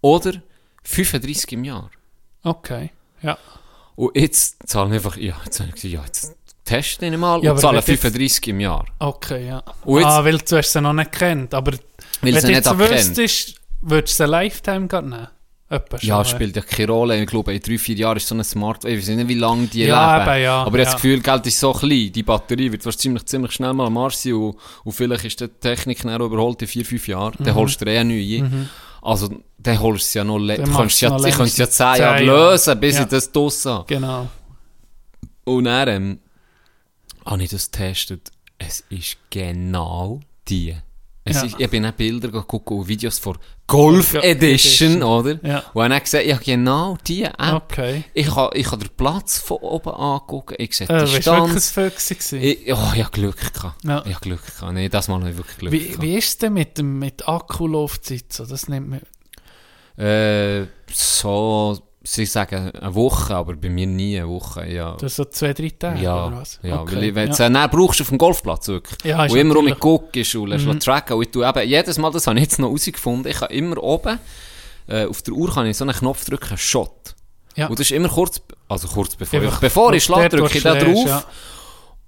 oder 35 im Jahr. Okay. Ja. Und jetzt zahle ich einfach, ja, jetzt habe ich gesagt, ja, jetzt teste ich mal Ja, und aber zahle wenn du jetzt- 35 im Jahr. Okay, ja. Jetzt- ah, weil du hast sie noch nicht kennt. Aber Weil wenn sie du jetzt erkennt. wüsstest, würdest du sie Lifetime gerade nehmen? Ja, spielt ja keine Rolle. Ich glaube, in drei, vier Jahren ist so ein Smart, ich weiß nicht, wie lange die Ja, leben. eben, ja, Aber ich habe ja. das Gefühl, Geld ist so klein. Die Batterie wird wahrscheinlich ziemlich schnell mal am Arsch sein und, und vielleicht ist die Technik dann überholt in vier, fünf Jahren. Dann holst du eh neue. Also, dann holst du es ja noch, le- Mhm. Dann du kannst ja, ich könnte es ja zehn Jahre. lösen, bis Ja. ich das draussen habe. Genau. Und dann, ähm, habe ich das getestet. Es ist genau die. Es Ja. ist, ich bin auch Bilder geguckt und Videos von Golf Ja, Edition, Edition. oder? Ja. Und dann habe ich gesehen, ja, genau die App. Okay. Ich habe ich ha den Platz von oben angucken, ich sehe Äh, die weißt du gewesen? Ich, oh, ich habe Glück gehabt. Ja. Ich habe Glück gehabt. Nee, das Mal habe ich wirklich Glück Wie, gehabt. wie ist es denn mit, dem, mit Akkulaufzeit? So, das nimmt man... Äh, so, sie sagen eine Woche, aber bei mir nie eine Woche. Ja, Du so zwei, drei Tage ja, oder was? ja Okay, weil ich, wenn du ja. dann brauchst du auf dem Golfplatz wirklich. Ja, und immer um mich natürlich- guckst und lässt mhm. tracken. Und ich tue eben, jedes Mal, das habe ich jetzt noch herausgefunden, ich kann immer oben, äh, auf der Uhr kann ich so einen Knopf drücken, Shot. Ja. Und das ist immer kurz, also kurz bevor ich, bevor ich schlage, wo drücke ich da drauf. ja.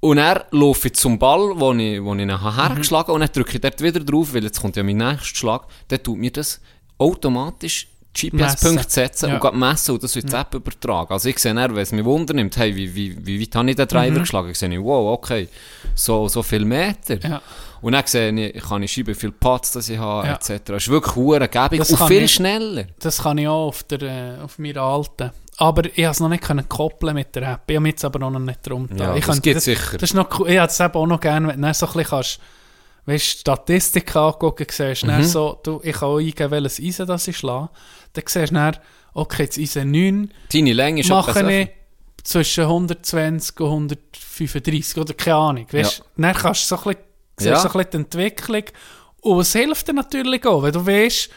Und dann laufe ich zum Ball, wo ich, wo ich ihn habe hergeschlagen habe, und dann drücke ich dort wieder drauf, weil jetzt kommt ja mein nächster Schlag. Dann tut mir das automatisch GPS-Punkte setzen Ja. und geht messen und das wird die App übertragen. Also ich sehe dann, wenn es mich wundernimmt, hey, wie, wie, wie weit habe ich den Driver geschlagen? sehe ich, wow, okay, so, so viel Meter. Ja. Und dann sehe ich, kann ich schreiben, wie viel Platz das ich habe, Ja. etc. Es ist wirklich hure gäbig Das und viel ich- schneller. Das kann ich auch auf, der, äh, auf meiner alten. Aber ich konnte es noch nicht können koppeln mit der App. Ich habe jetzt aber noch nicht drum Ja, ich das das, sicher. Das ist noch cool. Ich hätte es eben auch noch gerne, wenn du so ein bisschen kannst, weißt, Statistiken angucken siehst, Mhm. so, du, ich kann auch eingeben, welches Eisen das ich schlage. Dann siehst du dann, okay, das Eisen 9 Deine Länge ist mache ich zwischen 120 und 135 oder keine Ahnung. Weißt, Ja. Dann kannst du so ein bisschen, Ja. so ein bisschen die Entwicklung. Und es hilft dir natürlich auch, wenn du weißt,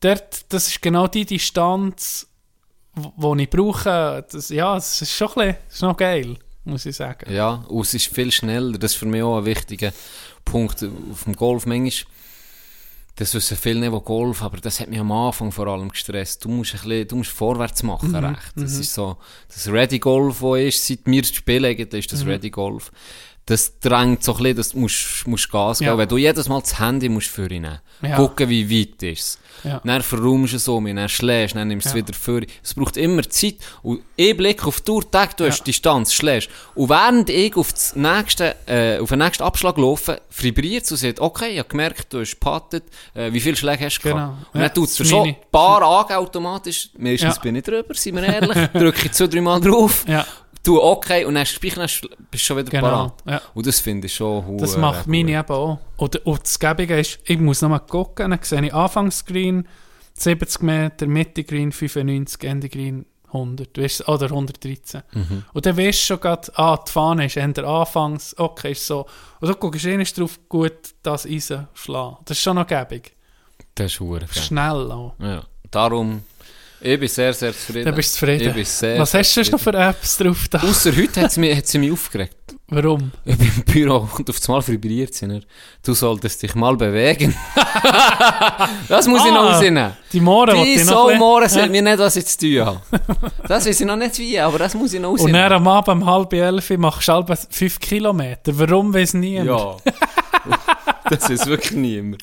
dort, das ist genau die Distanz, die ich brauche. Das, ja, es ist schon ein bisschen, ist noch geil, muss ich sagen. Ja, und es ist viel schneller. Das ist für mich auch ein wichtiger Punkt auf dem Golf. Manchmal, das wissen viele nicht, die Golf, aber das hat mich am Anfang vor allem gestresst. Du musst, ein bisschen, du musst vorwärts machen, recht. Das ist so, das Ready Golf, wo ist, seit wir spielen, eigentlich, ist das Ready Golf. Das drängt so ein bisschen, dass du musst, musst Gas geben. Ja. Wenn du jedes Mal das Handy musst für ihn nehmen. Ja. Gucken, wie weit ist es. Ja. Dann verräumst du es um, dann schlägst, dann nimmst du es Ja. wieder für. Es braucht immer Zeit. Und ich blicke auf die Uhr, Tag, du hast Distanz, schlägst. Und während ich auf, das nächste, äh, auf den nächsten Abschlag laufe, vibriert es und sagt, okay, ich habe gemerkt, du hast gepattet, äh, wie viele Schläge hast du Genau. gehabt? Und Ja, dann tut es schon ein paar angeben automatisch. Meistens Ja. bin ich drüber, sind wir ehrlich. Drücke ich zwei, drei Mal drauf. Du okay und dann bist du schon wieder Genau, parat. ja. Und das finde ich schon Das macht gut. meine eben auch. Oder, und das Gebige ist, ich muss nochmal gucken, dann sehe ich Anfangsgreen 70 Meter, Mitte Green 95, Ende Green 100, weißt, oder 113. Mhm. Und dann weißt du schon grad, ah, die Fahne ist Ende Anfangs, okay, ist so. Und guckst du eh nicht drauf, gut, das Eisen schlagen. Das ist schon noch gebig. Das ist. Schnell auch. Ja. Darum, ich bin sehr, sehr zufrieden. Dann bist du zufrieden. Ich bin sehr, Was sehr hast du sonst noch für Apps drauf da? Außer heute hat sie mich, hat sie mich aufgeregt. Warum? Ich bin im Büro und auf einmal vibriert sie. nicht. Du solltest dich mal bewegen. das muss ich noch Ah, rausnehmen. Die Mohren, Die die so Mohren sind mir nicht, was ich zu tun habe. Das weiß ich noch nicht wie, aber das muss ich noch Und rausnehmen. dann am Abend um halb elf machst du halb fünf Kilometer. Warum weiß niemand? Ja. das ist wirklich niemand.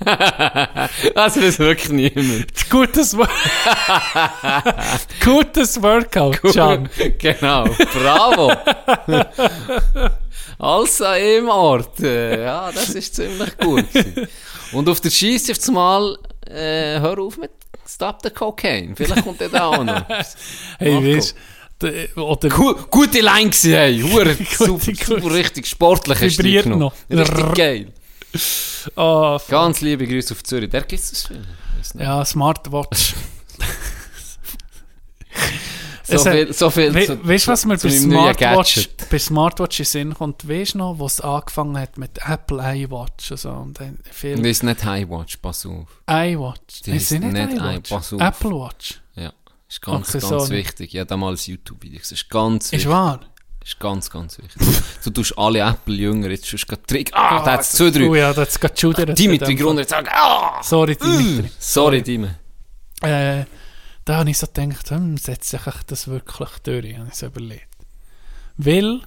das ist wirklich niemand. Gutes, Wo- Gutes Workout, Can. genau, bravo. Alles an einem Ort. Ja, das ist ziemlich gut. Und auf der Scheiße auf mal, äh, hör auf mit Stop the Cocaine. Vielleicht kommt der da auch noch. Hey, weißt oder Gu gute Line gewesen, hey. Hure, super, gut. super, richtig sportlich du Vibriert noch. Richtig geil. oh, Ganz liebe Grüße auf Zürich. Der gibt es das ja, Smartwatch. So Es viel, so viel We zu- weißt du, was mir bei Smartwatch, bei Smartwatch in Sinn kommt? Weißt du noch, wo es angefangen hat mit Apple iWatch und so? Und dann viel Das ist nicht Highwatch, pass auf. iWatch. Die Ist nicht nicht iWatch? pass auf. Apple Watch. Ja, ist ganz, Okay, ganz so wichtig. Ich habe da mal ein YouTube-Video gesehen. ist ganz Ist wichtig. wahr? Ist ganz, ganz wichtig. du tust alle Apple-Jünger jetzt schon gerade Trick. Ah, da hat es zwei, Oh drei. ja, das geht schon wieder. Dimitri Gruner jetzt sagen, ah! Sorry, Dimitri. Sorry, Dime. Äh, da habe ich so gedacht, hm, setze ich das wirklich durch, habe ich so überlegt. Weil,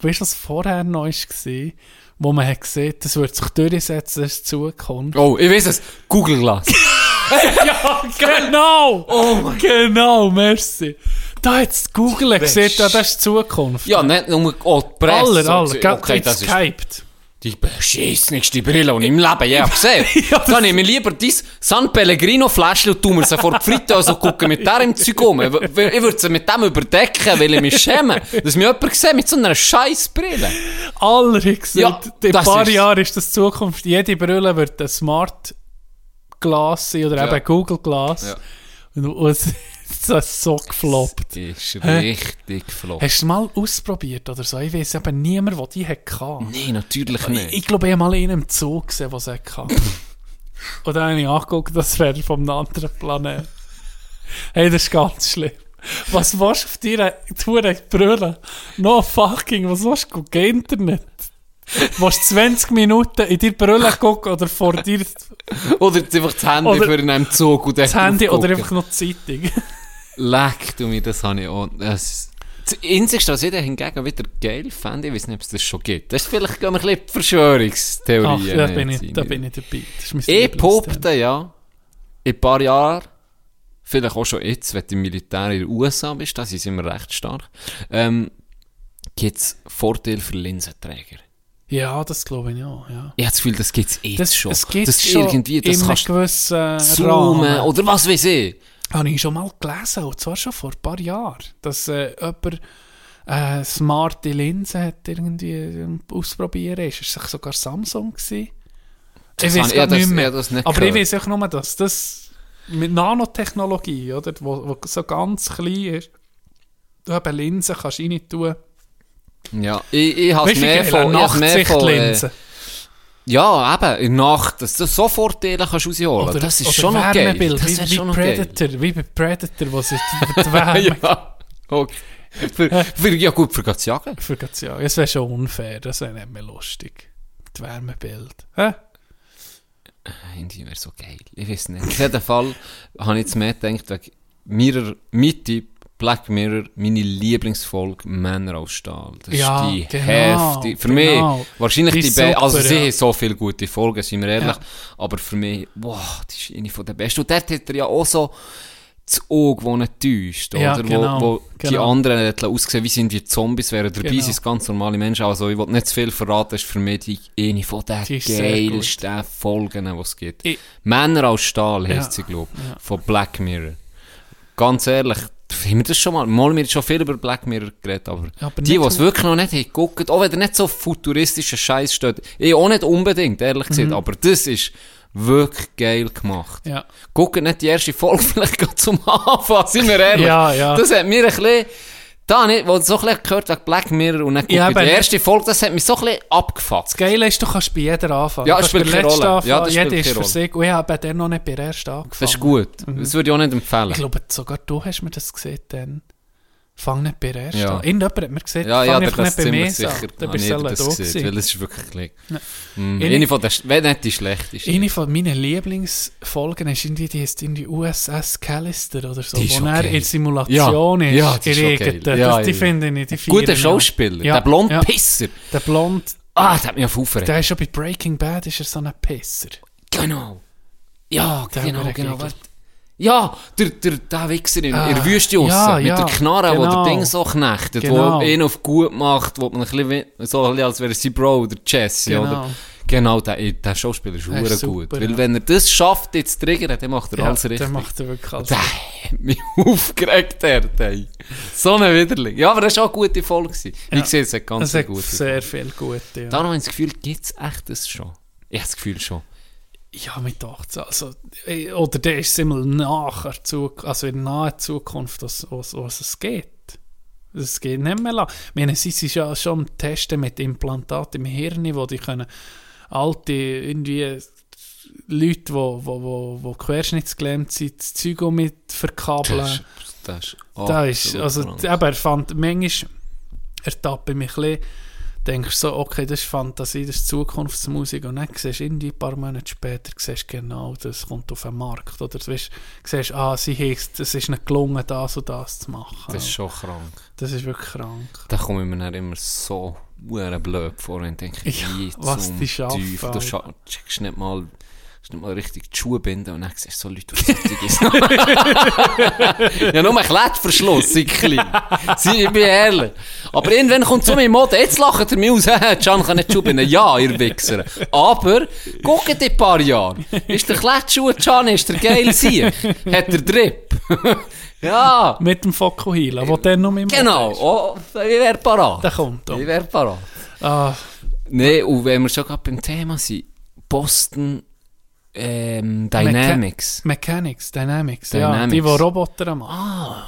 weißt du, was vorher noch war, wo man hat gesehen, das wird sich durchsetzen, das ist Zukunft. Oh, ich weiß es. Google Glass. ja, genau! Oh Genau, merci. Da hat es Google gesehen, ja, das ist die Zukunft. ja, nicht nur oh, die Presse. aller, aller, okay, okay, das ist gehypt. die beschissenste Brille, die ich im Leben je habe gesehen Da nehme ich lieber dein San Pellegrino Fläschchen und tu mir sie vor die Fritteuse und gucke mit der im Zeug um. Ich ich würde sie mit dem überdecken, weil ich mich schäme, dass mich jemand sieht mit so einer scheiß Brille. Aller hat gesagt, Ja, in ein paar Jahren ist das Zukunft. Jede Brille wird ein Smart Glas sein oder Ja. eben Google Glas. Ja. Und, es ist so- so gefloppt. Das ist richtig geflogen. Hast du mal ausprobiert oder so? Ich weiß eben niemand, der die hatte. Nein, natürlich nicht. Ich glaube, ich habe mal einen im Zoo gesehen, der sie hatte. Und dann habe ich angeguckt, das wäre vom einem anderen Planeten. Hey, das ist ganz schlimm. Was willst du auf deiner Tour brüllen? No fucking, was willst du gucken? Internet? Willst du 20 Minuten in dir Brille gucken oder vor dir das Oder einfach das Handy Oder- für einen Zug und dort Handy oder draufgucken. einfach noch die Zeitung? Leck du mir, das habe ich auch. Das, das Einzige, was ich hingegen wieder geil fände, ich weiß nicht, ob es das schon gibt. Das ist vielleicht ein bisschen die Verschwörungstheorien. Ach, da bin, ich, da bin ich dabei. Das Ich behaupte, ja, in ein paar Jahren, vielleicht auch schon jetzt, wenn du im Militär in den USA bist, da sind wir recht stark, ähm, gibt es Vorteile für Linsenträger. Ja, das glaube ich auch, ja. Ich habe das Gefühl, das gibt es jetzt Das, schon. es gibt das schon irgendwie, das in kannst gewissen zoomen Rahmen. oder was weiß ich. Habe ich schon mal gelesen, und zwar schon vor ein paar Jahren, dass äh, jemand äh, smarte Linsen hat irgendwie ähm, ausprobieren ist. Ist es sogar Samsung gewesen? Ich habe weiß ja, nicht mehr. ja, das nicht Aber gehört. ich weiß auch nur, dass das mit Nanotechnologie, oder, wo, wo so ganz klein ist, du eben Linsen kannst rein tun. Ja, ich, ich habe mehr von... äh, Nachtsichtlinse. Ja, eben, in der Nacht, dass du so Vorteile kannst rausholen das ist schon noch geil. Wärmebild, Das wie, ist wie schon noch geil. Predator, wie bei Predator, wo es ist die Wärme. ja, okay. Für, für, ja gut, für zu jagen. Für zu jagen. Es wäre schon unfair, das wäre nicht mehr lustig. Das Wärmebild. Hä? Handy wäre so geil. Ich weiß nicht. Auf jeden Fall habe ich jetzt mehr gedacht, wegen meiner Mitte Black Mirror, meine Lieblingsfolge Männer aus Stahl. Das Ja, ist die genau, heftige. Für genau. mich wahrscheinlich Die die, ist besten. Also sie ja. haben so viele gute Folgen, sind wir ehrlich. Ja. Aber für mich, wow, die ist eine von der besten. Und dort hat er ja auch so das Auge, das nicht täuscht, Ja, oder? genau, wo, wo die genau. anderen hat ausgesehen, wie sind wie Zombies wären. Dabei Genau. sind ganz normale Menschen. Also ich will nicht zu viel verraten, das ist für mich die, eine von den Die geilsten Folgen, die es gibt. Ich- Männer aus Stahl heisst Ja, sie, glaube ich. ja. Von Black Mirror. Ganz ehrlich, haben wir das schon mal, mal wir haben schon viel über Black Mirror geredet, aber, Aber die, die es wirklich noch nicht haben geguckt, auch wenn der nicht so futuristischer Scheiß steht, ich auch nicht unbedingt, ehrlich Mhm. gesagt, aber das ist wirklich geil gemacht. Ja. Guckt nicht die erste Folge vielleicht gerade zum Anfang, sind wir ehrlich. Ja, ja. Das hat mir ein bisschen, da nicht, wo so ein bisschen gehört wegen Black Mirror und dann Ja, ich die erste Folge, das hat mich so ein bisschen abgefuckt. Das Geile ist, du kannst bei jeder anfangen. Ja, kannst spielt bei der keine letzten Rolle. anfangen, Ja, das jeder ist für sich. Und ich habe bei der noch nicht bei der ersten angefangen. Das ist gut. Das würde ich auch nicht empfehlen. Ich glaube, sogar du hast mir das gesehen dann. Fang nicht bei der ersten Ja. an. Irgendjemand hat mir gesagt, Ja, fang ja, ziemlich mir sicher. bist du selber da weil es ist wirklich Ja. Mm, Eine- Eine von der, wenn nicht die schlechteste. Eine von meinen Lieblingsfolgen ist irgendwie, die heißt irgendwie USS Callister oder so, Die wo er okay. in der Simulation Ja, ist. ja, die ist in. Ja, die ja. finde ich, die Guter Schauspieler, Ja, der blonde. Pisser. Der Blond, Ah, der hat mich auf aufgeregt. der ist schon bei Breaking Bad, ist er so ein Pisser. Genau. Ja, Der genau. Ja, der, der, der Wichser in, Ah, in der Wüste raus, ja, mit ja, der Knarre, wo genau. der Ding so knechtet, Genau. wo ihn auf gut macht, wo man ein bisschen, so ein bisschen als wäre sein Bro oder Jesse, Genau. oder? Genau, der, der Schauspieler ist ist super, gut. Weil ja. wenn er das schafft, jetzt zu triggern, dann macht er Ja, alles der richtig. macht er wirklich alles Der hat mich aufgeregt, der, der. So ein Widerling. Ja, aber das war auch eine gute Folge. Ja. es hat ganz Es hat viele gute sehr viel Gute, ja. Darum habe ich das Gefühl, gibt es echt das schon? Ich habe das Gefühl schon. Ja, mit 18. Also, oder der ist immer nachher, also in naher Zukunft, was, was, was es geht. Es geht nicht mehr lang. Ich meine, sie sind ja schon am Testen mit Implantaten im Hirn, wo die können alte, irgendwie Leute, wo, wo, wo, wo querschnittsgelähmt sind, das Zeug mit verkabeln. Das ist, das ist, Da ist, also, eben, er fand, manchmal ertappe ich mich ein bisschen, denkst so, okay, das ist Fantasie, das ist Zukunftsmusik, und dann siehst du irgendwie ein paar Monate später, siehst genau, das kommt auf den Markt, oder du weißt, siehst, ah, sie heisst, es ist nicht gelungen, das und das zu machen. Das ist schon krank. Das ist wirklich krank. Da komme ich mir dann immer so blöd vor und denke, Ja, was die schaffen, Du checkst nicht mal, checkst nicht mal richtig die Schuhe binden und dann siehst du so Leute, die solche ist. ja, nur ein Klettverschluss. Sie- Ich bin ehrlich. Aber irgendwann kommt so mit Mode, jetzt lacht er mich aus, Can kann nicht die Schuhe binden. Ja, ihr Wichser. Aber, guckt in ein paar Jahre. Ist der Klettschuh Can, ist der geil Sieg? Hat der Drip? ja. Mit dem Fokuhila, wo der noch mit Genau, oh, ich wäre parat. Der kommt Ich da. wäre parat. Ah, Nee, und wenn wir schon gerade beim Thema sind, Boston ähm, Dynamics. Mechanics, Dynamics, ja, Dynamics. die, die Roboter machen.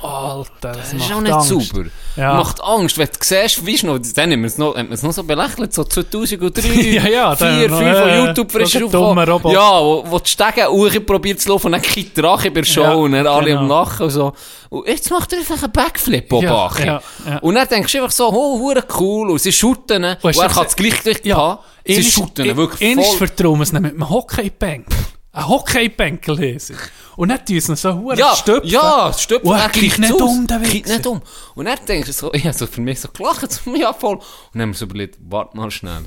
Ah, Alter, das, Das ist auch nicht Angst. super. Ja. Macht Angst, wenn du siehst, weißt du noch, dann haben wir es noch, so belächelt, so 2003, Ja, ja, dann 4, 5 noch, von äh, YouTube frisch aufgekommen. Ja, wo, wo die Stege hoch probiert zu laufen und dann kickt der Drache bei der Show Ja, und dann alle genau. am Lachen und so. Und jetzt macht er einfach einen Backflip, Ja, Obache. ja, ja. Und dann denkst du einfach so, oh, cool, und sie ihn, und hast er kann das Gleichgewicht haben. Sie shooten ihn wirklich voll. vertrauen wir es nicht mit einem Hockeybänkel. Ein Hockeybänkel lesen. Und dann tun sie so hure Ja, stöpfen. ja, stöpfen. Und er kickt nicht aus. um, der Wichser. nicht um. Und dann denkst du so, ich habe so für mich so gelacht, so, ja voll. Und dann haben wir so überlegt, warte mal schnell.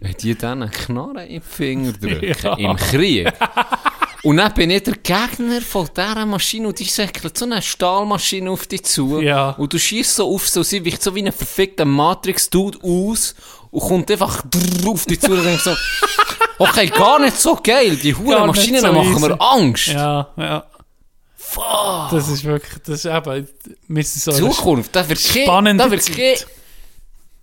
Wenn die dann eine Knarre in die Finger drücken, Ja. im Krieg. Und dann bin ich der Gegner von dieser Maschine und die säckelt so eine Stahlmaschine auf dich zu. Ja. Und du schießt so auf, so, sie weicht so wie ein verfickter Matrix-Dude aus und kommt einfach drrr auf dich zu und denkst so, okay, gar nicht so geil, die Huren Maschinen so machen mir Angst. Ja, ja. Das ist wirklich, das ist eben, wir sind so in Zukunft, da wird kein, da wird kein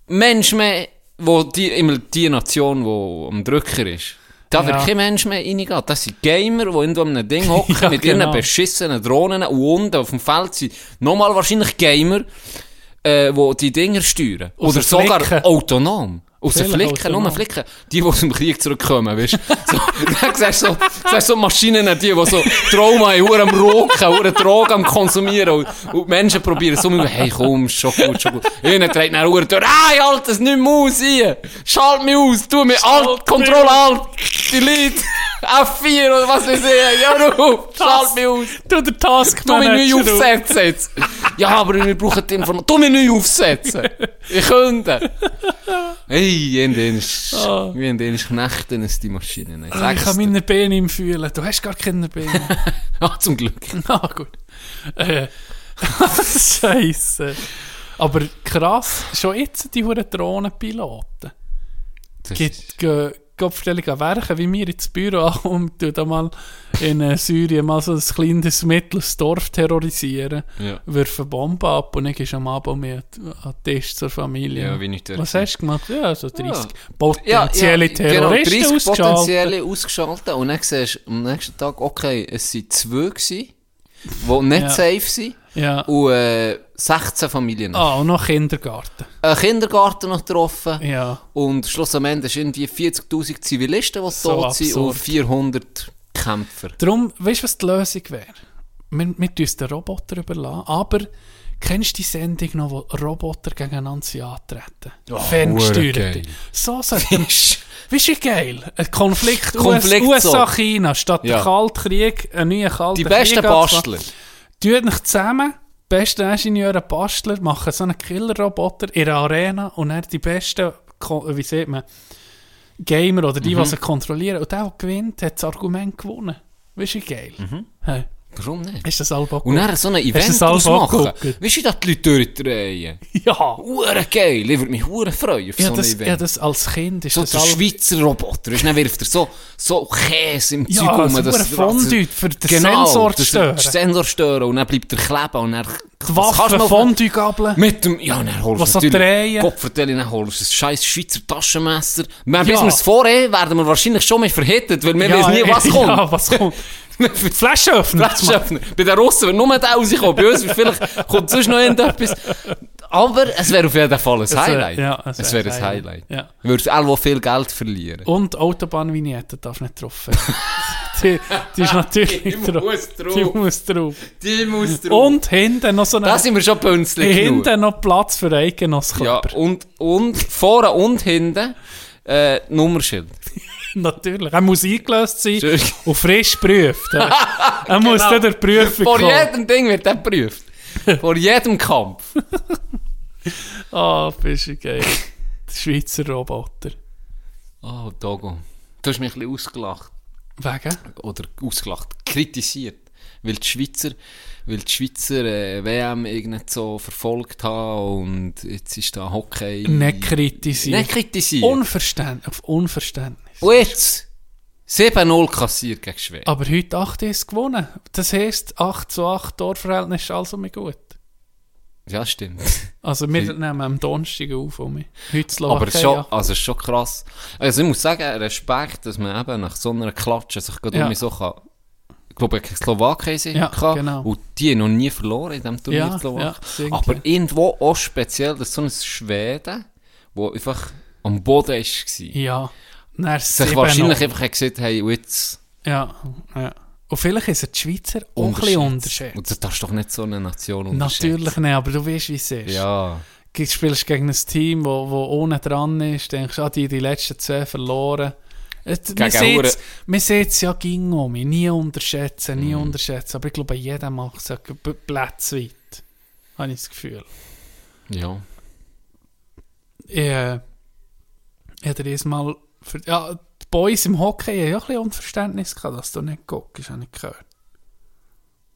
Mensch mehr, wo die, immer die Nation, die am Drücker ist, da wird Ja. kein Mensch mehr reingehen. Das sind Gamer, die an einem Ding hocken, Ja, mit genau. ihren beschissenen Drohnen und unten auf dem Feld sind nochmal wahrscheinlich Gamer, äh, die die Dinger steuern. Oder sogar Flicken. autonom. Aus den Flicken, nur. Flicken. Die, die aus dem Krieg zurückkommen, weißt du. So, dann siehst du so, siehst so Maschinen, die, die so Trauma haben, am Rocken, hure Drogen am Konsumieren. Und, und die Menschen probieren so, hey, komm, schon gut, schon gut. Ihnen dreht dann hure durch, hey, halt das nicht mehr aus hier. Schalt mich aus, tu mir Alt, Kontroll Alt, Delete, F4 oder was weiß ich. Ja, du, schalt mich aus. Du, der Task Du mich neu aufsetzen jetzt. Ja, aber wir brauchen die Information. Du mich neu aufsetzen. Ich könnte. Hey, irgendwann ist, Ah. irgendwann ist knechten es die Maschinen. Ich Ich sag's kann meine Beine im fühlen. Du hast gar keine Beine. Ah, zum Glück. ah, gut. Äh, Scheiße. Aber krass, schon jetzt die huren Drohnenpiloten. Gibt ist- Kopfstellung an Werken, wie wir ins Büro ankommen, tun da mal in äh, Syrien mal so ein kleines mittleres Dorf terrorisieren, Ja. werfen Bomben ab und dann gehst du am Abend mit an den Tisch zur Familie. Ja, wie ich dort Was hast du gemacht? Ja, so 30 Ja. potenzielle Terroristen genau, 30 ausgeschaltet. potenzielle ausgeschaltet. Und dann siehst du am nächsten Tag, okay, es sind zwei gewesen, die nicht Ja. safe sind. Ja. Und äh, 16 Familien. Ah, und noch Kindergarten. Ein Kindergarten noch getroffen. Ja. Und schluss am Ende sind irgendwie 40.000 Zivilisten, die So tot sind, absurd. und 400 Kämpfer. Darum, weißt du, was die Lösung wäre? Wir, wir tun den Roboter überlassen, aber Kennst du die Sendung noch, wo Roboter gegeneinander sind antreten? hure Ferngesteuerte. So sollten Weißt du, geil? Ein Konflikt, Konflikt. USA-China statt Ja. der Kaltkrieg, ein neuer kalter Die besten. Bastler. Tut euch zusammen, die besten Ingenieure, Bastler, machen so einen Killer-Roboter in einer Arena und dann die besten, Ko- wie sieht man, Gamer oder die, Mhm. die sie kontrollieren. Und der, der gewinnt, hat das Argument gewonnen. Weißt du, geil? Hey, Warum nicht? ist das Alba Und dann so ein Event das ausmachen. geguckt? Weißt du, dass die Leute durchdrehen? Ja! Hure geil. Ich würde mich hure freuen auf Ja, so ein das, Event. ja, das als Kind ist so das der Alba... Schweizer Roboter. Weißt, du, dann wirft er so, so Käse im Ja, Zeug rum. so dass- ein Fondue für den genau, Sensor zu das- stören. Den Sensor stören. Und dann bleibt er kleben. Und dann... Die Waffen, Fondue-Gabeln. Mit dem, ja, dann holst Was du so natürlich, drehen. Gott vertell, dann holst du ein scheiß Schweizer Taschenmesser. Wir, Ja. Bis wir es vorher werden wir wahrscheinlich schon mal verhittet, weil wir wissen nie, was ja, kommt. Ja, was kommt. Flasche öffnen. Flasche öffnen. Bei den Russen wird nur der rauskommen. Bei uns vielleicht kommt sonst noch irgendetwas. Aber es wäre auf jeden Fall ein wär- Highlight. ja, es es wär wäre ein ein Highlight. Highlight. Ja. Du würdest auch viel Geld verlieren. Und Autobahnvignette darf nicht drauf die, die ist natürlich Die drauf. muss drauf. Die muss drauf. Die muss Und hinten noch so eine... Da sind wir schon genug. hinten noch Platz für einen Genossklipper. Ja, und, und vorne und hinten äh, Nummerschild. Natürlich. Er muss eingelöst sein und frisch geprüft. Er, er muss Genau. dann der Prüfung Vor kommen. jedem Ding wird er geprüft. Vor jedem Kampf. Ah, du geil. Der Schweizer Roboter. Oh, Togo. Du hast mich ein bisschen ausgelacht. Wegen? Oder ausgelacht. Kritisiert. Weil die Schweizer, weil die Schweizer äh, WM irgendwie so verfolgt haben und jetzt ist da Hockey. Nicht kritisiert. Nicht kritisiert. Unverständnis. Auf Unverständnis. und jetzt 7-0 kassiert gegen Schweden. Aber heute 8 ist gewonnen. Das heisst, 8 zu 8 Torverhältnis ist also mir gut. Ja, stimmt. Also wir nehmen am Donnerstag auf, um mich. Heute Aber es ist, Slowakei. schon, also es ist schon krass. Also ich muss sagen, Respekt, dass man eben nach so einer Klatsche sich gerade Ja. um so kann. Ich glaube, gegen Slowakei sind Ja, kann. genau. Und die noch nie verloren in diesem Turnier. Ja, Slowakei. ja. Aber irgendwo auch speziell, dass so ein Schweden, der einfach am Boden war, Ja. Dann sich 7-0. wahrscheinlich einfach hat gesagt hey, jetzt Ja, ja. Und vielleicht ist er die Schweizer auch ein bisschen unterschätzt. Und das darfst du doch nicht so eine Nation unterschätzen. Natürlich nicht, aber du weißt, wie es ist. Ja. Du spielst gegen ein Team, wo, wo ohne dran ist, denkst, ah, die die letzten zwei verloren. Man sieht es ja ging um mich. Nie unterschätzen, nie unterschätzen. Aber ich glaube, jeder macht es ja plätzweit. Habe ich das Gefühl. Ja. Ich, äh, ich hatte dieses Mal... Für, ja, die Boys im Hockey haben ja ein bisschen Unverständnis gehabt, dass du nicht guckst, habe ich gehört.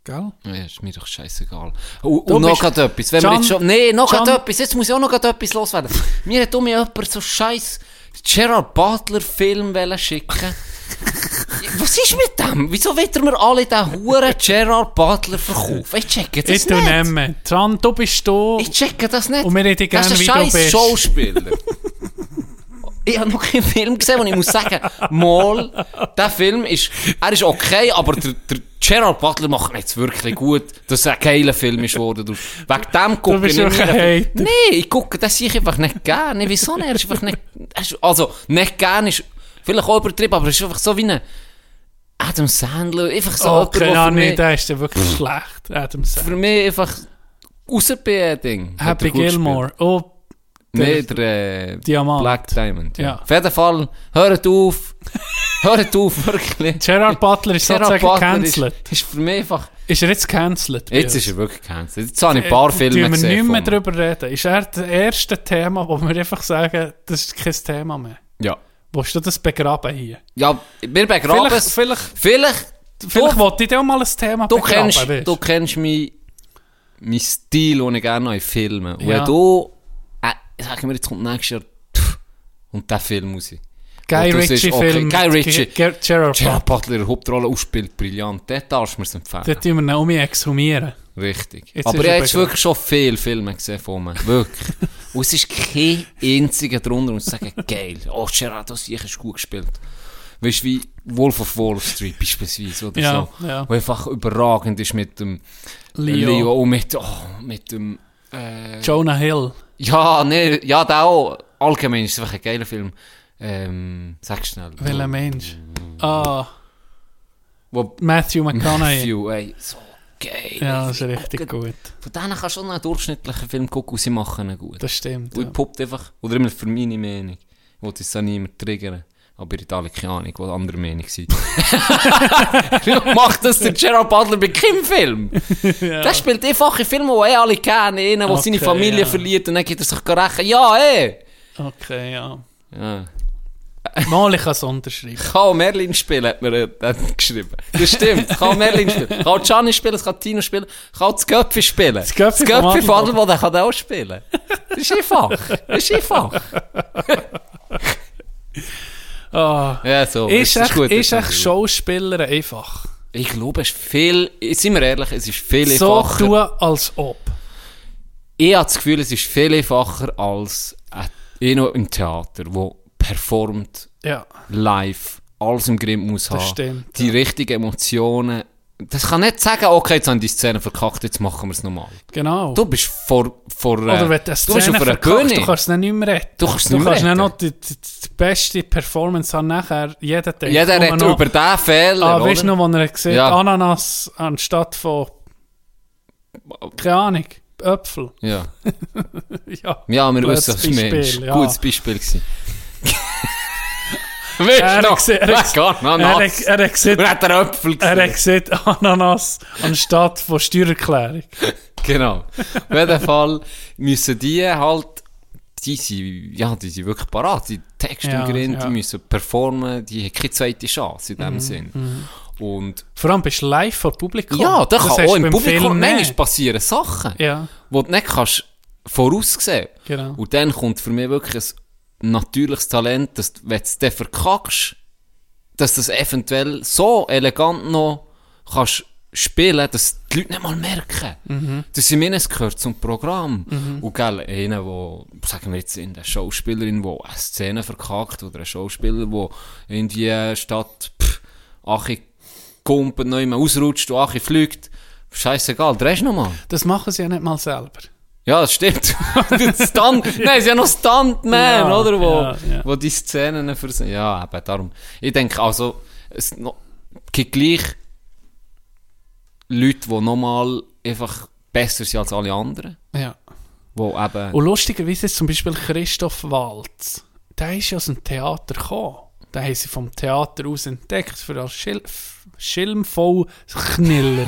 Gell? Ja, ist mir doch scheißegal. Und, und noch gerade etwas. Wenn wir Can- jetzt schon, nee, noch gerade etwas. Jetzt muss ich auch noch gerade etwas loswerden. Mir hat um mich jemand so scheiß Gerard Butler Film schicken. Was ist mit dem? Wieso wollen wir alle den huren Gerard Butler verkaufen? Ich checke das Ich nicht. nehmen. Tran, du bist du. Ich checke das nicht. Und wir reden das gerne, ist wie ein du scheiß bist. Schauspieler. ich habe noch keinen Film gesehen, und ich muss sagen, mal, der Film ist, er ist okay, aber der, der Gerard Butler macht ihn jetzt wirklich gut, dass es ein geiler Film ist geworden. Du- Wegen dem gucke ich nicht. Hater. Nein, ich gucke, das ich einfach nicht gerne. Wieso nicht? Er ist einfach nicht, er ist, also, nicht gerne ist vielleicht auch übertrieben, aber es ist einfach so wie ein Adam Sandler, einfach so okay, ja, nee, der ist ja wirklich schlecht. Adam Sandler. für mich einfach außer Ding. hat Happy er Gilmore. Oh, Nein, der äh, Diamant. Black Diamond. Ja. Ja. Auf jeden Fall, hört auf. hört auf, wirklich. Gerard Butler ist Gerard sozusagen Butler cancelled. Ist, ist für mich einfach... Ist er jetzt cancelled? bei Jetzt uns? ist er wirklich cancelled. Jetzt habe ich ein paar Äh, Filme tun wir gesehen. nicht mehr von darüber reden. Ist er das erste Thema, wo wir einfach sagen, das ist kein Thema mehr? Ja. Willst du das begraben hier? Ja, wir begraben Vielleicht, es. vielleicht, Vielleicht... vielleicht wollte ich dir auch mal ein Thema du begraben. kennst, weißt du kennst meinen mein Stil, den ich gerne noch in Filmen. Und Ja. wenn du... Sag mir, jetzt kommt nächstes Jahr... pff, Und der Film muss ich. Guy Ritchie-Film. okay, Guy Ritchie. Ger Gerard Gerard Butler. Hauptrolle, ausspielt brillant. Den darfst du mir empfehlen. Dort tun wir ihn um exhumieren. Richtig. Jetzt Aber ich habe jetzt wirklich schon viele Filme gesehen von mir. Wirklich. Und es ist kein einziger drunter und ich sage, geil. Oh, Gerard, das ist gut gespielt. Weißt du, wie Wolf of Wall Street beispielsweise oder Ja, so. ja. Wo einfach überragend ist mit dem Leo. Leo und mit, oh, mit dem... Äh, Jonah Hill. Ja, nee, ja, der auch. Allgemein ist es einfach ein geiler Film. Ähm, sag schnell. Welcher Mensch? Ah, Wo Matthew McConaughey. Matthew, ey, so geil. Ja, das ist Ich richtig gucke- gut. Von denen kannst du schon einen durchschnittlichen Film gucken und sie machen ihn gut. Das stimmt. Und Ja. poppt einfach, oder immer für meine Meinung. Ich wollte es auch niemand triggern. Aber in Italien keine Ahnung, wo andere Meinung sind. Macht das der Gerard Butler bei keinem Film? Der spielt einfach in Filmen, die eh alle kennen. Einen, der seine Okay, Familie ja. verliert und dann geht er sich rächen. Ja, eh! Okay, ja. Ja. Mal, ich kann es unterschreiben. Kann Merlin spielen, hat mir äh, geschrieben. Das stimmt. Kann Merlin spielen. Kann Gianni spielen, kann Tino spielen, kann das Göpfi spielen. Das Göpfi von Adelboden. Kann auch spielen. Das ist einfach. Das ist einfach. Ah. Ja, so. Ist echt, gut, ist echt Schauspieler einfach? Ich glaube, es ist viel, sind wir ehrlich, es ist viel So einfacher. tun, als ob. Ich habe das Gefühl, es ist viel einfacher als ein- einer im Theater, der performt, Ja, live, alles im Grimm muss Das haben. stimmt, Die richtigen Emotionen. Das kann nicht sagen, okay, jetzt haben die Szene verkackt, jetzt machen wir es nochmal. genau. Du bist vor, vor, äh, Oder wenn du du Szene auf einer verkackst, Bühne. du kannst es nicht mehr retten. Du kannst es du nicht mehr kannst retten. noch die, die, die beste Performance haben nachher. Jeder denkt Jeder redet noch, über diesen Fehler, Ah, oder? weißt du noch, wo er sieht, Ja. Ananas anstatt von, keine Ahnung, Äpfel. Ja. Ja, ja, wir wissen, was du meinst. Beispiel, ja. Gutes Beispiel gewesen. Er weißt hat du noch? gesehen- er hat- er er hat gesehen, er Äpfel er gesehen Ananas anstatt von Steuererklärung. Genau. Auf jeden Fall müssen die halt, die sind, ja, die sind wirklich parat. Die Texte Ja, Grind, ja. Mhm, die müssen performen, die haben keine zweite Chance in dem Sinn. Und Vor allem bist du live vor Publikum. ja, da kann auch im Publikum manchmal passieren Sachen, Ja, die du nicht kannst voraussehen. genau. Und dann kommt für mich wirklich ein natürliches Talent, dass wenn du es dann verkackst, dass du das eventuell so elegant noch kannst spielen, dass die Leute nicht mal merken. Mhm. Das sind es gehört zum Programm. Und gell, einer, wo, sagen wir jetzt, in der Schauspielerin, die eine Szene verkackt, oder ein Schauspieler, der in die Stadt, pff, Achi kumpelt, noch immer ausrutscht und Achi fliegt, scheißegal, drehst du nochmal. Das machen sie ja nicht mal selber. Ja, das stimmt. Stunt, nein, es ist ja noch Stuntman, Ja, oder? Wo, ja, ja. wo die Szenen versehen. Ja, eben, darum. Ich denke, also, es gibt gleich Leute, die nochmal einfach besser sind als alle anderen. Ja. Wo eben, Und lustigerweise ist zum Beispiel Christoph Waltz. Der ist ja aus dem Theater gekommen. Den haben sie vom Theater aus entdeckt für als Schil Schilmvoll Kniller.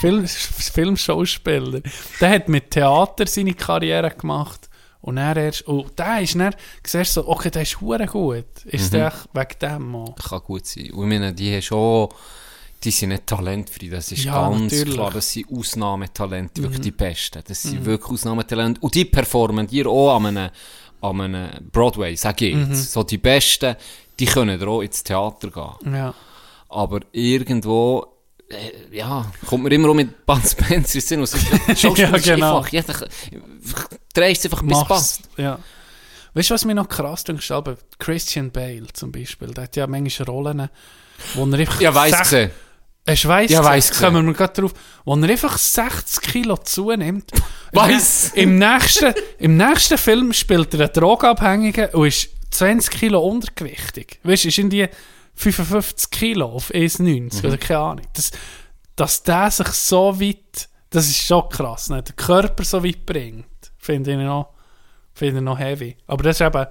Film Filmschauspieler. Der hat mit Theater seine Karriere gemacht. Und er erst, und der ist dann, siehst du so, okay, der ist hure gut. Ist der echt wegen dem auch? kann gut sein. Und ich meine, die haben schon, die sind nicht talentfrei, das ist Ja, ganz natürlich. Mhm. klar, das sind Ausnahmetalente, wirklich die Besten. Das sind wirklich Ausnahmetalente. Und die performen dir auch an einem, an einem Broadway, sag ich Mhm. jetzt. So die Besten, die können auch ins Theater gehen. Ja. Aber irgendwo, äh, ja, kommt man immer auch mit Bud Spencer in Sinn. Schauspiel Ja, genau. einfach, jeder, drehst einfach bis es passt. Ja. Weißt du, was mir noch krass dünkt? Aber Christian Bale zum Beispiel, der hat ja manchmal Rollen, wo er einfach. Ja, weiss gesehen. Hast du weiss Ja, gesehen? weiss gesehen. Kommen wir gerade drauf. Wo er einfach 60 Kilo zunimmt. Weiss. Im nächsten, Im nächsten Film spielt er einen Drogenabhängigen und ist 20 Kilo untergewichtig. Weißt du, ist in die 55 Kilo auf 1,90 Mhm. oder keine Ahnung. Das, dass der sich so weit, das ist schon krass, ne? den Körper so weit bringt, finde ich noch, finde ich noch heavy. Aber das ist eben,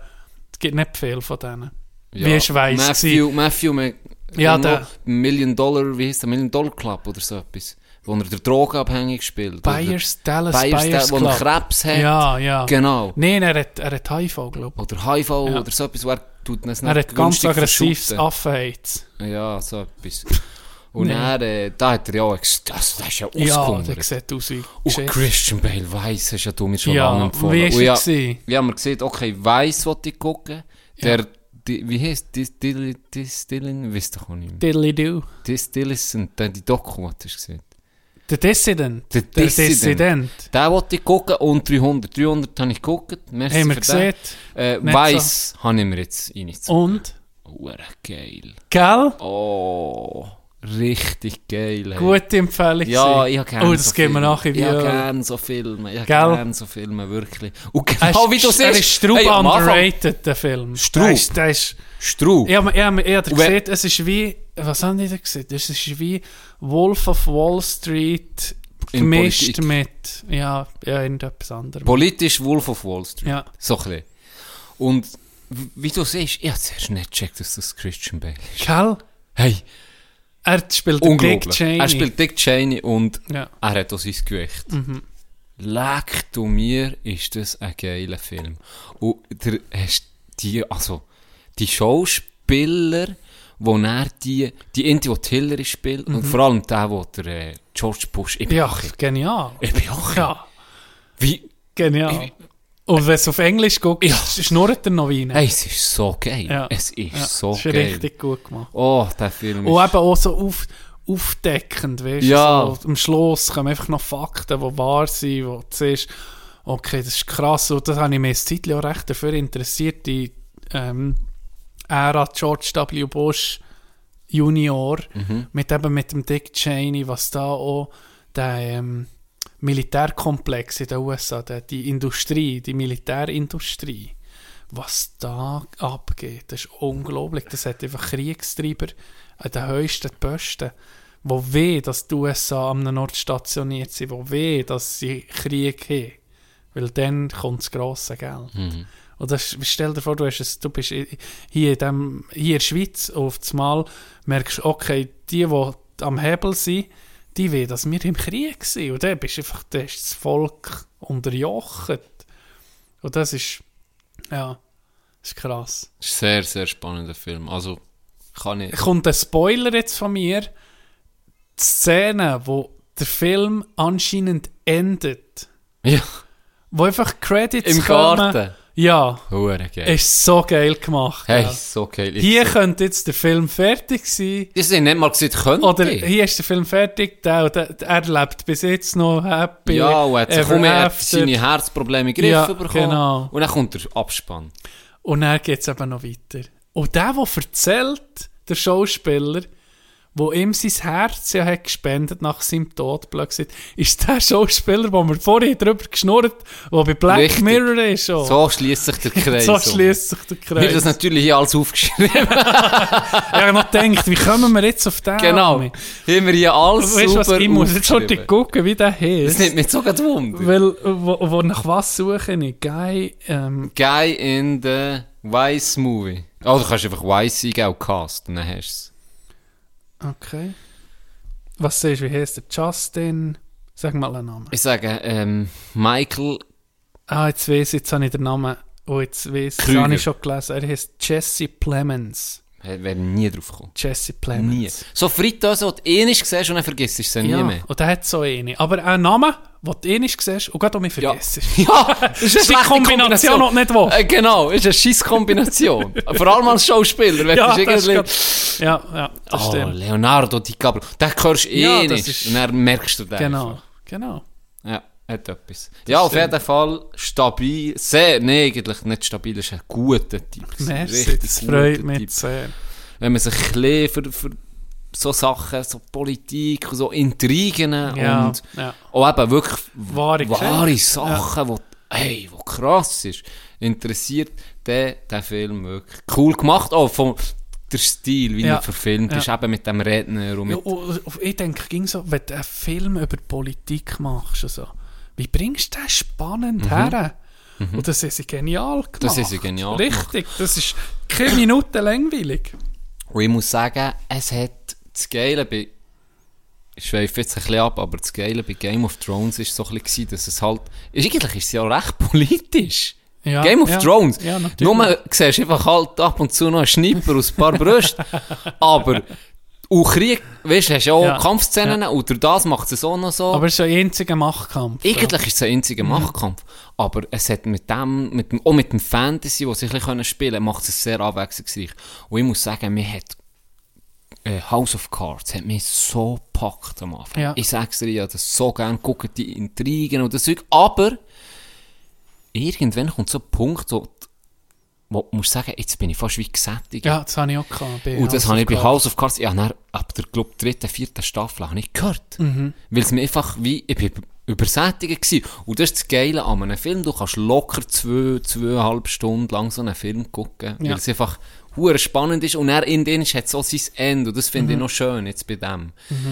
es gibt nicht viel von denen. Wie ist weiss Matthew, Matthew, Mc- Ja, der- Million Dollar, wie heißt der? Million Dollar Club oder so etwas. Wo er der drogenabhängig spielt. Buyers, Dallas Buyers, Buyers wo er Club. Krebs hat. Ja, ja. Genau. Nein, er hat, er hat HIV, glaube ich. Oder HIV Ja. oder so etwas, wo er tut es Er hat ganz aggressives. Affenheiz. Ja, so etwas. Und Nee. er, äh, da hat er ja, das, das ist ja Ja, ausgehungert. der sieht aus wie Und. Christian Bale weiss, hast ja du mir schon Ja, lange empfohlen. wie Und er ja, gewesen? wir haben gesehen, okay, weiss, was ich gucken. Der, die, wie heißt das? Dilly, das Dillin, wisst doch auch nicht mehr. Diddly do. Das Dillison, der die Doku, du gesehen Der Dissident. Der Dissident. Den wollte ich gucken und 300. 300 habe ich geguckt. Merci Haben wir gesehen. Äh, Weiss habe ich mir jetzt reingezogen. Und? Hure geil. Gell? Oh. Richtig geil. hey. Gute Empfehlung. Ja, ich habe gerne Oh, das so geben wir Filme. nachher Ich habe gerne so Filme. Ich habe gerne so Filme, wirklich. Und genau wie du ist, er siehst. ist Straub hey, underrated, der Film. Straub? Der ist, der ist, Straub. ich habe gesehen, es ist wie, was haben die da gesehen? Es ist wie Wolf of Wall Street gemischt mit, ja, ja, irgendetwas anderem. Politisch Wolf of Wall Street. Ja. So ein bisschen. Und wie du siehst, ich habe zuerst nicht gecheckt, dass das Christian Bale ist. Gell? Hey, Er spielt. Dick Cheney. Er spielt Dick Cheney und Ja. er hat auch sein Gewicht. Mhm. Leck du mir, ist das ein geiler Film. Und der, hast die, also, die Schauspieler, wo er die, die Indy, die Hillary spielt, und vor allem der, wo der äh, George Bush, ich bin Mhm. Ja, auch, genial. ich bin auch, Ja, wie, genial. Und wenn du auf Englisch guckst, Ja. schnurrt er noch rein. hey, es ist so geil. Ja. Es ist ja, so das ist geil. richtig gut gemacht. Oh, der Film Und ist... eben auch so auf, aufdeckend, weißt Ja. du? So, am Schluss kommen einfach noch Fakten, die wahr sind, wo du siehst, okay, das ist krass. Und das habe ich mir jetzt Zeit auch recht dafür interessiert, die ähm, Ära George W. Bush Junior, Mhm. mit eben mit dem Dick Cheney, was da auch der ähm, Militärkomplex in den USA, die Industrie, die Militärindustrie, was da abgeht, das ist unglaublich. Das hat einfach Kriegstreiber an den höchsten Posten, wo weh, dass die USA an einem Ort stationiert sind, wo weh, dass sie Krieg haben. Weil dann kommt das grosse Geld. Mhm. Und das, stell dir vor, du, hast es, du bist hier in, dem, hier in der Schweiz auf das Mal merkst, okay, die, die am Hebel sind, die wollen, dass wir im Krieg sind. Und dann bist du einfach, dann ist das Volk unterjocht. Und das ist, ja, das ist krass. ist ein sehr, sehr spannender Film. Also, kann ich... Kommt ein Spoiler jetzt von mir. Die Szene, wo der Film anscheinend endet, Ja, wo einfach Credits im kommen. Garten. Ja, Hure geil. ist so geil gemacht. Hey, ja. so geil. Hier könnte jetzt der Film fertig sein. Die sind nicht mal gesagt, könnte. Oder hier ist der Film fertig, der, der, er lebt bis jetzt noch happy. ja, und hat sich um hat seine Herzprobleme in Griff Ja, bekommen. genau. Und dann kommt der Abspann. Und dann geht es eben noch weiter. Und der, der erzählt, der Schauspieler, wo ihm sein Herz ja hat gespendet nach seinem Tod, gesagt, ist der Schauspieler, wo wir vorhin drüber geschnurrt der bei Black Richtig. Mirror ist. Oh. So schließt sich der Kreis. so schließt sich der Ich habe das Kreis. natürlich hier alles aufgeschrieben. Ich habe noch gedacht, wie kommen wir jetzt auf den? genau. Haben wir hier alles Weißt du was, super ich muss jetzt aufgeschrieben. gucken, wie der Das heißt. nimmt mich sogar Wunder. Weil, wo, wo nach was suche ich? Guy, ähm, Guy in the Weiss Movie. Oh, du kannst einfach Weiss eingeben und Cast. Dann hast du es. Okay. Was siehst du, wie heißt der? Justin, sag mal einen Namen. Ich sage, ähm, Michael Ah, jetzt weiß ich, jetzt habe ich den Namen, oh, jetzt weiß ich, das habe ich schon gelesen. Er heißt Jesse Plemons. Äh, wäre nie drauf gekommen. Jesse Plemons. Nie. So Frittose, die du einmal siehst und dann vergisst du sie nie Ja, mehr. und der hat so eine. Aber ein Name, den du eh nicht siehst und gerade auch mich Ja. vergisst. Ja, das ist eine Kombination, die nicht willst. Äh, genau, ist eine scheiß Kombination. Vor allem als Schauspieler. Ja, das grad- ja, ja, das Oh, stimmt. Leonardo DiCaprio. Den hörst du eh Ja, das nicht. Und dann merkst du den Genau, einfach. genau. Ja, hat etwas. ja, auf stimmt. jeden Fall stabil. Sehr, nee, eigentlich nicht stabil. Das ist ein guter Typ. Merci, das freut mich Typ. sehr. Wenn man sich ein bisschen für, für so Sachen, so Politik, so Intrigen Ja, und ja. auch eben wirklich Wahre wahre. Sachen, wo, hey, wo krass ist, interessiert der, der Film wirklich. Cool gemacht, auch vom der Stil, wie Ja, er verfilmt ist, ja. eben mit dem Redner und Ja, mit... und- und ich denke, ging so, wenn du einen Film über Politik machst, also, wie bringst du den spannend her? Und das ist sie genial gemacht. Mhm. Das sie genial Richtig, das ist keine Minute langweilig. Und ich muss sagen, es hat das Geile bei... Ich schweife jetzt ein bisschen ab, aber das Geile bei Game of Thrones ist so ein bisschen, dass es halt... Ist, eigentlich ist es ja recht politisch. Ja, Game of ja, Thrones. Ja, natürlich. Nur siehst du einfach halt ab und zu noch einen Schnipper aus ein paar Brüsten. aber... Und Krieg, weißt du, hast ja auch Ja, Kampfszenen und durch das macht es auch noch so. Aber es ist ein einziger Machtkampf. Eigentlich ist es ein einziger Machtkampf. Aber es hat mit dem, mit dem, auch mit dem Fantasy, das sie ein bisschen spielen können, macht es sehr abwechslungsreich. Und ich muss sagen, mir hat äh, House of Cards hat mich so gepackt am Anfang. Ja. Ich sag's dir, ich habe das so gerne gucken, die Intrigen und das Zeug. Aber irgendwann kommt so ein Punkt, wo wo du musst sagen, jetzt bin ich fast wie gesättigt. Ja, das habe ich auch gehabt. Und das habe ich bei. House of Cards, ja, dann, ab der, glaub, dritten, vierten Staffel habe ich gehört. Mhm. Weil es mir einfach wie, ich bin übersättigt gewesen. Und das ist das Geile an einem Film, du kannst locker zwei, zweieinhalb Stunden lang so einen Film gucken, weil Ja. es einfach hure spannend ist und er in den hat so sein Ende und das finde Mhm. ich noch schön jetzt bei dem.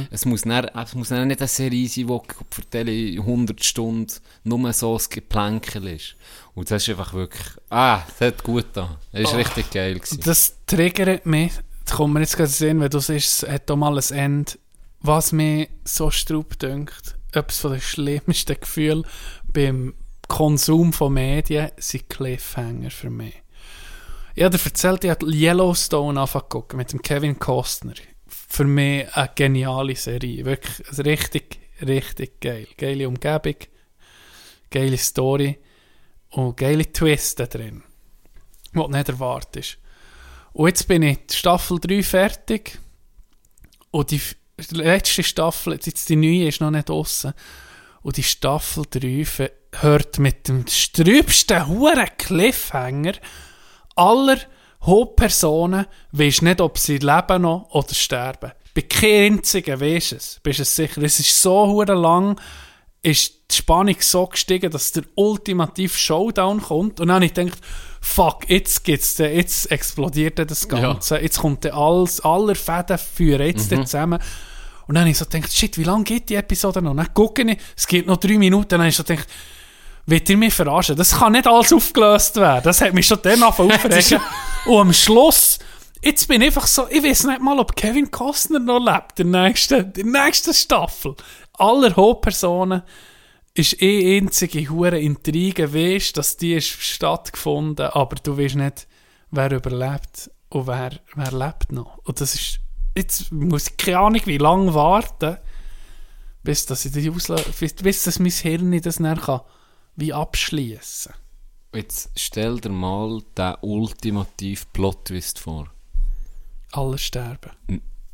Es muss dann, es muss dann nicht eine Serie sein, die vertelle 100 Stunden nur so ein Geplänkel ist. Und das ist einfach wirklich, ah, das hat gut da. Das ist richtig geil gewesen. Das triggert mich. Das kommt mir jetzt gerade sehen, wenn du siehst, es hat auch mal ein Ende. Was mir so straub dünkt, etwas von den schlimmsten Gefühlen beim Konsum von Medien sind Cliffhanger für mich. Ich habe dir erzählt, ich habe Yellowstone gucken mit dem Kevin Costner. Für mich eine geniale Serie. Wirklich richtig, richtig geil. Geile Umgebung, geile Story und geile Twists drin, die du nicht erwartest. Und jetzt bin ich Staffel 3 fertig und die letzte Staffel, jetzt die neue ist noch nicht draussen und die Staffel 3 ver- hört mit dem strübsten huren Cliffhanger aller Hauptpersonen weisst nicht, ob sie leben noch oder sterben. Bei keinem einzigen weisst es. Bist du es sicher. Es ist so hure lang, ist die Spannung so gestiegen, dass der ultimative Showdown kommt. Und dann habe ich gedacht, fuck, jetzt gibt's den, jetzt explodiert das Ganze. Jetzt kommt alles, aller Fäden führen jetzt dann zusammen. Und dann habe ich so gedacht, shit, wie lange geht die Episode noch? Dann gucke ich, es geht noch drei Minuten. Dann habe ich so gedacht, Wollt ihr mich verarschen? Das kann nicht alles aufgelöst werden. Das hat mich schon dann aufregen. Und am Schluss, jetzt bin ich einfach so, ich weiß nicht mal, ob Kevin Costner noch lebt in der nächsten, in der nächsten Staffel. Aller Hauptpersonen ist eh einzige hure Intrige, weisst, dass die ist stattgefunden, aber du weißt nicht, wer überlebt und wer, wer lebt noch. Und das ist, jetzt muss ich keine Ahnung, wie lange warten, bis, dass ich die auslöse, bis, bis dass mein Hirn das dann kann, wie abschließen. Jetzt stell dir mal den ultimativ Plot-Twist vor. Alle sterben.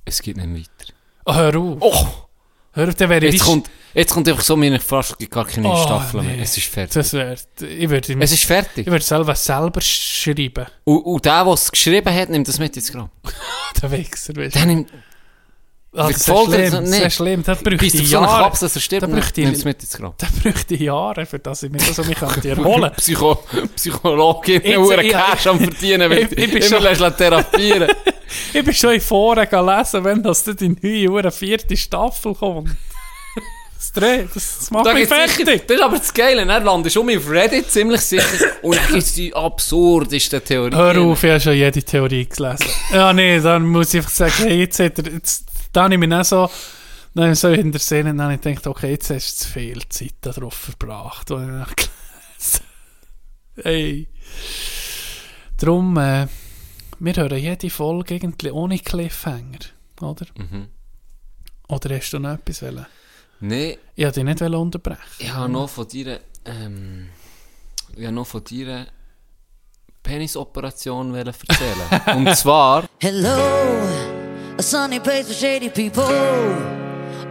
Es geht nicht weiter. Oh, hör auf. Oh! Hör auf, dann wäre Jetzt ich... kommt, jetzt kommt einfach so meine fast gar keine Oh, Staffel nee. mehr. Es ist fertig. Das wäre... Ich würde... es ist fertig. Ich würde selber selber schreiben. Und, und der, der es geschrieben hat, nimmt das mit ins Grab. Der Wichser, weißt Der du. nimmt, Ah, das ist schlimm, nee. das schlimm. Das bräuchte bis auf so Jahre. Klaps, dass er stirbt, bräuchte ich- mit ins Grab. Da bräuchte ich Jahre, für das ich mich das um mich könnte erholen Psycho Psychologin, Jetzt- ja, Cash am verdienen, wenn ich- ich bin immer schon- lässt lassen therapieren. Ich bin schon in Foren gelesen, wenn das dann die neue vierte Staffel kommt. Das Dreh, das, das macht Da mich gibt's sicher, fertig. das ist aber das Geile, er landet schon auf Reddit ziemlich sicher. Und dann gibt es die absurdesten Theorien. Hör auf, ich habe schon jede Theorie gelesen. ja, nee, dann muss ich einfach sagen, hey, jetzt hat er, jetzt, dann habe ich mich auch so, dann habe ich so in der Szene, dann habe ich gedacht, okay, jetzt hast du zu viel Zeit darauf verbracht. Und dann habe ich gelesen. hey. Darum, äh, wir hören jede Folge irgendwie ohne Cliffhanger, oder? Mhm. Oder hast du noch etwas wollen? Nee, Ich wollte dich nicht wollen unterbrechen. ich habe noch von dir, ähm, ich habe noch von dir Penisoperation erzählen. Und zwar, Hello, a sunny place with shady people.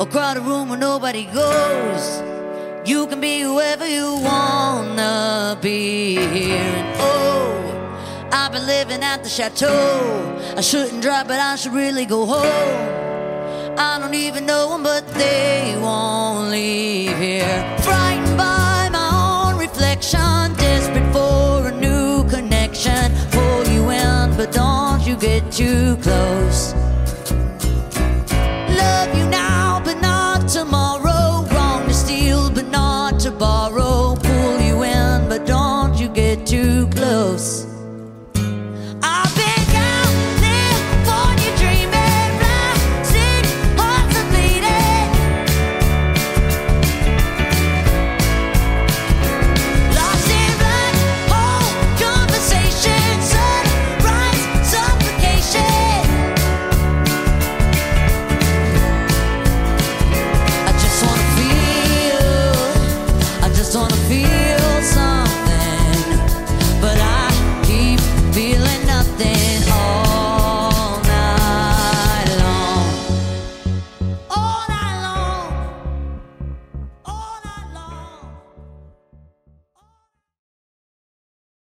A crowded room where nobody goes. You can be whoever you wanna be here. And oh, I've been living at the chateau. I shouldn't drive, but I should really go home. I don't even know them, but they won't leave here. Frightened by my own reflection, desperate for a new connection. Pull you in, but don't you get too close.